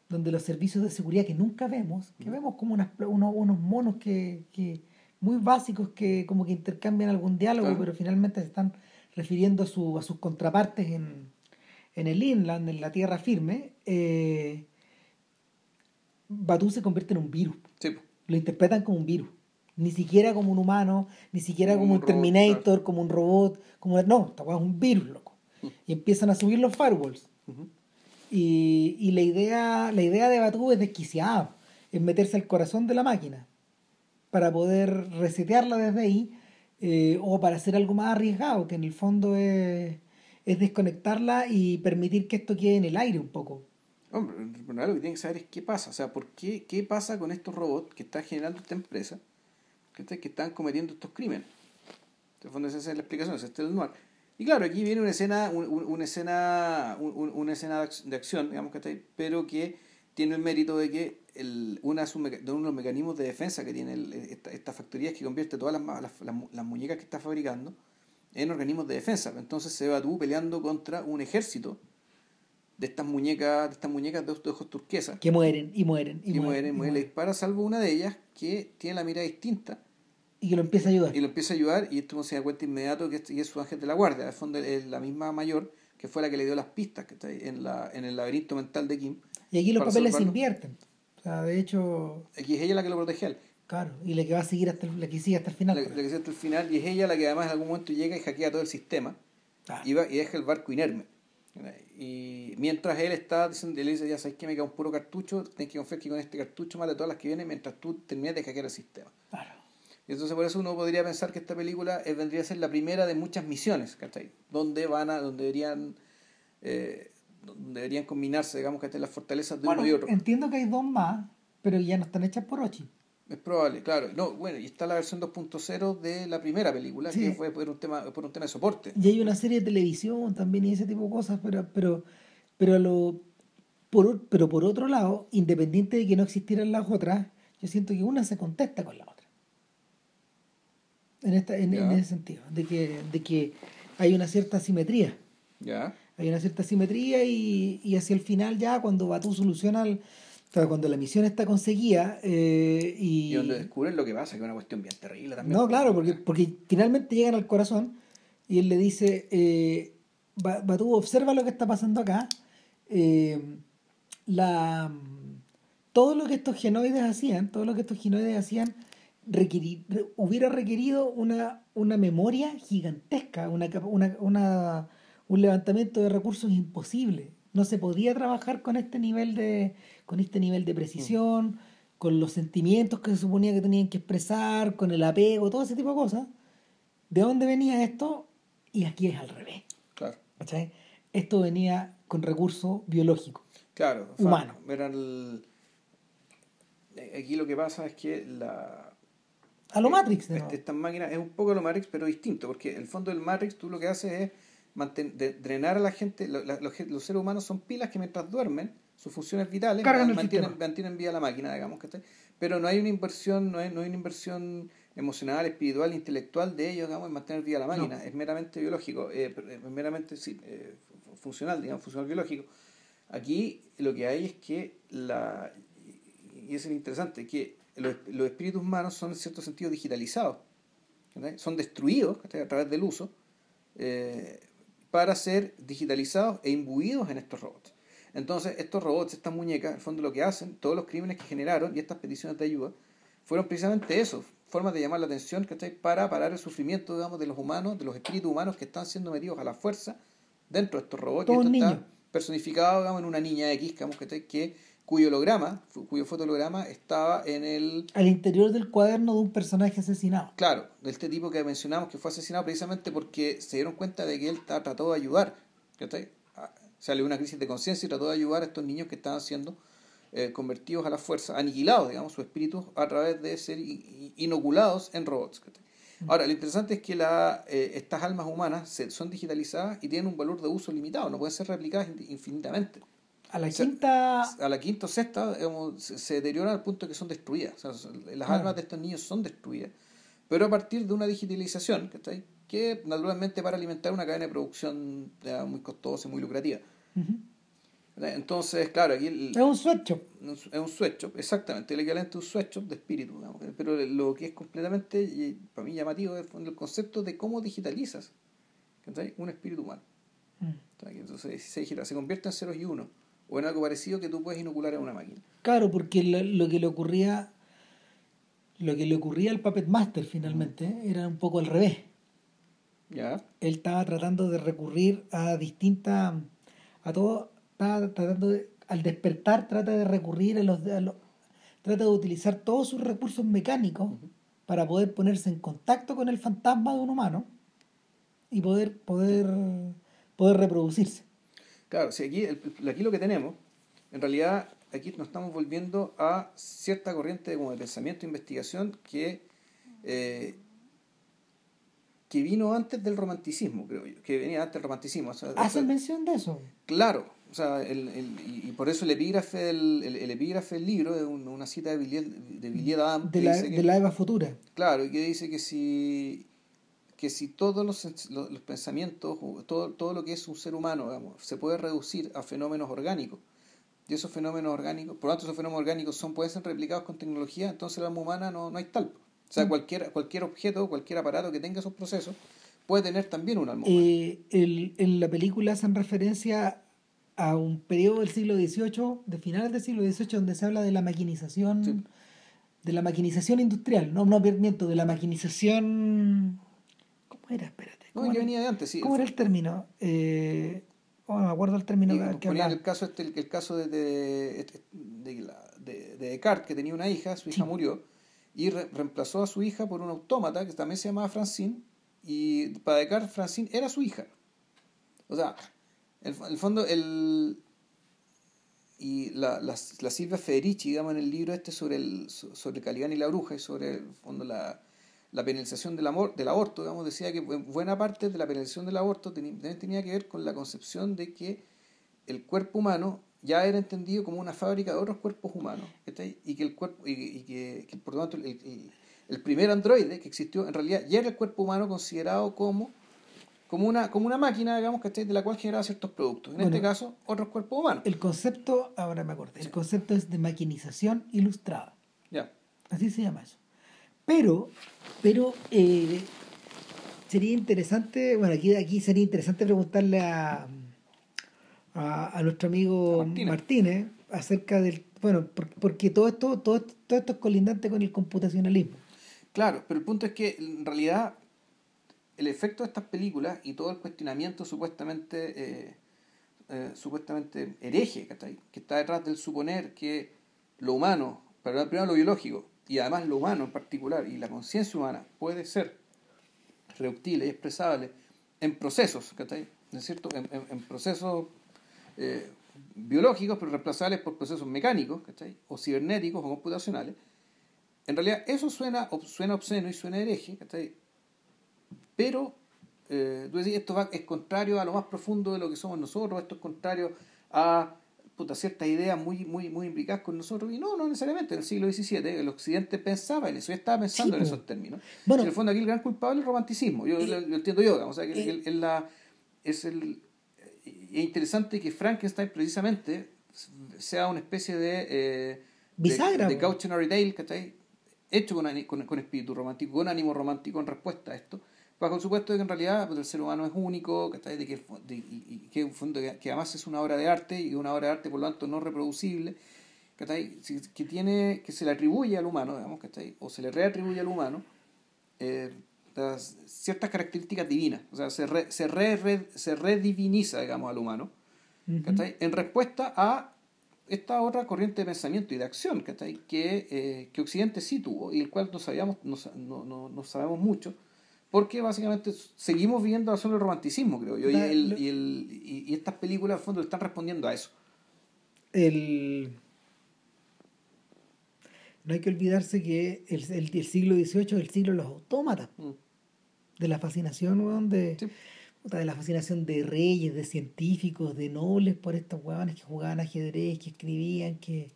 donde los servicios de seguridad que nunca vemos, que vemos como unas, unos, unos monos que, que muy básicos que como que intercambian algún diálogo, Claro. pero finalmente se están refiriendo a, su, a sus contrapartes en, en el inland, en la tierra firme, eh, Batu se convierte en un virus. Sí. Lo interpretan como un virus. Ni siquiera como un humano, ni siquiera Como como un robot, Terminator, claro. como un robot, como no, esta es un virus, loco. Y empiezan a subir los firewalls. Y, y la idea, la idea de Batu es desquiciada, es meterse al corazón de la máquina para poder resetearla desde ahí eh, o para hacer algo más arriesgado, que en el fondo es, es desconectarla y permitir que esto quede en el aire un poco. Hombre, lo que tienen que saber es qué pasa, o sea, por qué, qué pasa con estos robots que están generando esta empresa, que están cometiendo estos crímenes. En el fondo esa es la explicación, ese es el. Y claro, aquí viene una escena, un- un- una escena, un- un- una escena de ac- de acción, digamos, ¿cachai? pero que tiene el mérito de que el, una de, sus meca- de uno de los mecanismos de defensa que tiene el- esta, esta factoría es que convierte todas las, las, las las muñecas que está fabricando en organismos de defensa. Entonces se va tú peleando contra un ejército de estas muñecas, de estas muñecas de ojos- turquesas Que mueren y mueren y, mueren, mueren, y, mueren, le dispara, salvo una de ellas que tiene la mirada distinta Y que lo empieza a ayudar. y lo empieza a ayudar y esto se da cuenta inmediato que es su ángel de la guardia, al fondo es la misma mayor que fue la que le dio las pistas que está ahí en, la, en el laberinto mental de Kim. Y aquí los papeles se invierten. O sea, de hecho, Aquí es ella la que lo protege a él, claro, y la que va a seguir hasta el, la que sigue hasta el final. la que sigue hasta el final y es ella la que además en algún momento llega y hackea todo el sistema Claro. y, va, y deja el barco inerme. Y mientras él está diciendo, él dice, ya sabes que me queda un puro cartucho, tienes que confiar que con este cartucho mate a todas las que vienen mientras tú terminas de hackear el sistema. Claro. Y entonces por eso uno podría pensar que esta película eh, vendría a ser la primera de muchas misiones, ¿cachai? Donde van a, donde deberían, eh, deberían combinarse, digamos, que las fortalezas de Bueno, uno y otro. entiendo que hay dos más, pero ya no están hechas por Ochi. Es probable, claro. No, bueno, y está la versión 2.0 de la primera película, Sí. que fue por un tema, por un tema de soporte. Y hay una serie de televisión también y ese tipo de cosas, pero, pero, pero, lo, por, pero por otro lado, independiente de que no existieran las otras, yo siento que una se contesta con la otra. En, esta, en, en ese sentido, de que, de que hay una cierta simetría. ¿Ya? Hay una cierta simetría y, y hacia el final ya cuando Batu soluciona, el- o sea, cuando la misión está conseguida eh, y... Y donde descubren lo que pasa, que es una cuestión bien terrible también. No, claro, porque, porque finalmente llegan al corazón y él le dice, eh, Ba- Batu, observa lo que está pasando acá. Eh, la, todo lo que estos genoides hacían, todo lo que estos genoides hacían, hubiera requerido una, una memoria gigantesca, una, una- un levantamiento de recursos imposible. No se podía trabajar con este nivel de, con este nivel de precisión, con los sentimientos que se suponía que tenían que expresar, con el apego, todo ese tipo de cosas. ¿De dónde venía esto? Y aquí es al revés. Claro. ¿cachai? Esto venía con recursos biológicos. Claro, o sea, Humano. era el- eh, Aquí lo que pasa es que la, A lo Eh, Matrix, de este-. Estas máquinas es un poco a lo Matrix, pero distinto, porque el fondo del Matrix tú lo que haces es manten- de- drenar a la gente. lo- la- los, los seres humanos son pilas que mientras duermen, sus funciones vitales Cargan mantienen, mantienen viva la máquina, digamos que Pero no hay una inversión, no hay, no hay una inversión emocional, espiritual, intelectual de ellos, digamos, en mantener viva la máquina. Es meramente biológico, eh, es meramente sí, eh, fu- funcional, digamos, funcional biológico. Aquí lo que hay es que la y eso es interesante, que los, los espíritus humanos son en cierto sentido digitalizados, ¿cachai? son destruidos ¿cachai? a través del uso eh, para ser digitalizados e imbuidos en estos robots. Entonces, estos robots, estas muñecas, en el fondo lo que hacen, todos los crímenes que generaron y estas peticiones de ayuda, fueron precisamente eso, formas de llamar la atención ¿cachai? para parar el sufrimiento digamos, de los humanos, de los espíritus humanos que están siendo metidos a la fuerza dentro de estos robots. Todos y esto niños. está personificado digamos, en una niña X, digamos, ¿cachai? que cuyo holograma, cuyo fotolograma estaba en el Al interior del cuaderno de un personaje asesinado. Claro, de este tipo que mencionamos que fue asesinado precisamente porque se dieron cuenta de que él trató de ayudar. ¿cachai? Ah, Salió una crisis de conciencia y trató de ayudar a estos niños que estaban siendo eh, convertidos a la fuerza, aniquilados, digamos, sus espíritus a través de ser inoculados en robots. ¿cachai? Ahora, lo interesante es que la, eh, estas almas humanas se- son digitalizadas y tienen un valor de uso limitado, no pueden ser replicadas in- infinitamente. A la O sea, quinta. A la quinta o sexta digamos, se, deterioran al punto que son destruidas. O sea, son- las Ah. almas de estos niños son destruidas. Pero a partir de una digitalización ¿cachai? que naturalmente para alimentar una cadena de producción ya, muy costosa y muy lucrativa. Entonces, claro, aquí... El, es un sweatshop. Es un sweatshop, exactamente, el equivalente a un sweatshop de espíritu. Digamos. Pero lo que es completamente, para mí llamativo, es el concepto de cómo digitalizas un espíritu humano. Mm. Entonces se, se convierte en ceros y uno o en algo parecido que tú puedes inocular a una máquina. Claro, porque lo, que le ocurría lo que le ocurría al Puppet Master finalmente era un poco al revés. ¿Ya? Él estaba tratando de recurrir a distintas a todo estaba tratando de, al despertar trata de recurrir a los, trata de utilizar todos sus recursos mecánicos para poder ponerse en contacto con el fantasma de un humano y poder poder poder reproducirse. Claro, si aquí, aquí lo que tenemos, en realidad aquí nos estamos volviendo a cierta corriente de, como de pensamiento e investigación que, eh, que vino antes del romanticismo, creo yo, que venía antes del romanticismo. ¿Hacen mención de eso? Claro, o sea, el, el, y, por eso el epígrafe del, el, epígrafe del libro es una cita de Villiers, de, Villiers Adam. De, la, de la Eva Futura. Claro, y que dice que si que si todos los, los, pensamientos, todo, todo lo que es un ser humano, digamos, se puede reducir a fenómenos orgánicos, y esos fenómenos orgánicos, por lo tanto esos fenómenos orgánicos son, pueden ser replicados con tecnología, entonces la alma humana no, no hay tal. O sea, mm. cualquier, cualquier objeto, cualquier aparato que tenga esos procesos puede tener también un alma humana. Eh, el, en la película hacen referencia a un periodo del siglo XVIII, de finales del siglo XVIII, donde se habla de la maquinización, de la maquinización industrial, no, no, miento, de la maquinización era? Espérate. No, que venía de antes, sí. ¿Cómo era el término? Eh, oh, me acuerdo el término que, ponía el caso este, el, caso de, de, este, de, de, Descartes, que tenía una hija, su hija murió, y reemplazó a su hija por un autómata que también se llamaba Francine, y para Descartes Francine era su hija. O sea, el, el fondo, el, y la, la, la, Silvia Federici, digamos, en el libro este sobre, el, sobre Caligán y la bruja y sobre el fondo la, la penalización del, amor, del aborto, digamos, decía que buena parte de la penalización del aborto también tenía que ver con la concepción de que el cuerpo humano ya era entendido como una fábrica de otros cuerpos humanos, y que el cuerpo, y, que, por lo tanto el, el, primer androide que existió en realidad ya era el cuerpo humano considerado como como una, como una máquina, digamos, ¿cachai? de la cual generaba ciertos productos. En este caso, otros cuerpos humanos. El concepto, ahora me acordé, el concepto es de maquinización ilustrada. Ya. Así se llama eso. Pero, pero eh, sería interesante, bueno, aquí, aquí sería interesante preguntarle a, a, nuestro amigo Martínez. acerca del, bueno, porque todo esto, todo, todo esto es colindante con el computacionalismo. Claro, pero el punto es que en realidad el efecto de estas películas y todo el cuestionamiento supuestamente eh, eh, supuestamente hereje que está detrás del suponer que lo humano, pero primero lo biológico, y además lo humano en particular y la conciencia humana puede ser reductible y expresable en procesos, ¿no es cierto? En, procesos eh, biológicos, pero reemplazables por procesos mecánicos, O cibernéticos o computacionales. En realidad eso suena, suena obsceno y suena hereje, Pero eh, tú decís, esto va, es contrario a lo más profundo de lo que somos nosotros, esto es contrario a puta, ciertas ideas muy, muy, muy implicadas con nosotros. Y no, no necesariamente. En el siglo XVII el occidente pensaba en eso, ya estaba pensando en esos términos. Bueno, en el fondo aquí el gran culpable es el romanticismo. Yo lo, entiendo yo, o sea, que es, la, es el... Es interesante que Frankenstein precisamente sea una especie de... Eh, Bisagra. De, de cautionary tale, ¿cachai? Hecho con, con, con espíritu romántico, con ánimo romántico en respuesta a esto bajo el supuesto de que en realidad pues, el ser humano es único, que, de que, y, que, que, además es una obra de arte y una obra de arte por lo tanto no reproducible, que, tiene, que se le atribuye al humano, digamos, o se le reatribuye al humano eh, ciertas características divinas, o sea, se, se, re, se rediviniza, digamos, al humano, en respuesta a esta otra corriente de pensamiento y de acción que, eh, que Occidente sí tuvo y el cual no, sabíamos, no, no, no sabemos mucho, porque básicamente seguimos viendo la zona del romanticismo, creo yo, y, el, y, el, y, estas películas, al fondo, están respondiendo a eso. El... No hay que olvidarse que el, el, siglo XVIII es el siglo de los autómatas, mm. de la fascinación, de, de la fascinación de reyes, de científicos, de nobles por estos huevones que jugaban ajedrez, que escribían, que...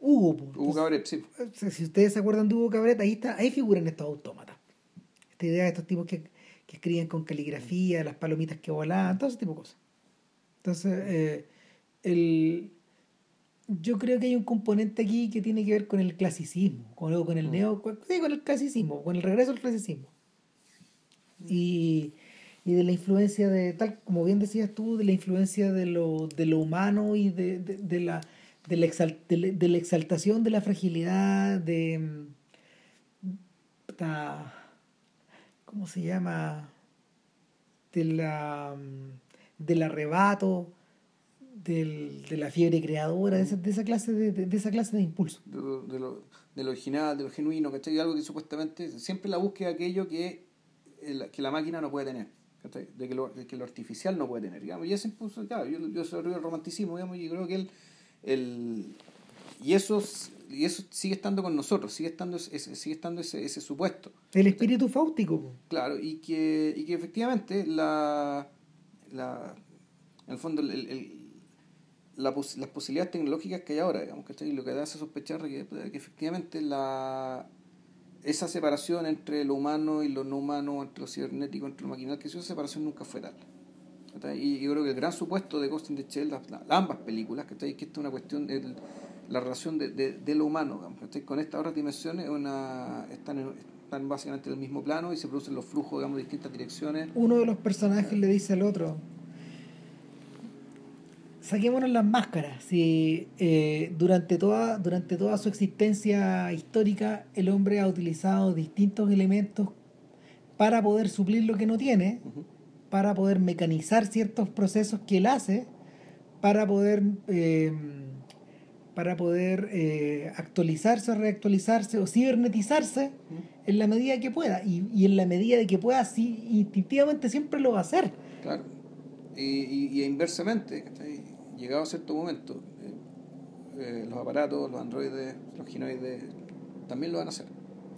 Hugo, Hugo Cabret, sí. Si ustedes se acuerdan de Hugo Cabret, ahí, está, ahí figuran estos autómatas idea de estos tipos que, que escribían con caligrafía, las palomitas que volaban, todo ese tipo de cosas. Entonces, eh, el, yo creo que hay un componente aquí que tiene que ver con el clasicismo, con, con el neo, sí, con el clasicismo, con el regreso al clasicismo. Y, y de la influencia de, tal como bien decías tú, de la influencia de lo, de lo humano y de, de, de la, de, la de, la exaltación de la fragilidad, de... ¿Cómo se llama? De la, del arrebato del, de la fiebre creadora, de esa, clase de, de, esa clase de impulso. De lo, lo, original, de lo genuino, ¿cachai? Algo que supuestamente, siempre la búsqueda de aquello que, el, que la máquina no puede tener, ¿cachai? De que, lo, de que lo artificial no puede tener, digamos. Y ese impulso, claro, yo, yo desarrollo el romanticismo, digamos, y creo que el y eso y eso sigue estando con nosotros, sigue estando ese, sigue estando ese, ese supuesto. El espíritu fáutico. Claro, y que, y que efectivamente la, la en el fondo el, el, la, las posibilidades tecnológicas que hay ahora, digamos, ¿cachai? lo que hace sospechar que, que efectivamente la, esa separación entre lo humano y lo no humano, entre lo cibernético, entre lo maquinal, que esa separación nunca fue tal. Y yo creo que el gran supuesto de Ghost in the Shell, ambas películas, que es que esta es una cuestión de la relación de, de, de lo humano, digamos, con estas otras dimensiones una, están, en, están básicamente en el mismo plano y se producen los flujos, digamos, de distintas direcciones. Uno de los personajes le dice al otro, saquémonos las máscaras. Si eh, durante, toda, durante toda su existencia histórica el hombre ha utilizado distintos elementos para poder suplir lo que no tiene, uh -huh. para poder mecanizar ciertos procesos que él hace, para poder, eh, para poder eh, actualizarse, reactualizarse o cibernetizarse en la medida que pueda. Y, y, en la medida de que pueda, sí, instintivamente siempre lo va a hacer. Claro. Y, y, y inversamente, llegado a cierto momento, eh, eh, los aparatos, los androides, los ginoides, también lo van a hacer.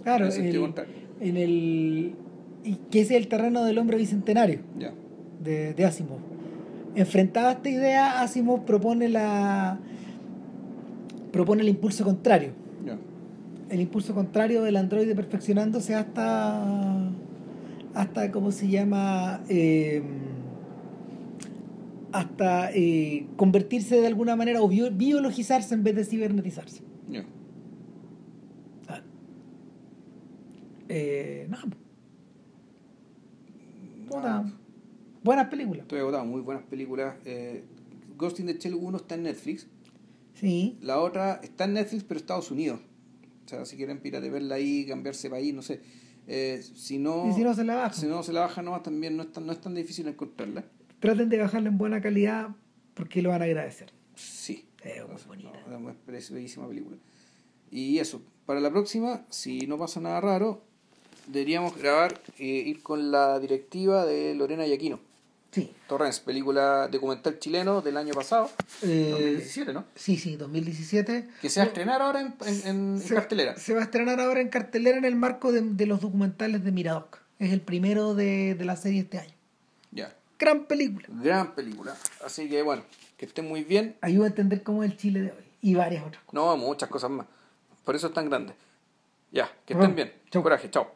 Claro, en el, en el, y que ese es el terreno del hombre bicentenario yeah. de, de Asimov. Enfrentado a esta idea, Asimov propone la propone el impulso contrario. Yeah. El impulso contrario del androide perfeccionándose hasta hasta cómo se llama eh, hasta eh, convertirse de alguna manera o bio, biologizarse en vez de cibernetizarse. Yeah. Ah. Eh, no. Buena, buenas películas. Estoy agotado, muy buenas películas. Eh, Ghost in the Shell 1 está en Netflix. Sí. La otra está en Netflix, pero Estados Unidos. O sea, si quieren pirate verla ahí, cambiarse país, no sé. Eh, si no, y si no se la baja. Si no se la baja, no, también no es tan, no es tan difícil encontrarla traten de bajarla en buena calidad porque lo van a agradecer. Sí. Es muy bonita. No, es bellísima película. Y eso, para la próxima, si no pasa nada raro, deberíamos grabar, eh, ir con la directiva de Lorena Yaquino. Sí. Torrens, película documental chileno del año pasado, eh, 2017, ¿no? Sí, sí, 2017. Que se va a estrenar ahora en, en, en se, cartelera. Se va a estrenar ahora en cartelera en el marco de, de los documentales de Miradoc. Es el primero de, de la serie este año. Ya. Gran película. Gran película. Así que bueno, que estén muy bien. Ayuda a entender cómo es el Chile de hoy. Y varias otras cosas. No, muchas cosas más. Por eso es tan grande. Ya, que estén bien. Chau. Coraje, chao.